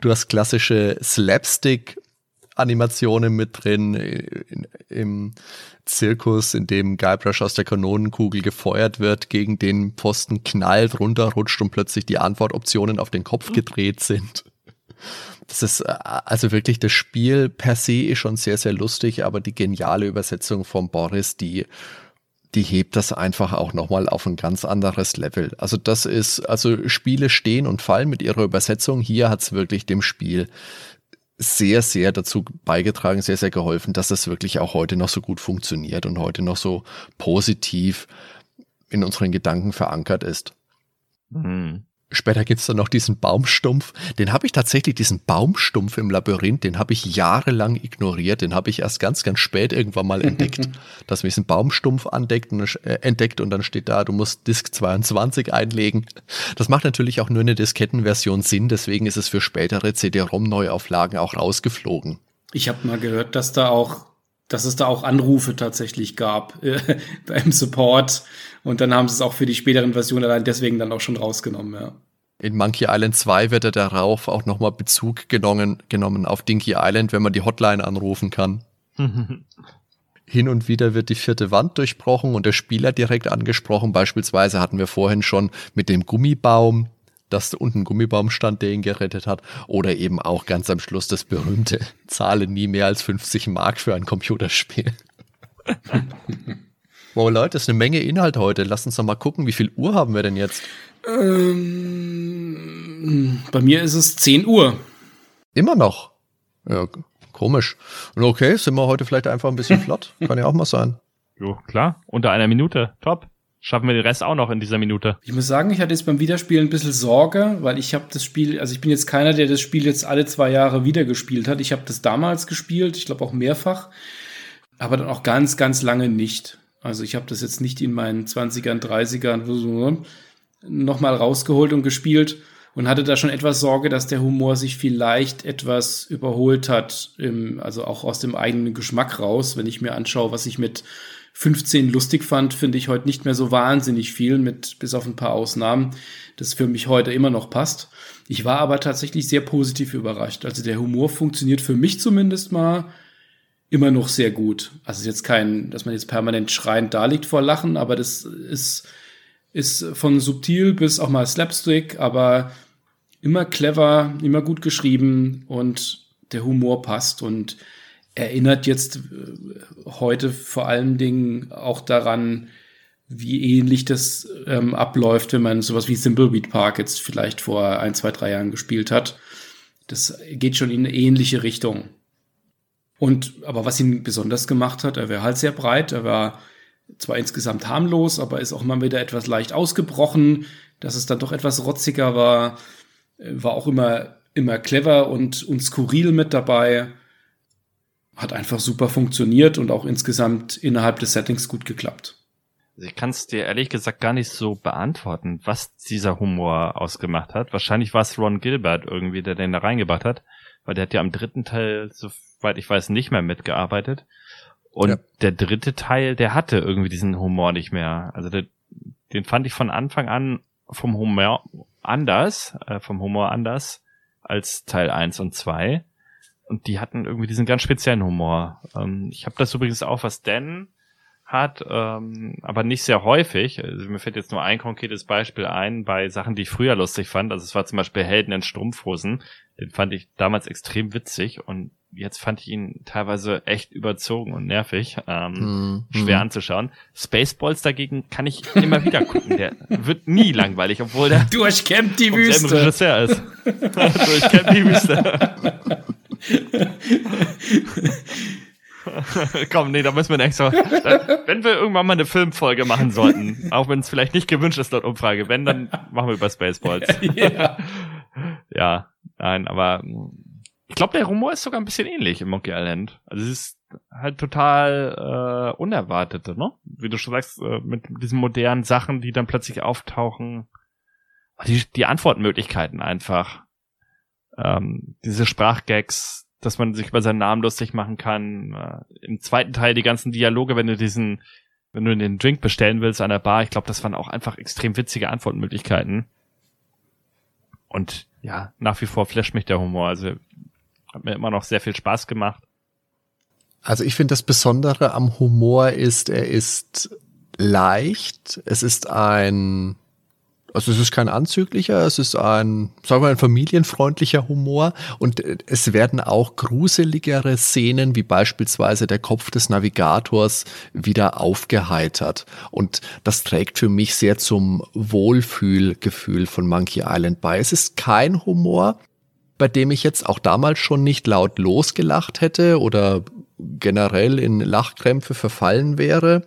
Du hast klassische Slapstick Animationen mit drin in, im Zirkus, in dem Guybrush aus der Kanonenkugel gefeuert wird, gegen den Posten knallt, runterrutscht und plötzlich die Antwortoptionen auf den Kopf gedreht sind. Das ist äh, also wirklich das Spiel per se ist schon sehr, sehr lustig, aber die geniale Übersetzung von Boris, die die hebt das einfach auch nochmal auf ein ganz anderes Level. Also das ist, also Spiele stehen und fallen mit ihrer Übersetzung. Hier hat es wirklich dem Spiel sehr, sehr dazu beigetragen, sehr, sehr geholfen, dass das wirklich auch heute noch so gut funktioniert und heute noch so positiv in unseren Gedanken verankert ist. Mhm. Später gibt's dann noch diesen Baumstumpf. Den habe ich tatsächlich, diesen Baumstumpf im Labyrinth, den habe ich jahrelang ignoriert. Den habe ich erst ganz, ganz spät irgendwann mal entdeckt, <laughs> dass man diesen Baumstumpf entdeckt und, äh, entdeckt und dann steht da, du musst Disk 22 einlegen. Das macht natürlich auch nur eine Diskettenversion Sinn, deswegen ist es für spätere CD-ROM-Neuauflagen auch rausgeflogen. Ich habe mal gehört, dass da auch dass es da auch Anrufe tatsächlich gab äh, <laughs> beim Support und dann haben sie es auch für die späteren Versionen allein deswegen dann auch schon rausgenommen, ja. In Monkey Island 2 wird er darauf auch nochmal Bezug genommen, genommen auf Dinky Island, wenn man die Hotline anrufen kann. <laughs> Hin und wieder wird die vierte Wand durchbrochen und der Spieler direkt angesprochen. Beispielsweise hatten wir vorhin schon mit dem Gummibaum, dass unten ein Gummibaum stand, der ihn gerettet hat. Oder eben auch ganz am Schluss das berühmte <laughs> Zahle nie mehr als 50 Mark für ein Computerspiel. <laughs> Wow, Leute, das ist eine Menge Inhalt heute. Lass uns doch mal gucken, wie viel Uhr haben wir denn jetzt? Ähm, bei mir ist es 10 Uhr. Immer noch. Ja, komisch. Und okay, sind wir heute vielleicht einfach ein bisschen <laughs> flott. Kann ja auch mal sein. Jo, klar. Unter einer Minute. Top. Schaffen wir den Rest auch noch in dieser Minute. Ich muss sagen, ich hatte jetzt beim Wiederspielen ein bisschen Sorge, weil ich habe das Spiel, also ich bin jetzt keiner, der das Spiel jetzt alle zwei Jahre wieder gespielt hat. Ich habe das damals gespielt, ich glaube auch mehrfach, aber dann auch ganz, ganz lange nicht. Also ich habe das jetzt nicht in meinen 20ern, 30ern nochmal rausgeholt und gespielt und hatte da schon etwas Sorge, dass der Humor sich vielleicht etwas überholt hat, also auch aus dem eigenen Geschmack raus. Wenn ich mir anschaue, was ich mit 15 lustig fand, finde ich heute nicht mehr so wahnsinnig viel, mit bis auf ein paar Ausnahmen, das für mich heute immer noch passt. Ich war aber tatsächlich sehr positiv überrascht. Also der Humor funktioniert für mich zumindest mal immer noch sehr gut. Also ist jetzt kein, dass man jetzt permanent schreiend da liegt vor Lachen, aber das ist, ist von subtil bis auch mal Slapstick, aber immer clever, immer gut geschrieben und der Humor passt und erinnert jetzt äh, heute vor allen Dingen auch daran, wie ähnlich das ähm, abläuft, wenn man sowas wie Thimbleweed Park jetzt vielleicht vor ein, zwei, drei Jahren gespielt hat. Das geht schon in eine ähnliche Richtung. Und aber was ihn besonders gemacht hat, er war halt sehr breit, er war zwar insgesamt harmlos, aber ist auch mal wieder etwas leicht ausgebrochen, dass es dann doch etwas rotziger war, äh, war auch immer immer clever und, und skurril mit dabei. Hat einfach super funktioniert und auch insgesamt innerhalb des Settings gut geklappt. Ich kann es dir ehrlich gesagt gar nicht so beantworten, was dieser Humor ausgemacht hat. Wahrscheinlich war es Ron Gilbert irgendwie, der den da reingebracht hat, weil der hat ja am dritten Teil so soweit ich weiß, nicht mehr mitgearbeitet. Und ja. der dritte Teil, der hatte irgendwie diesen Humor nicht mehr. Also der, den fand ich von Anfang an vom Humor anders, äh, vom Humor anders als Teil 1 und 2. Und die hatten irgendwie diesen ganz speziellen Humor. Ähm, ich habe das übrigens auch, was Dan hat, ähm, aber nicht sehr häufig. Also mir fällt jetzt nur ein konkretes Beispiel ein bei Sachen, die ich früher lustig fand. Also es war zum Beispiel Helden in Strumpfhosen. Den fand ich damals extrem witzig und jetzt fand ich ihn teilweise echt überzogen und nervig, ähm, mm, schwer mm. anzuschauen. Spaceballs dagegen kann ich immer wieder gucken. Der wird nie langweilig, obwohl der durchkämmt die Wüste. Regisseur ist. <laughs> durchkämmt die Wüste. <laughs> <laughs> Komm, nee, da müssen wir extra. wenn wir irgendwann mal eine Filmfolge machen sollten, auch wenn es vielleicht nicht gewünscht ist laut Umfrage, wenn, dann machen wir über Spaceballs. <laughs> ja. <laughs> ja, nein, aber ich glaube, der Humor ist sogar ein bisschen ähnlich im Monkey Island. Also es ist halt total äh, unerwartete, ne? Wie du schon sagst, äh, mit diesen modernen Sachen, die dann plötzlich auftauchen. Die, die Antwortmöglichkeiten einfach. Ähm, diese Sprachgags, dass man sich über seinen Namen lustig machen kann. Äh, Im zweiten Teil die ganzen Dialoge, wenn du diesen, wenn du den Drink bestellen willst an der Bar, ich glaube, das waren auch einfach extrem witzige Antwortmöglichkeiten. Und ja, nach wie vor flasht mich der Humor. Also hat mir immer noch sehr viel Spaß gemacht. Also ich finde das Besondere am Humor ist, er ist leicht. Es ist ein, also es ist kein anzüglicher, es ist ein, sagen wir, ein familienfreundlicher Humor und es werden auch gruseligere Szenen, wie beispielsweise der Kopf des Navigators, wieder aufgeheitert. Und das trägt für mich sehr zum Wohlfühlgefühl von Monkey Island bei. Es ist kein Humor, bei dem ich jetzt auch damals schon nicht laut losgelacht hätte oder generell in Lachkrämpfe verfallen wäre.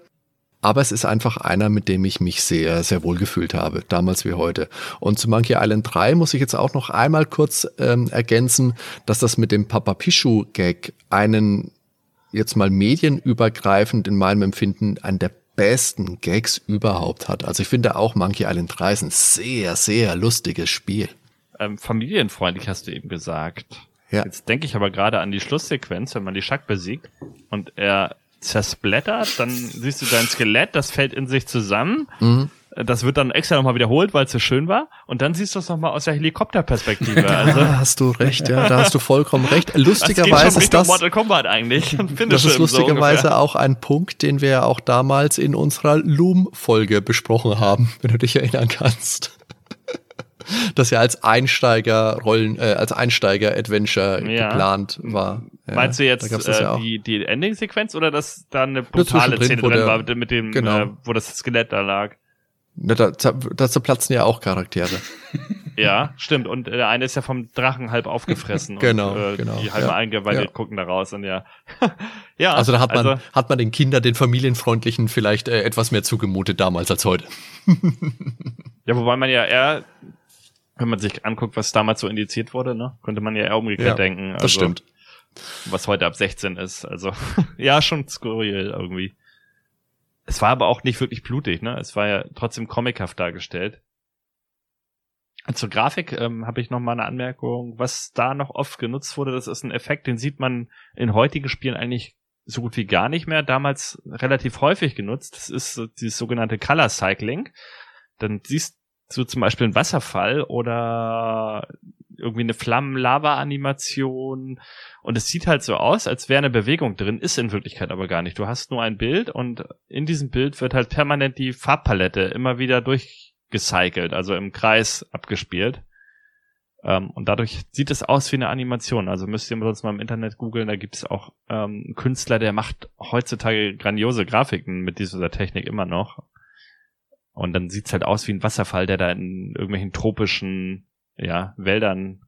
Aber es ist einfach einer, mit dem ich mich sehr, sehr wohl gefühlt habe, damals wie heute. Und zu Monkey Island 3 muss ich jetzt auch noch einmal kurz ähm, ergänzen, dass das mit dem Papa Pichu Gag einen jetzt mal medienübergreifend in meinem Empfinden einen der besten Gags überhaupt hat. Also ich finde auch Monkey Island 3 ist ein sehr, sehr lustiges Spiel ähm, familienfreundlich, hast du eben gesagt. Ja. Jetzt denke ich aber gerade an die Schlusssequenz, wenn man die Schack besiegt und er zersplattert, dann siehst du dein Skelett, das fällt in sich zusammen. Mhm. Das wird dann extra nochmal wiederholt, weil es so schön war. Und dann siehst du es nochmal aus der Helikopterperspektive. <laughs> Also. Da hast du recht, ja, da hast du vollkommen recht. Lustigerweise ist das, Mortal Kombat eigentlich. <laughs> das ist lustigerweise so auch ein Punkt, den wir auch damals in unserer Loom-Folge besprochen haben, wenn du dich erinnern kannst das ja als Einsteiger-Rollen, äh, als Einsteiger-Adventure ja. geplant war. Ja, Meinst du jetzt äh, ja die, die Ending-Sequenz oder dass da eine brutale Szene drin der, war mit dem, genau. äh, wo das Skelett da lag? Da, da, da zerplatzen ja auch Charaktere. <laughs> Ja, stimmt. Und der eine ist ja vom Drachen halb aufgefressen. <laughs> genau, und, äh, genau. Die halbe ja. eingeweidet ja. gucken da raus und ja. <laughs> ja. Also da hat man, also, hat man den Kindern, den familienfreundlichen vielleicht äh, etwas mehr zugemutet damals als heute. ja, wobei man ja eher, wenn man sich anguckt, was damals so indiziert wurde, ne, könnte man ja eher umgekehrt Ja, denken. Also, Das stimmt. Was heute ab 16 ist. Also, <laughs> ja, schon skurril irgendwie. Es war aber auch nicht wirklich blutig, ne? Es war ja trotzdem comichaft dargestellt. Zur Grafik ähm, habe ich noch mal eine Anmerkung. Was da noch oft genutzt wurde, das ist ein Effekt, den sieht man in heutigen Spielen eigentlich so gut wie gar nicht mehr. Damals relativ häufig genutzt. Das ist dieses sogenannte Color Cycling. Dann siehst du zum Beispiel einen Wasserfall oder irgendwie eine Flammen-Lava-Animation und es sieht halt so aus, als wäre eine Bewegung drin, ist in Wirklichkeit aber gar nicht. Du hast nur ein Bild und in diesem Bild wird halt permanent die Farbpalette immer wieder durchgecycelt, also im Kreis abgespielt. Ähm, und dadurch sieht es aus wie eine Animation. Also müsst ihr sonst mal im Internet googeln, da gibt es auch ähm, einen Künstler, der macht heutzutage grandiose Grafiken mit dieser Technik immer noch. Und dann sieht's halt aus wie ein Wasserfall, der da in irgendwelchen tropischen ja, Wäldern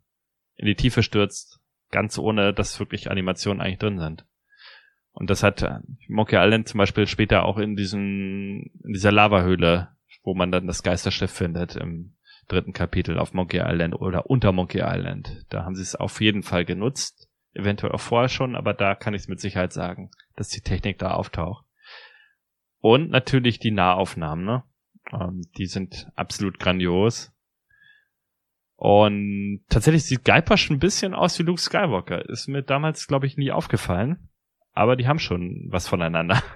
in die Tiefe stürzt, ganz ohne, dass wirklich Animationen eigentlich drin sind. Und das hat Monkey Island zum Beispiel später auch in diesem, in dieser Lavahöhle, wo man dann das Geisterschiff findet im dritten Kapitel auf Monkey Island oder unter Monkey Island. Da haben sie es auf jeden Fall genutzt. Eventuell auch vorher schon, aber da kann ich es mit Sicherheit sagen, dass die Technik da auftaucht. Und natürlich die Nahaufnahmen, ne? Ähm, die sind absolut grandios. Und tatsächlich sieht Guybrush ein bisschen aus wie Luke Skywalker. Ist mir damals, glaube ich, nie aufgefallen. Aber die haben schon was voneinander. <laughs>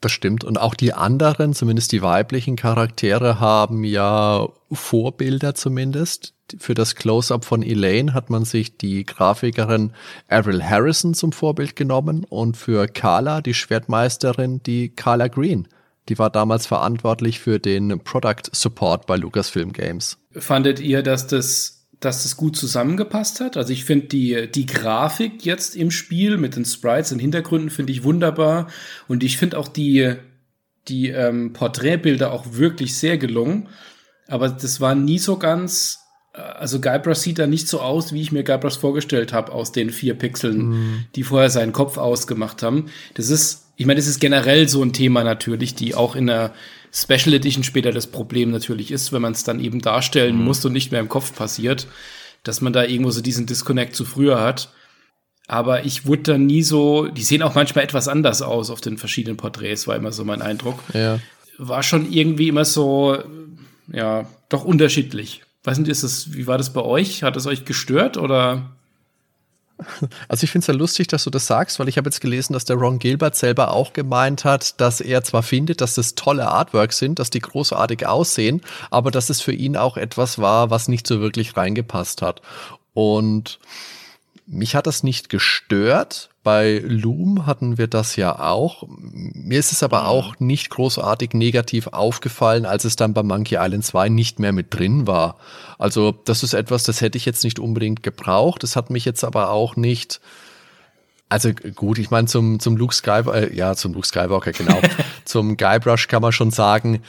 Das stimmt. Und auch die anderen, zumindest die weiblichen Charaktere, haben ja Vorbilder zumindest. Für das Close-up von Elaine hat man sich die Grafikerin Avril Harrison zum Vorbild genommen und für Carla, die Schwertmeisterin, die Carla Green. Die war damals verantwortlich für den Product Support bei Lucasfilm Games. Fandet ihr, dass das dass das gut zusammengepasst hat. Also ich finde die, die Grafik jetzt im Spiel mit den Sprites und Hintergründen finde ich wunderbar. Und ich finde auch die, die ähm, Porträtbilder auch wirklich sehr gelungen. Aber das war nie so ganz, also Guybrush sieht da nicht so aus, wie ich mir Guybrush vorgestellt habe, aus den vier Pixeln, Mhm. die vorher seinen Kopf ausgemacht haben. Das ist, ich meine, das ist generell so ein Thema natürlich, die auch in der Special Edition später das Problem natürlich ist, wenn man es dann eben darstellen Mhm. muss und nicht mehr im Kopf passiert, dass man da irgendwo so diesen Disconnect zu früher hat. Aber ich wurde da nie so, die sehen auch manchmal etwas anders aus auf den verschiedenen Porträts, war immer so mein Eindruck. Ja. War schon irgendwie immer so, ja, doch unterschiedlich. Weiß nicht, ist das, wie war das bei euch? Hat es euch gestört oder? Also ich finde es ja lustig, dass du das sagst, weil ich habe jetzt gelesen, dass der Ron Gilbert selber auch gemeint hat, dass er zwar findet, dass das tolle Artworks sind, dass die großartig aussehen, aber dass es für ihn auch etwas war, was nicht so wirklich reingepasst hat. Und mich hat das nicht gestört. Bei Loom hatten wir das ja auch. Mir ist es aber auch nicht großartig negativ aufgefallen, als es dann bei Monkey Island 2 nicht mehr mit drin war. Also das ist etwas, das hätte ich jetzt nicht unbedingt gebraucht. Das hat mich jetzt aber auch nicht also gut, ich meine, zum, zum Luke Skywalker, äh, ja, zum Luke Skywalker, genau. <laughs> zum Guybrush kann man schon sagen,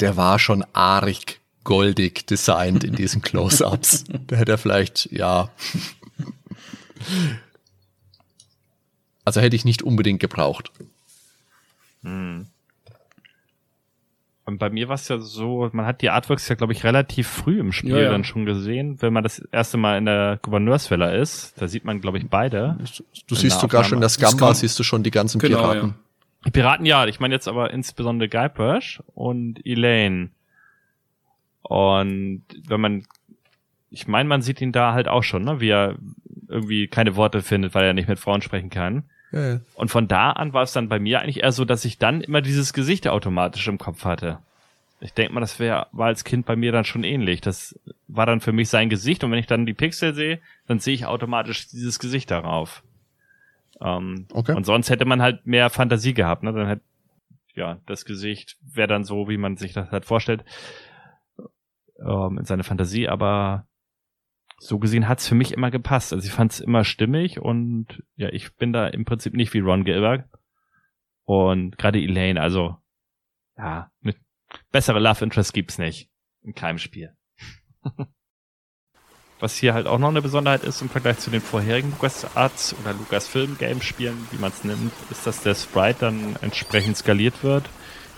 der war schon arg goldig designt in diesen <laughs> Close-Ups. da hätte er vielleicht, ja. <laughs> Also hätte ich nicht unbedingt gebraucht. Hm. Und bei mir war es ja so, man hat die Artworks ja, glaube ich, relativ früh im Spiel Ja, ja. dann schon gesehen. Wenn man das erste Mal in der Gouverneursvilla ist, da sieht man, glaube ich, beide. Du siehst sogar schon in der Das Scamba, kann- siehst du schon die ganzen Genau, Piraten. Die Piraten ja, ich meine jetzt aber insbesondere Guybrush und Elaine. Und wenn man, ich meine, man sieht ihn da halt auch schon, ne, wie er irgendwie keine Worte findet, weil er nicht mit Frauen sprechen kann. Ja. Und von da an war es dann bei mir eigentlich eher so, dass ich dann immer dieses Gesicht automatisch im Kopf hatte. Ich denke mal, das wär, war als Kind bei mir dann schon ähnlich. Das war dann für mich sein Gesicht und wenn ich dann die Pixel sehe, dann sehe ich automatisch dieses Gesicht darauf. Ähm, Okay. Und sonst hätte man halt mehr Fantasie gehabt. Ne? Dann hätte ja das Gesicht wäre dann so, wie man sich das halt vorstellt ähm, in seine Fantasie. Aber so gesehen hat's für mich immer gepasst. Also ich fand's immer stimmig und ja, ich bin da im Prinzip nicht wie Ron Gilbert. Und gerade Elaine, also ja, mit bessere Love Interest gibt's nicht in keinem Spiel. <laughs> Was hier halt auch noch eine Besonderheit ist im Vergleich zu den vorherigen LucasArts oder Lucasfilm Game Spielen, wie man es nimmt, ist, dass der Sprite dann entsprechend skaliert wird,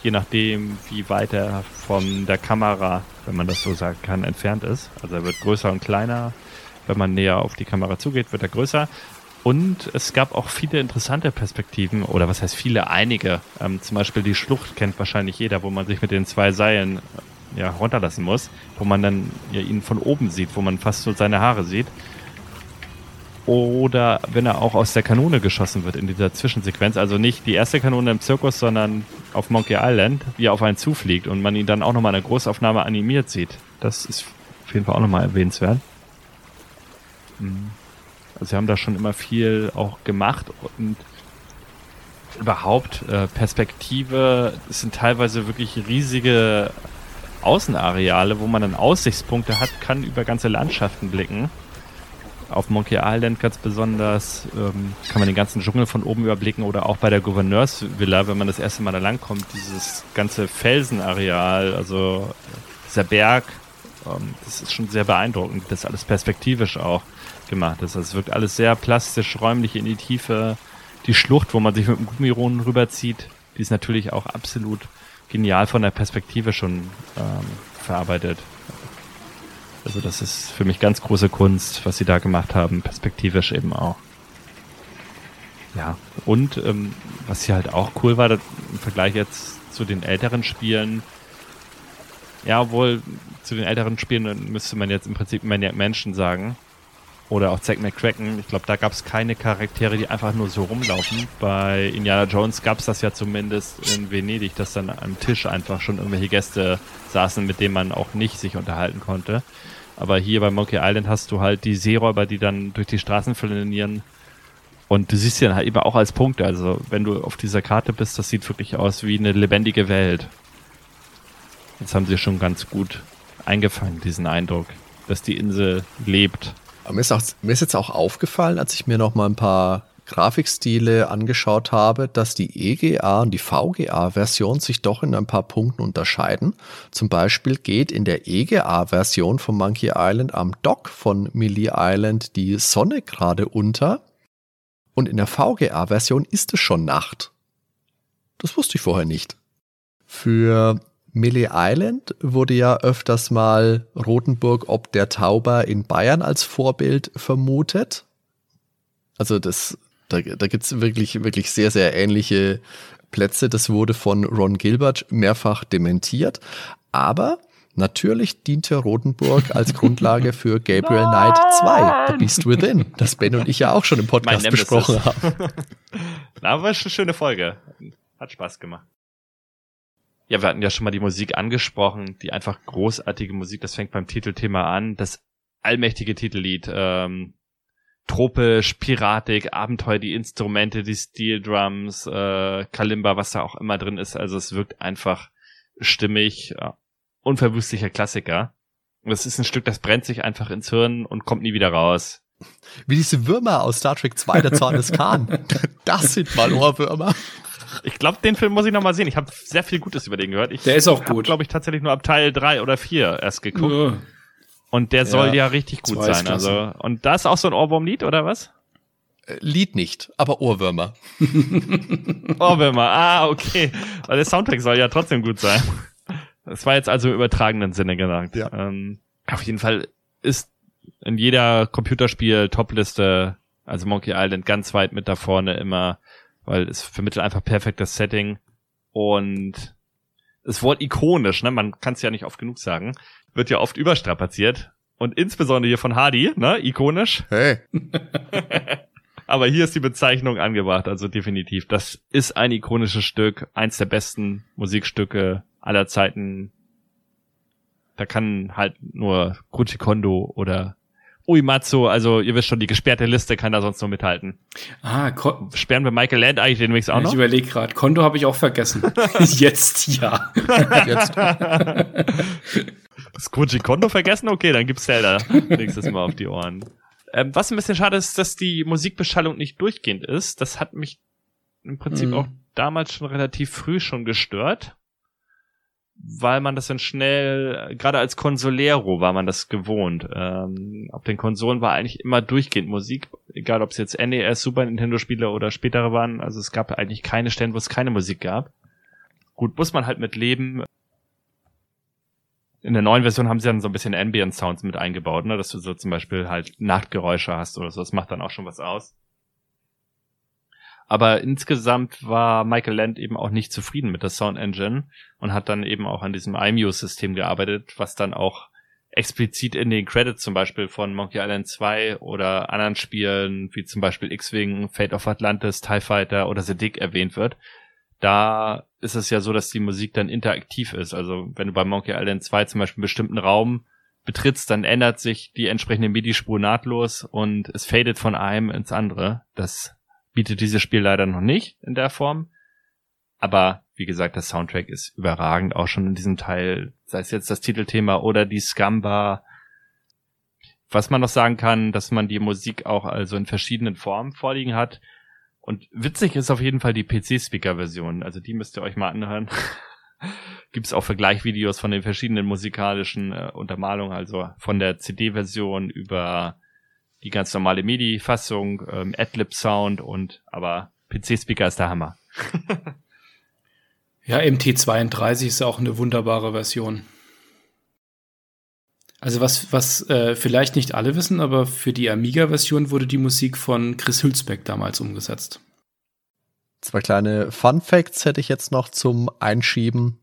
je nachdem, wie weit er von der Kamera, wenn man das so sagen kann, entfernt ist. Also er wird größer und kleiner. Wenn man näher auf die Kamera zugeht, wird er größer. Und es gab auch viele interessante Perspektiven, oder was heißt viele, einige. Ähm, zum Beispiel die Schlucht kennt wahrscheinlich jeder, wo man sich mit den zwei Seilen ja, runterlassen muss, wo man dann ja, ihn von oben sieht, wo man fast so seine Haare sieht. Oder wenn er auch aus der Kanone geschossen wird in dieser Zwischensequenz, also nicht die erste Kanone im Zirkus, sondern auf Monkey Island, wie er auf einen zufliegt und man ihn dann auch nochmal in der Großaufnahme animiert sieht. Das ist auf jeden Fall auch nochmal erwähnenswert. Mhm. Also sie haben da schon immer viel auch gemacht und überhaupt äh, Perspektive, es sind teilweise wirklich riesige Außenareale, wo man dann Aussichtspunkte hat, kann über ganze Landschaften blicken. Auf Monkey Island ganz besonders ähm, kann man den ganzen Dschungel von oben überblicken oder auch bei der Gouverneursvilla, wenn man das erste Mal da langkommt, dieses ganze Felsenareal, also dieser Berg, ähm, das ist schon sehr beeindruckend, das alles perspektivisch auch gemacht ist. Also es wirkt alles sehr plastisch, räumlich in die Tiefe. Die Schlucht, wo man sich mit dem Gummironen rüberzieht, die ist natürlich auch absolut genial von der Perspektive schon ähm, verarbeitet. Also das ist für mich ganz große Kunst, was sie da gemacht haben, perspektivisch eben auch. Ja, und ähm, was hier halt auch cool war, im Vergleich jetzt zu den älteren Spielen, ja, wohl zu den älteren Spielen müsste man jetzt im Prinzip Maniac Menschen sagen, oder auch Zack McCracken. Ich glaube, da gab es keine Charaktere, die einfach nur so rumlaufen. Bei Indiana Jones gab es das ja zumindest in Venedig, dass dann am Tisch einfach schon irgendwelche Gäste saßen, mit denen man auch nicht sich unterhalten konnte. Aber hier bei Monkey Island hast du halt die Seeräuber, die dann durch die Straßen flanieren. Und du siehst sie dann halt eben auch als Punkte. Also wenn du auf dieser Karte bist, das sieht wirklich aus wie eine lebendige Welt. Jetzt haben sie schon ganz gut eingefangen, diesen Eindruck, dass die Insel lebt. Aber mir ist, auch, mir ist jetzt auch aufgefallen, als ich mir noch mal ein paar Grafikstile angeschaut habe, dass die EGA und die VGA-Version sich doch in ein paar Punkten unterscheiden. Zum Beispiel geht in der EGA-Version von Monkey Island am Dock von Millie Island die Sonne gerade unter und in der VGA-Version ist es schon Nacht. Das wusste ich vorher nicht. Für Millie Island wurde ja öfters mal Rotenburg ob der Tauber in Bayern als Vorbild vermutet. Also das, da, da gibt's wirklich, wirklich sehr, sehr ähnliche Plätze. Das wurde von Ron Gilbert mehrfach dementiert. Aber natürlich diente Rotenburg als <laughs> Grundlage für Gabriel Knight 2, The Beast Within, das Ben und ich ja auch schon im Podcast besprochen haben. <laughs> Na, war eine schöne Folge. Hat Spaß gemacht. Ja, wir hatten ja schon mal die Musik angesprochen, die einfach großartige Musik, das fängt beim Titelthema an, das allmächtige Titellied, ähm, tropisch, piratig, Abenteuer, die Instrumente, die Steel Drums, äh, Kalimba, was da auch immer drin ist, also es wirkt einfach stimmig, äh, unverwüstlicher Klassiker. Und das ist ein Stück, das brennt sich einfach ins Hirn und kommt nie wieder raus. Wie diese Würmer aus Star Trek 2, der Zorn des Khan. <laughs> Das sind mal Ohrwürmer. Ich glaube, den Film muss ich noch mal sehen. Ich habe sehr viel Gutes über den gehört. Ich der ist auch gut. glaube ich, tatsächlich nur ab Teil drei oder vier erst geguckt. Ja. Und der soll ja, ja richtig gut sein. Also, und da ist auch so ein Ohrwurm-Lied, oder was? Äh, Lied nicht, aber Ohrwürmer. <laughs> Ohrwürmer, ah, okay. Weil der Soundtrack soll ja trotzdem gut sein. Das war jetzt also im übertragenen Sinne gesagt. Ja. Ähm, auf jeden Fall ist in jeder Computerspiel-Topliste, also Monkey Island, ganz weit mit da vorne immer weil es vermittelt einfach perfekt das Setting und das Wort ikonisch, ne, man kann es ja nicht oft genug sagen, wird ja oft überstrapaziert und insbesondere hier von Hardy, ne, ikonisch. Hey. <laughs> Aber hier ist die Bezeichnung angebracht, also definitiv. Das ist ein ikonisches Stück, eins der besten Musikstücke aller Zeiten. Da kann halt nur Grucci Kondo oder Uimatsu, also ihr wisst schon, die gesperrte Liste kann da sonst nur mithalten. Ah, Ko Sperren wir Michael Land eigentlich den Mix auch noch? Ich überlege gerade, Kondo habe ich auch vergessen. <laughs> Jetzt ja. <laughs> Jetzt. <laughs> Koji Kondo vergessen? Okay, dann gibt's Zelda nächstes Mal auf die Ohren. Ähm, was ein bisschen schade ist, dass die Musikbeschallung nicht durchgehend ist. Das hat mich im Prinzip mhm. auch damals schon relativ früh schon gestört. Weil man das dann schnell, gerade als Consolero war man das gewohnt. Ähm, auf den Konsolen war eigentlich immer durchgehend Musik, egal ob es jetzt NES, Super Nintendo Spiele oder spätere waren. Also es gab eigentlich keine Stellen, wo es keine Musik gab. Gut, muss man halt mit leben. In der neuen Version haben sie dann so ein bisschen Ambient Sounds mit eingebaut, ne? dass du so zum Beispiel halt Nachtgeräusche hast oder so. Das macht dann auch schon was aus. Aber insgesamt war Michael Land eben auch nicht zufrieden mit der Sound Engine und hat dann eben auch an diesem iMuse-System gearbeitet, was dann auch explizit in den Credits zum Beispiel von Monkey Island 2 oder anderen Spielen, wie zum Beispiel X-Wing, Fate of Atlantis, TIE Fighter oder The Dick erwähnt wird. Da ist es ja so, dass die Musik dann interaktiv ist. Also wenn du bei Monkey Island 2 zum Beispiel einen bestimmten Raum betrittst, dann ändert sich die entsprechende MIDI-Spur nahtlos und es fadet von einem ins andere. Das bietet dieses Spiel leider noch nicht in der Form. Aber wie gesagt, der Soundtrack ist überragend, auch schon in diesem Teil, sei es jetzt das Titelthema oder die Scamba. Was man noch sagen kann, dass man die Musik auch also in verschiedenen Formen vorliegen hat. Und witzig ist auf jeden Fall die PC-Speaker-Version. Also die müsst ihr euch mal anhören. <laughs> Gibt es auch Vergleichvideos von den verschiedenen musikalischen äh, Untermalungen, also von der CD-Version über die ganz normale MIDI-Fassung, ähm, Adlib-Sound und aber PC-Speaker ist der Hammer. <laughs> ja, MT32 ist auch eine wunderbare Version. Also was, was äh, vielleicht nicht alle wissen, aber für die Amiga-Version wurde die Musik von Chris Hülsbeck damals umgesetzt. Zwei kleine Fun Facts hätte ich jetzt noch zum Einschieben.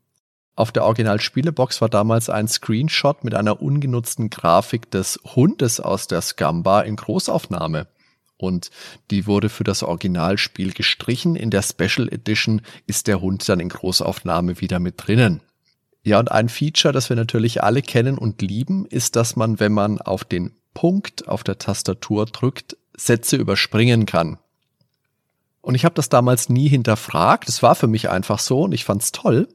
Auf der Original-Spielebox war damals ein Screenshot mit einer ungenutzten Grafik des Hundes aus der Scamba in Großaufnahme. Und die wurde für das Originalspiel gestrichen. In der Special Edition ist der Hund dann in Großaufnahme wieder mit drinnen. Ja, und ein Feature, das wir natürlich alle kennen und lieben, ist, dass man, wenn man auf den Punkt auf der Tastatur drückt, Sätze überspringen kann. Und ich habe das damals nie hinterfragt. Es war für mich einfach so und ich fand's toll.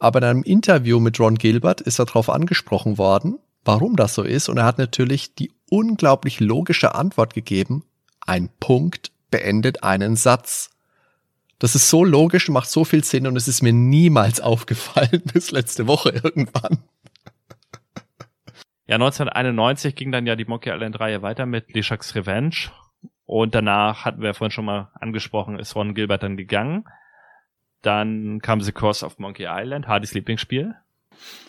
Aber in einem Interview mit Ron Gilbert ist er darauf angesprochen worden, warum das so ist. Und er hat natürlich die unglaublich logische Antwort gegeben, ein Punkt beendet einen Satz. Das ist so logisch macht so viel Sinn und es ist mir niemals <laughs> aufgefallen bis letzte Woche irgendwann. Ja, 1991 ging dann ja die Monkey Island Reihe weiter mit Leshaks Revenge und danach hatten wir vorhin schon mal angesprochen, ist Ron Gilbert dann gegangen. Dann kam The Course of Monkey Island, Hardys Lieblingsspiel.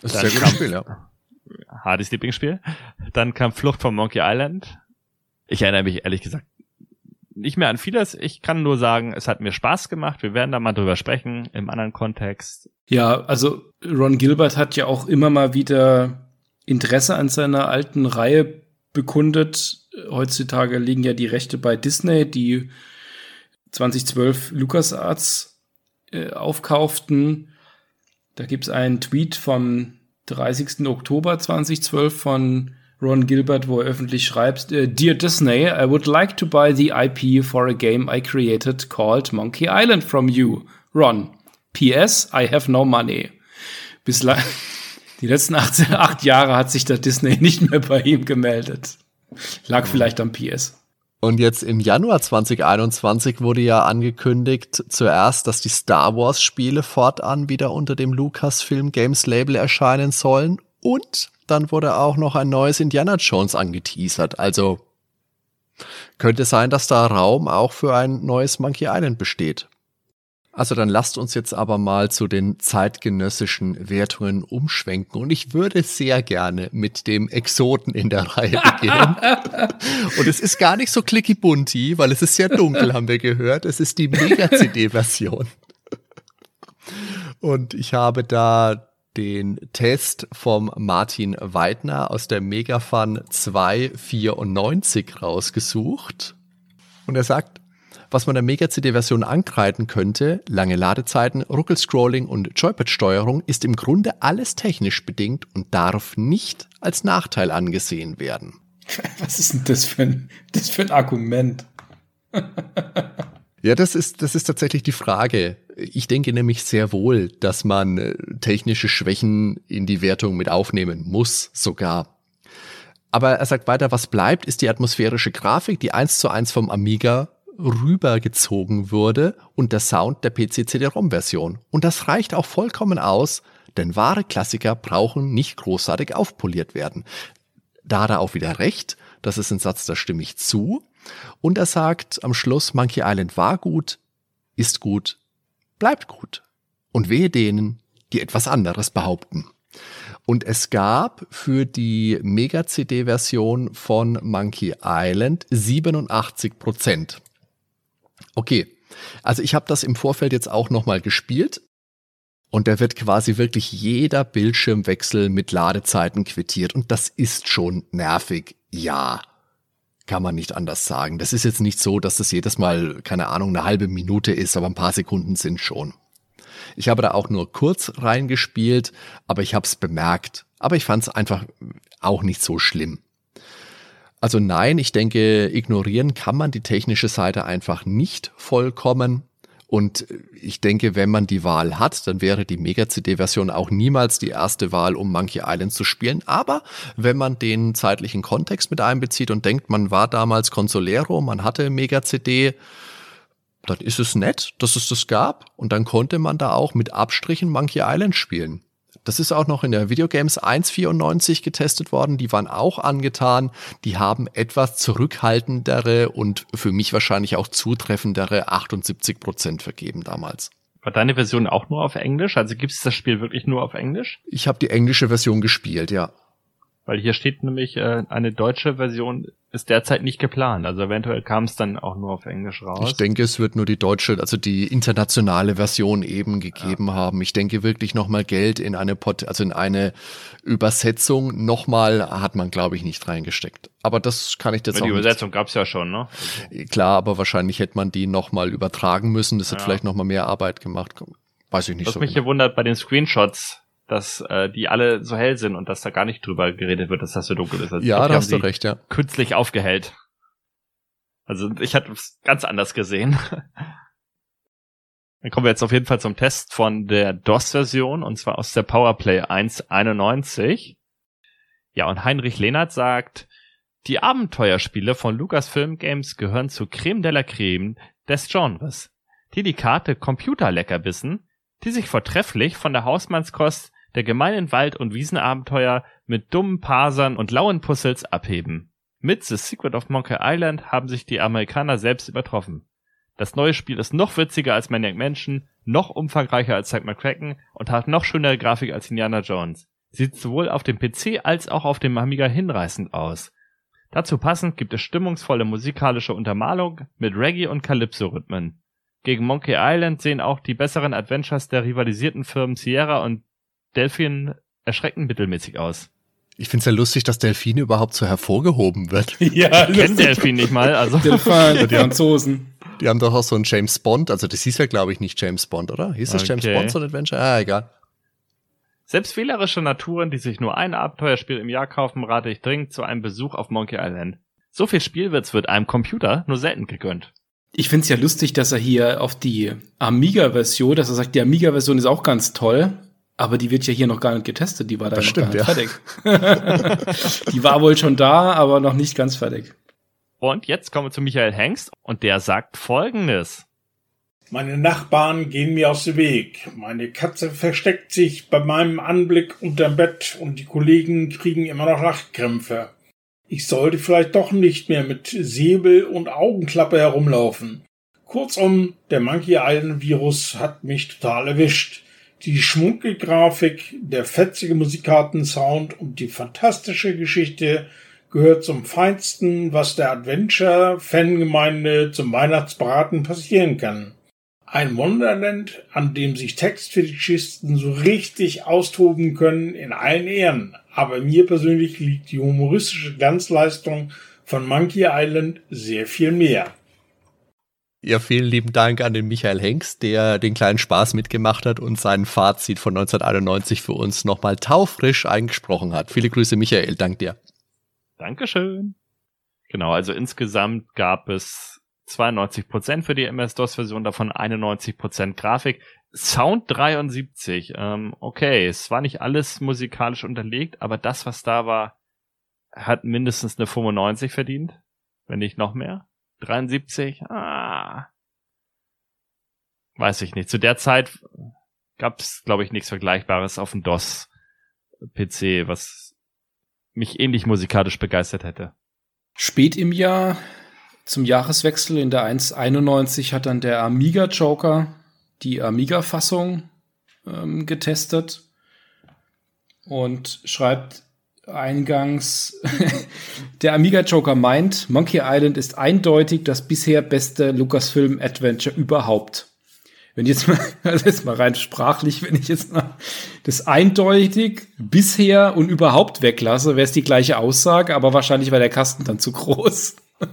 Das ist ein sehr gutes Spiel, ja. <laughs> Hardys Lieblingsspiel. Dann kam Flucht von Monkey Island. Ich erinnere mich ehrlich gesagt nicht mehr an vieles. Ich kann nur sagen, es hat mir Spaß gemacht. Wir werden da mal drüber sprechen im anderen Kontext. Ja, also Ron Gilbert hat ja auch immer mal wieder Interesse an seiner alten Reihe bekundet. Heutzutage liegen ja die Rechte bei Disney, die 2012 LucasArts äh, aufkauften. Da gibt es einen Tweet vom 30. Oktober 2012 von Ron Gilbert, wo er öffentlich schreibt, äh, Dear Disney, I would like to buy the IP for a game I created called Monkey Island from you. Ron. P.S. I have no money. Bislang, <laughs> die letzten acht, acht Jahre hat sich der Disney nicht mehr bei ihm gemeldet. Lag vielleicht am PS. Und jetzt im Januar 2021 wurde ja angekündigt zuerst, dass die Star Wars Spiele fortan wieder unter dem Lucasfilm Games Label erscheinen sollen und dann wurde auch noch ein neues Indiana Jones angeteasert. Also könnte sein, dass da Raum auch für ein neues Monkey Island besteht. Also dann lasst uns jetzt aber mal zu den zeitgenössischen Wertungen umschwenken und ich würde sehr gerne mit dem Exoten in der Reihe <laughs> beginnen. und es ist gar nicht so clicky bunty, weil es ist sehr dunkel, haben wir gehört. Es ist die Mega-CD-Version. Und ich habe da den Test vom Martin Weidner aus der Megafun 294 rausgesucht. Und er sagt, was man der Mega-CD-Version ankreiden könnte, lange Ladezeiten, Ruckelscrolling und Joypad-Steuerung, ist im Grunde alles technisch bedingt und darf nicht als Nachteil angesehen werden. <laughs> Was ist denn das für ein, das für ein Argument? ja, das ist, das ist tatsächlich die Frage. Ich denke nämlich sehr wohl, dass man äh, technische Schwächen in die Wertung mit aufnehmen muss, sogar. Aber er sagt weiter, was bleibt, ist die atmosphärische Grafik, die eins zu eins vom Amiga rübergezogen wurde und der Sound der PC-CD-ROM-Version. Und das reicht auch vollkommen aus, denn wahre Klassiker brauchen nicht großartig aufpoliert werden. Da hat er auch wieder recht, das ist ein Satz, da stimme ich zu. Und er sagt am Schluss, Monkey Island war gut, ist gut, bleibt gut. Und wehe denen, die etwas anderes behaupten. Und es gab für die Mega-CD-Version von Monkey Island 87 Prozent. Okay, also ich habe das im Vorfeld jetzt auch nochmal gespielt. Und da wird quasi wirklich jeder Bildschirmwechsel mit Ladezeiten quittiert. Und das ist schon nervig. Ja, kann man nicht anders sagen. Das ist jetzt nicht so, dass das jedes Mal, keine Ahnung, eine halbe Minute ist, aber ein paar Sekunden sind schon. Ich habe da auch nur kurz reingespielt, aber ich habe es bemerkt. Aber ich fand es einfach auch nicht so schlimm. Also nein, ich denke, ignorieren kann man die technische Seite einfach nicht vollkommen. Und ich denke, wenn man die Wahl hat, dann wäre die Mega-CD-Version auch niemals die erste Wahl, um Monkey Island zu spielen. Aber wenn man den zeitlichen Kontext mit einbezieht und denkt, man war damals Consolero, man hatte Mega-CD, dann ist es nett, dass es das gab. Und dann konnte man da auch mit Abstrichen Monkey Island spielen. Das ist auch noch in der Videogames 1.94 getestet worden. Die waren auch angetan. Die haben etwas zurückhaltendere und für mich wahrscheinlich auch zutreffendere 78 Prozent vergeben damals. War deine Version auch nur auf Englisch? Also gibt es das Spiel wirklich nur auf Englisch? Ich habe die englische Version gespielt, ja. Weil hier steht nämlich, äh, eine deutsche Version ist derzeit nicht geplant. Also eventuell kam es dann auch nur auf Englisch raus. Ich denke, es wird nur die deutsche, also die internationale Version eben gegeben ja. haben. Ich denke wirklich nochmal Geld in eine Pot, also in eine Übersetzung nochmal hat man, glaube ich, nicht reingesteckt. Aber das kann ich jetzt Aber auch. Die Übersetzung nicht. gab's ja schon, ne? Also. Klar, aber wahrscheinlich hätte man die nochmal übertragen müssen. Das ja. hat vielleicht nochmal mehr Arbeit gemacht. Weiß ich nicht Was so. Was mich genau. hier wundert bei den Screenshots, dass äh, die alle so hell sind und dass da gar nicht drüber geredet wird, dass das so dunkel ist. Also ja, da hast du recht, ja. Künstlich aufgehellt. Also ich hatte es ganz anders gesehen. <laughs> Dann kommen wir jetzt auf jeden Fall zum Test von der DOS-Version und zwar aus der Powerplay 1.91. Ja, und Heinrich Lehnert sagt, die Abenteuerspiele von Lucasfilm Games gehören zu Creme de la Creme des Genres. Delikate Computerleckerbissen, die sich vortrefflich von der Hausmannskost der gemeinen Wald- und Wiesenabenteuer mit dummen Parsern und lauen Puzzles abheben. Mit The Secret of Monkey Island haben sich die Amerikaner selbst übertroffen. Das neue Spiel ist noch witziger als Maniac Mansion, noch umfangreicher als Zack McCracken und hat noch schönere Grafik als Indiana Jones. Sieht sowohl auf dem PC als auch auf dem Amiga hinreißend aus. Dazu passend gibt es stimmungsvolle musikalische Untermalung mit Reggae und Calypso-Rhythmen. Gegen Monkey Island sehen auch die besseren Adventures der rivalisierten Firmen Sierra und Delphin erschreckend mittelmäßig aus. Ich finde es ja lustig, dass Delfine überhaupt so hervorgehoben wird. <laughs> Ja, ich kenne Delfin nicht mal. Also. Delfin, die Franzosen. Die haben doch auch so einen James Bond, also das hieß ja, glaube ich, nicht James Bond, oder? Hieß das okay. James Bond so ein Adventure? Ah, egal. Selbst wählerische Naturen, die sich nur ein Abenteuerspiel im Jahr kaufen, rate ich dringend zu einem Besuch auf Monkey Island. So viel Spielwitz wird einem Computer nur selten gegönnt. Ich finde es ja lustig, dass er hier auf die Amiga-Version, dass er sagt, die Amiga-Version ist auch ganz toll, aber die wird ja hier noch gar nicht getestet, die war da das noch stimmt, gar nicht ja. fertig. <laughs> die war wohl schon da, aber noch nicht ganz fertig. Und jetzt kommen wir zu Michael Hengst und der sagt folgendes. Meine Nachbarn gehen mir aus dem Weg. Meine Katze versteckt sich bei meinem Anblick unterm Bett und die Kollegen kriegen immer noch Lachkrämpfe. Ich sollte vielleicht doch nicht mehr mit Säbel und Augenklappe herumlaufen. Kurzum, der Monkey Island Virus hat mich total erwischt. Die Schmunkelgrafik, der fetzige Musikkartensound und die fantastische Geschichte gehört zum Feinsten, was der Adventure-Fangemeinde zum Weihnachtsbraten passieren kann. Ein Wonderland, an dem sich Textfetischisten so richtig austoben können in allen Ehren. Aber mir persönlich liegt die humoristische Glanzleistung von Monkey Island sehr viel mehr. Ja, vielen lieben Dank an den Michael Hengst, der den kleinen Spaß mitgemacht hat und sein Fazit von 1991 für uns nochmal taufrisch eingesprochen hat. Viele Grüße, Michael, dank dir. Dankeschön. Genau, also insgesamt gab es 92% für die MS-DOS-Version, davon 91% Grafik. Sound 73, ähm, okay, es war nicht alles musikalisch unterlegt, aber das, was da war, hat mindestens eine 95 verdient, wenn nicht noch mehr. 73, ah, weiß ich nicht. Zu der Zeit gab es, glaube ich, nichts Vergleichbares auf dem DOS-PC, was mich ähnlich musikalisch begeistert hätte. Spät im Jahr, zum Jahreswechsel in der 1.91 hat dann der Amiga Joker die Amiga-Fassung ähm, getestet und schreibt eingangs, <laughs> der Amiga Joker meint, Monkey Island ist eindeutig das bisher beste Lucasfilm Adventure überhaupt. Wenn jetzt mal, <laughs> also jetzt mal rein sprachlich, wenn ich jetzt mal das eindeutig bisher und überhaupt weglasse, wäre es die gleiche Aussage, aber wahrscheinlich war der Kasten dann zu groß. <laughs>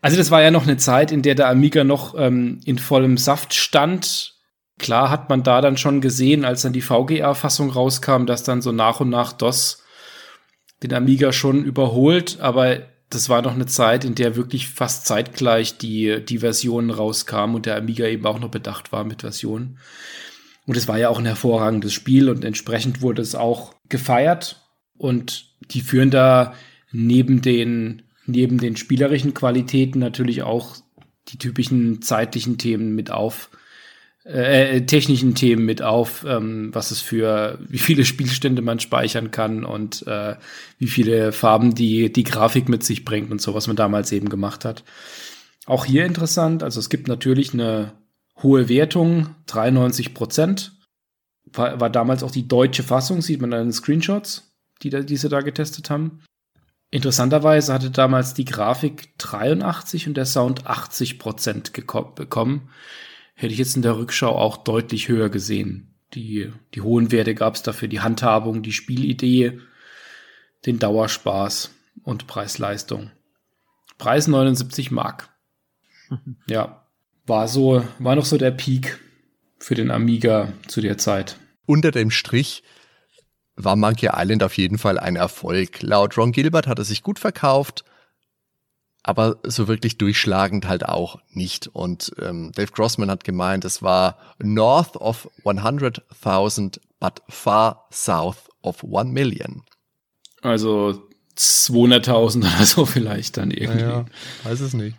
also das war ja noch eine Zeit, in der der Amiga noch ähm, in vollem Saft stand. Klar hat man da dann schon gesehen, als dann die VGA-Fassung rauskam, dass dann so nach und nach DOS den Amiga schon überholt, aber das war noch eine Zeit, in der wirklich fast zeitgleich die, die Versionen rauskamen und der Amiga eben auch noch bedacht war mit Versionen. Und es war ja auch ein hervorragendes Spiel und entsprechend wurde es auch gefeiert. Und die führen da neben den, neben den spielerischen Qualitäten natürlich auch die typischen zeitlichen Themen mit auf, äh, äh, technischen Themen mit auf, ähm, was es für, wie viele Spielstände man speichern kann und äh, wie viele Farben die, die Grafik mit sich bringt und so, was man damals eben gemacht hat. Auch hier interessant, also es gibt natürlich eine hohe Wertung, 93 Prozent. War, war damals auch die deutsche Fassung, sieht man an den Screenshots, die, da, die sie da getestet haben. Interessanterweise hatte damals die Grafik 83 und der Sound 80 Prozent bekommen hätte ich jetzt in der Rückschau auch deutlich höher gesehen. Die, die hohen Werte gab es dafür, die Handhabung, die Spielidee, den Dauerspaß und Preis-Leistung. Preis 79 Mark. <laughs> ja, war so, war noch so der Peak für den Amiga zu der Zeit. Unter dem Strich war Monkey Island auf jeden Fall ein Erfolg. Laut Ron Gilbert hat er sich gut verkauft aber so wirklich durchschlagend halt auch nicht. Und ähm, Dave Grossman hat gemeint, es war north of 100.000, but far south of 1 million. Also 200.000 <laughs> oder so vielleicht dann irgendwie. Ja, weiß es nicht.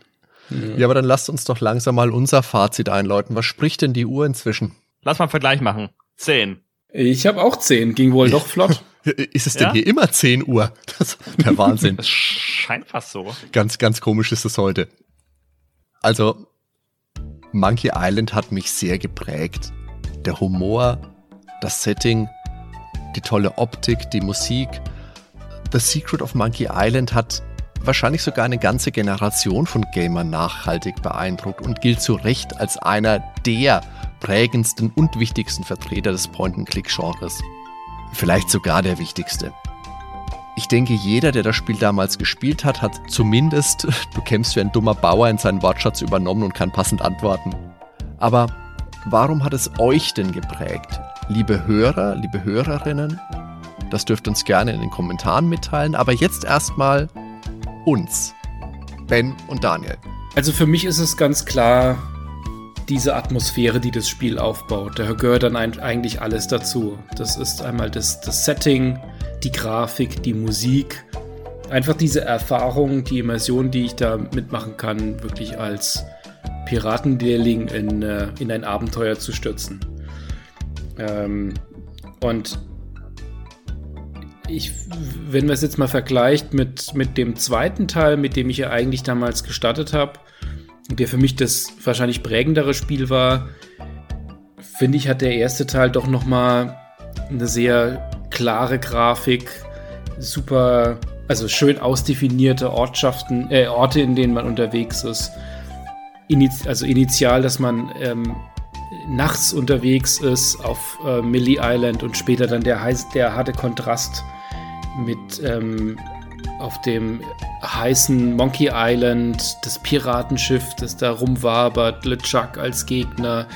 Ja. ja, aber dann lasst uns doch langsam mal unser Fazit einläuten. Was spricht denn die Uhr inzwischen? Lass mal einen Vergleich machen. Zehn. Ich habe auch zehn. Ging wohl doch <laughs> flott. Ist es denn ja? hier immer 10 Uhr? <laughs> Das, der Wahnsinn. Das scheint fast so. Ganz, ganz komisch ist es heute. Also, Monkey Island hat mich sehr geprägt. Der Humor, das Setting, die tolle Optik, die Musik. The Secret of Monkey Island hat wahrscheinlich sogar eine ganze Generation von Gamern nachhaltig beeindruckt und gilt zu Recht als einer der prägendsten und wichtigsten Vertreter des Point-and-Click-Genres. Vielleicht sogar der wichtigste. Ich denke, jeder, der das Spiel damals gespielt hat, hat zumindest, <laughs> du kämpfst wie ein dummer Bauer, in seinen Wortschatz übernommen und kann passend antworten. Aber warum hat es euch denn geprägt? Liebe Hörer, liebe Hörerinnen, das dürft uns gerne in den Kommentaren mitteilen, aber jetzt erstmal uns, Ben und Daniel. Also für mich ist es ganz klar diese Atmosphäre, die das Spiel aufbaut. Da gehört dann eigentlich alles dazu. Das ist einmal das, das Setting, die Grafik, die Musik. Einfach diese Erfahrung, die Immersion, die ich da mitmachen kann, wirklich als Piratenlehrling in, äh, in ein Abenteuer zu stürzen. Ähm, und ich, wenn man es jetzt mal vergleicht mit, mit dem zweiten Teil, mit dem ich ja eigentlich damals gestartet habe, der für mich das wahrscheinlich prägendere Spiel war, finde ich, hat der erste Teil doch noch mal eine sehr klare Grafik, super, also schön ausdefinierte Ortschaften, äh, Orte, in denen man unterwegs ist. Iniz also initial, dass man ähm, nachts unterwegs ist auf äh, Millie Island und später dann der, der harte Kontrast mit ähm, auf dem heißen Monkey Island, das Piratenschiff, das da rumwabert, LeChuck als Gegner.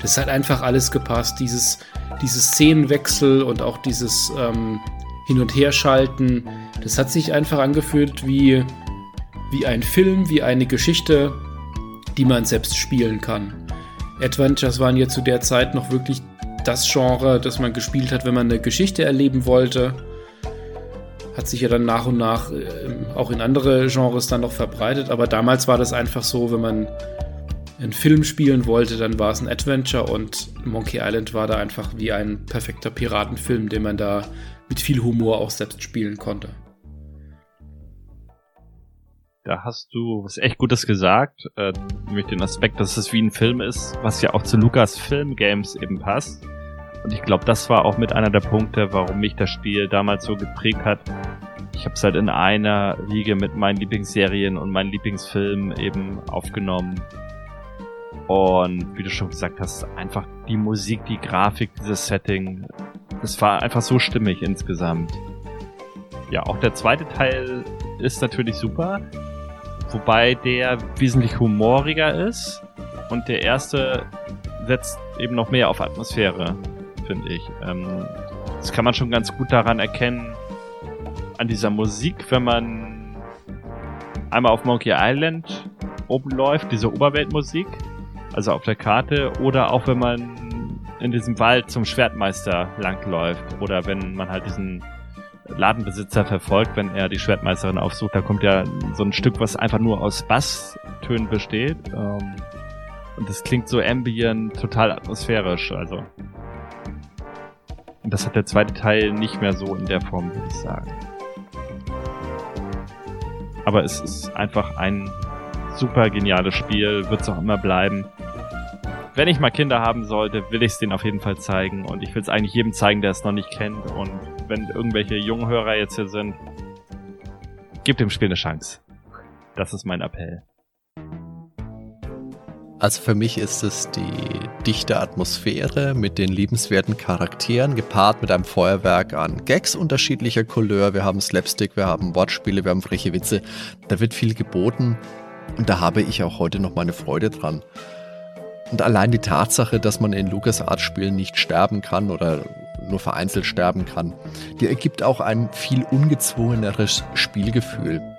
Das hat einfach alles gepasst. Dieses, dieses Szenenwechsel und auch dieses ähm, Hin- und Herschalten, das hat sich einfach angefühlt wie, wie ein Film, wie eine Geschichte, die man selbst spielen kann. Adventures waren ja zu der Zeit noch wirklich das Genre, das man gespielt hat, wenn man eine Geschichte erleben wollte hat sich ja dann nach und nach äh, auch in andere Genres dann noch verbreitet. Aber damals war das einfach so, wenn man einen Film spielen wollte, dann war es ein Adventure und Monkey Island war da einfach wie ein perfekter Piratenfilm, den man da mit viel Humor auch selbst spielen konnte. Da hast du was echt Gutes gesagt, äh, nämlich den Aspekt, dass es wie ein Film ist, was ja auch zu Lukas Film Games eben passt. Und ich glaube, das war auch mit einer der Punkte, warum mich das Spiel damals so geprägt hat. Ich habe es halt in einer Riege mit meinen Lieblingsserien und meinen Lieblingsfilmen eben aufgenommen. Und wie du schon gesagt hast, einfach die Musik, die Grafik, dieses Setting, das war einfach so stimmig insgesamt. Ja, auch der zweite Teil ist natürlich super. Wobei der wesentlich humoriger ist und der erste setzt eben noch mehr auf Atmosphäre, finde ich. Ähm, das kann man schon ganz gut daran erkennen, an dieser Musik, wenn man einmal auf Monkey Island oben läuft, diese Oberweltmusik, also auf der Karte, oder auch wenn man in diesem Wald zum Schwertmeister langläuft oder wenn man halt diesen Ladenbesitzer verfolgt, wenn er die Schwertmeisterin aufsucht. Da kommt ja so ein Stück, was einfach nur aus Basstönen besteht. Ähm, und das klingt so ambient, total atmosphärisch. Also. Und das hat der zweite Teil nicht mehr so in der Form, würde ich sagen. Aber es ist einfach ein super geniales Spiel, wird es auch immer bleiben. Wenn ich mal Kinder haben sollte, will ich es denen auf jeden Fall zeigen. Und ich will es eigentlich jedem zeigen, der es noch nicht kennt. Und wenn irgendwelche jungen Hörer jetzt hier sind, gebt dem Spiel eine Chance. Das ist mein Appell. Also für mich ist es die dichte Atmosphäre mit den liebenswerten Charakteren, gepaart mit einem Feuerwerk an Gags unterschiedlicher Couleur. Wir haben Slapstick, wir haben Wortspiele, wir haben freche Witze. Da wird viel geboten und da habe ich auch heute noch meine Freude dran. Und allein die Tatsache, dass man in LucasArts-Spielen nicht sterben kann oder nur vereinzelt sterben kann. Die ergibt auch ein viel ungezwungeneres Spielgefühl.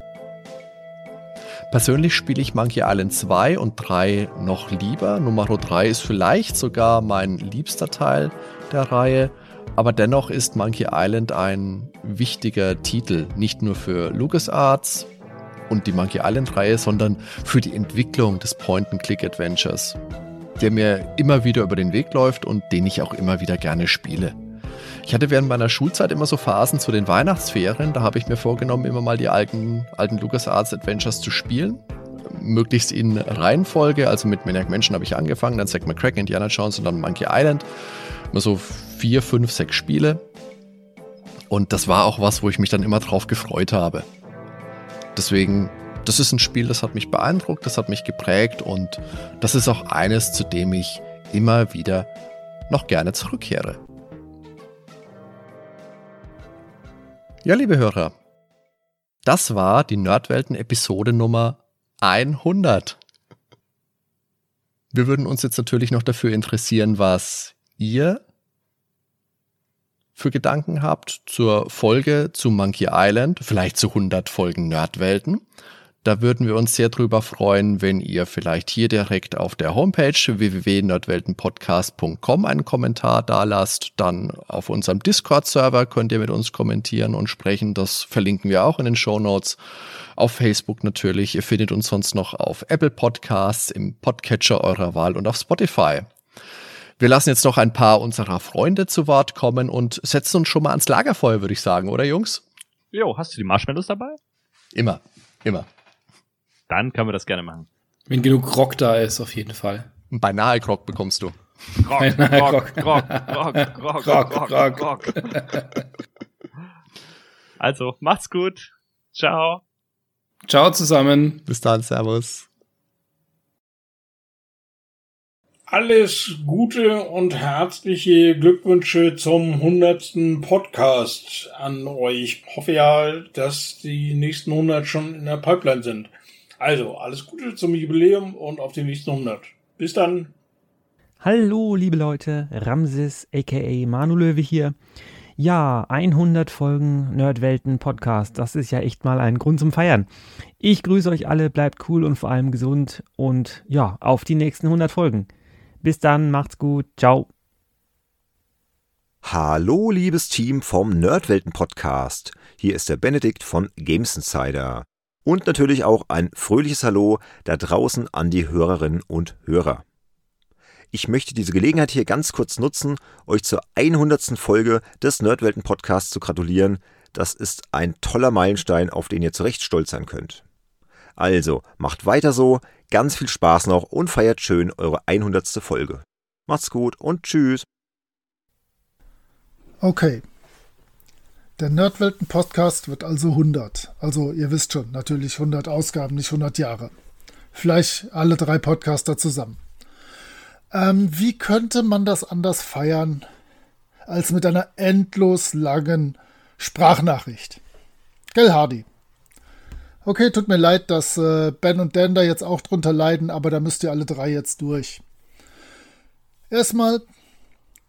Persönlich spiele ich Monkey Island 2 und 3 noch lieber. Nummer 3 ist vielleicht sogar mein liebster Teil der Reihe. Aber dennoch ist Monkey Island ein wichtiger Titel, nicht nur für LucasArts und die Monkey Island-Reihe, sondern für die Entwicklung des Point-and-Click-Adventures, der mir immer wieder über den Weg läuft und den ich auch immer wieder gerne spiele. Ich hatte während meiner Schulzeit immer so Phasen zu den Weihnachtsferien. Da habe ich mir vorgenommen, immer mal die alten, alten LucasArts Adventures zu spielen. Möglichst in Reihenfolge. Also mit Maniac Mansion habe ich angefangen, dann Zack McCracken, Indiana Jones und dann Monkey Island. Immer so vier, fünf, sechs Spiele. Und das war auch was, wo ich mich dann immer drauf gefreut habe. Deswegen, das ist ein Spiel, das hat mich beeindruckt, das hat mich geprägt und das ist auch eines, zu dem ich immer wieder noch gerne zurückkehre. Ja, liebe Hörer, das war die Nerdwelten-Episode Nummer 100. Wir würden uns jetzt natürlich noch dafür interessieren, was ihr für Gedanken habt zur Folge zu Monkey Island, vielleicht zu 100 Folgen Nerdwelten. Da würden wir uns sehr drüber freuen, wenn ihr vielleicht hier direkt auf der Homepage www.nordweltenpodcast.com einen Kommentar da lasst. Dann auf unserem Discord-Server könnt ihr mit uns kommentieren und sprechen. Das verlinken wir auch in den Show Notes. Auf Facebook natürlich. Ihr findet uns sonst noch auf Apple Podcasts, im Podcatcher eurer Wahl und auf Spotify. Wir lassen jetzt noch ein paar unserer Freunde zu Wort kommen und setzen uns schon mal ans Lagerfeuer, würde ich sagen, oder Jungs? Jo, hast du die Marshmallows dabei? Immer, immer. Dann können wir das gerne machen. Wenn genug Grog da ist, auf jeden Fall. Beinahe Grog bekommst du. Grog, Grog, <laughs> Grog, Grog, Grog, Grog, Grog. Also, macht's gut. Ciao. Ciao zusammen. Bis dann, Servus. Alles Gute und herzliche Glückwünsche zum 100. Podcast an euch. Ich hoffe ja, dass die nächsten 100 schon in der Pipeline sind. Also, alles Gute zum Jubiläum und auf die nächsten 100. Bis dann. Hallo, liebe Leute, Ramses aka Manu Löwe hier. Ja, 100 Folgen Nerdwelten Podcast, das ist ja echt mal ein Grund zum Feiern. Ich grüße euch alle, bleibt cool und vor allem gesund und ja, auf die nächsten 100 Folgen. Bis dann, macht's gut, ciao. Hallo, liebes Team vom Nerdwelten Podcast. Hier ist der Benedikt von Games Insider. Und natürlich auch ein fröhliches Hallo da draußen an die Hörerinnen und Hörer. Ich möchte diese Gelegenheit hier ganz kurz nutzen, euch zur 100. Folge des Nerdwelten Podcasts zu gratulieren. Das ist ein toller Meilenstein, auf den ihr zu Recht stolz sein könnt. Also, macht weiter so, ganz viel Spaß noch und feiert schön eure 100. Folge. Macht's gut und tschüss. Okay. Der Nerdwelten-Podcast wird also 100. Also ihr wisst schon, natürlich 100 Ausgaben, nicht 100 Jahre. Vielleicht alle drei Podcaster zusammen. Ähm, wie könnte man das anders feiern als mit einer endlos langen Sprachnachricht? Gell, Hardy? Okay, tut mir leid, dass äh, Ben und Dan da jetzt auch drunter leiden, aber da müsst ihr alle drei jetzt durch. Erstmal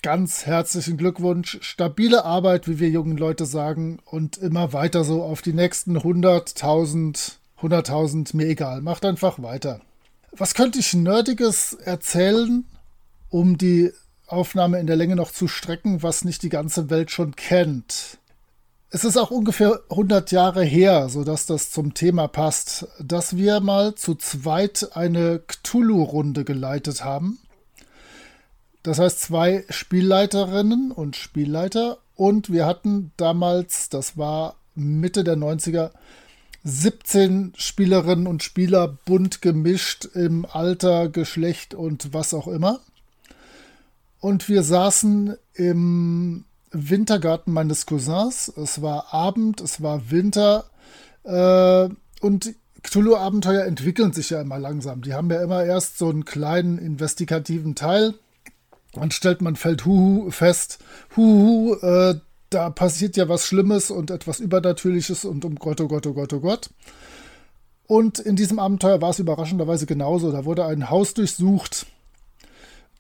ganz herzlichen Glückwunsch, stabile Arbeit, wie wir jungen Leute sagen, und immer weiter so auf die nächsten 100.000, 100.000, mir egal, macht einfach weiter. Was könnte ich Nerdiges erzählen, um die Aufnahme in der Länge noch zu strecken, was nicht die ganze Welt schon kennt? Es ist auch ungefähr 100 Jahre her, sodass das zum Thema passt, dass wir mal zu zweit eine Cthulhu-Runde geleitet haben. Das heißt, zwei Spielleiterinnen und Spielleiter. Und wir hatten damals, das war Mitte der 90er, 17 Spielerinnen und Spieler bunt gemischt im Alter, Geschlecht und was auch immer. Und wir saßen im Wintergarten meines Cousins. Es war Abend, es war Winter. Äh, und Cthulhu-Abenteuer entwickeln sich ja immer langsam. Die haben ja immer erst so einen kleinen investigativen Teil dann stellt man fällt Huhu fest, Huhu, äh, da passiert ja was Schlimmes und etwas Übernatürliches und um Gott, oh Gott, oh Gott, oh Gott. Und in diesem Abenteuer war es überraschenderweise genauso. Da wurde ein Haus durchsucht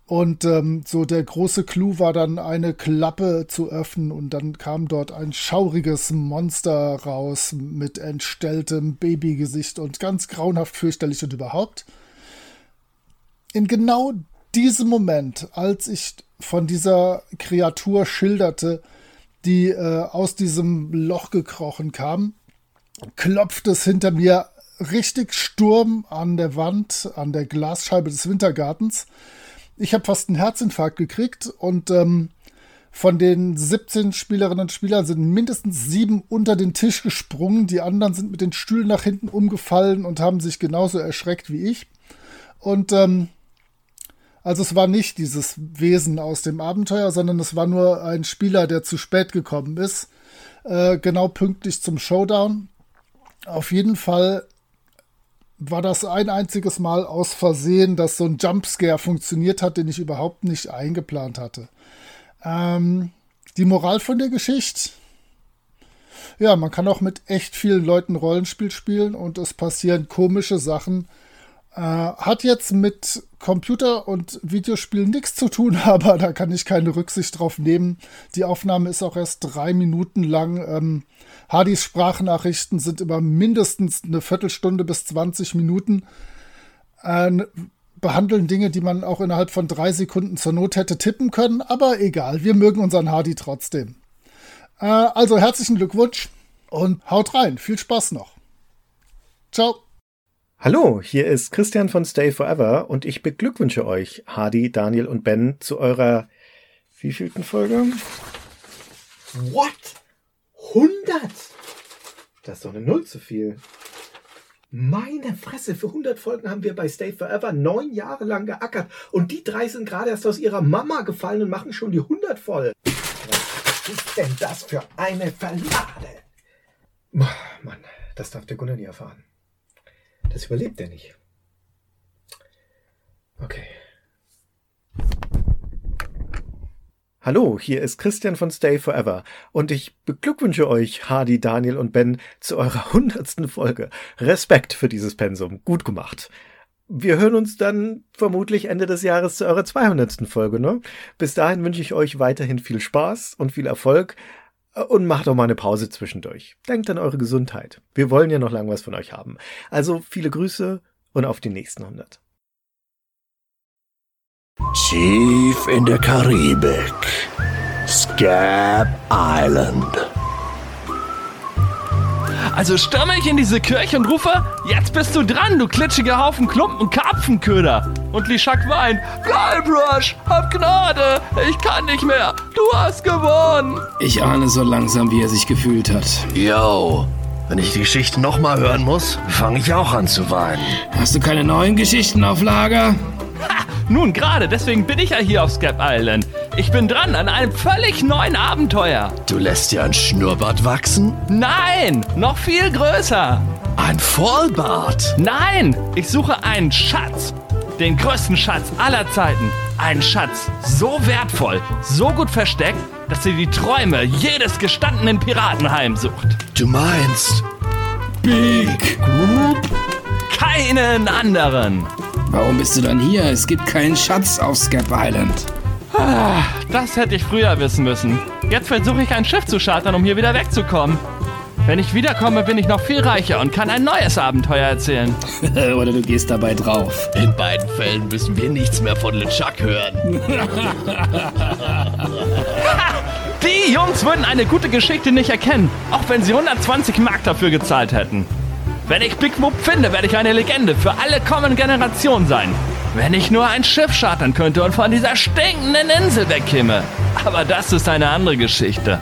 und ähm, so der große Clou war dann eine Klappe zu öffnen und dann kam dort ein schauriges Monster raus mit entstelltem Babygesicht und ganz grauenhaft fürchterlich und überhaupt. In genau diesem Moment, als ich von dieser Kreatur schilderte, die äh, aus diesem Loch gekrochen kam, klopft es hinter mir richtig Sturm an der Wand, an der Glasscheibe des Wintergartens. Ich habe fast einen Herzinfarkt gekriegt und ähm, von den 17 Spielerinnen und Spielern sind mindestens sieben unter den Tisch gesprungen. Die anderen sind mit den Stühlen nach hinten umgefallen und haben sich genauso erschreckt wie ich. Und ähm, also es war nicht dieses Wesen aus dem Abenteuer, sondern es war nur ein Spieler, der zu spät gekommen ist. Äh, genau pünktlich zum Showdown. Auf jeden Fall war das ein einziges Mal aus Versehen, dass so ein Jumpscare funktioniert hat, den ich überhaupt nicht eingeplant hatte. Ähm, die Moral von der Geschichte. Ja, man kann auch mit echt vielen Leuten Rollenspiel spielen und es passieren komische Sachen, äh, hat jetzt mit Computer und Videospielen nichts zu tun, <laughs> aber da kann ich keine Rücksicht drauf nehmen. Die Aufnahme ist auch erst drei Minuten lang. Ähm, Hardys Sprachnachrichten sind immer mindestens eine Viertelstunde bis 20 Minuten. Äh, behandeln Dinge, die man auch innerhalb von drei Sekunden zur Not hätte tippen können, aber egal, wir mögen unseren Hardy trotzdem. Äh, also herzlichen Glückwunsch und haut rein. Viel Spaß noch. Ciao. Hallo, hier ist Christian von Stay Forever und ich beglückwünsche euch, Hardy, Daniel und Ben, zu eurer wievielten Folge? What? 100? Das ist doch eine Null zu viel. Meine Fresse, für 100 Folgen haben wir bei Stay Forever neun Jahre lang geackert und die drei sind gerade erst aus ihrer Mama gefallen und machen schon die 100 voll. Was ist denn das für eine Verlade? Mann, das darf der Gunnar nie erfahren. Das überlebt er nicht. Okay. Hallo, hier ist Christian von Stay Forever und ich beglückwünsche euch, Hardy, Daniel und Ben, zu eurer <laughs> hundertsten Folge. Respekt für dieses Pensum. Gut gemacht. Wir hören uns dann vermutlich Ende des Jahres zu eurer 200. Folge, ne? Bis dahin wünsche ich euch weiterhin viel Spaß und viel Erfolg. Und macht doch mal eine Pause zwischendurch. Denkt an eure Gesundheit. Wir wollen ja noch lang was von euch haben. Also viele Grüße und auf die nächsten 100. Tief in der Karibik. Scab Island. Also stürme ich in diese Kirche und rufe, jetzt bist du dran, du klitschiger Haufen Klumpen Karpfenköder. Und Lishak weint, bleib Rush, hab Gnade, ich kann nicht mehr, du hast gewonnen. Ich ahne so langsam, wie er sich gefühlt hat. Yo, wenn ich die Geschichte nochmal hören muss, fange ich auch an zu weinen. Hast du keine neuen Geschichten auf Lager? Ha, <laughs> nun gerade, deswegen bin ich ja hier auf Scap Island. Ich bin dran an einem völlig neuen Abenteuer. Du lässt dir ein Schnurrbart wachsen? Nein, noch viel größer. Ein Vollbart? Nein, ich suche einen Schatz. Den größten Schatz aller Zeiten. Ein Schatz so wertvoll, so gut versteckt, dass sie die Träume jedes gestandenen Piraten heimsucht. Du meinst Big Group? Keinen anderen. Warum bist du dann hier? Es gibt keinen Schatz auf Scap Island. Ah, das hätte ich früher wissen müssen. Jetzt versuche ich ein Schiff zu chartern, um hier wieder wegzukommen. Wenn ich wiederkomme, bin ich noch viel reicher und kann ein neues Abenteuer erzählen. <laughs> Oder du gehst dabei drauf. In beiden Fällen müssen wir nichts mehr von LeChuck hören. <laughs> Die Jungs würden eine gute Geschichte nicht erkennen, auch wenn sie 120 Mark dafür gezahlt hätten. Wenn ich Big Whoop finde, werde ich eine Legende für alle kommenden Generationen sein. Wenn ich nur ein Schiff chartern könnte und von dieser stinkenden Insel wegkäme. Aber das ist eine andere Geschichte.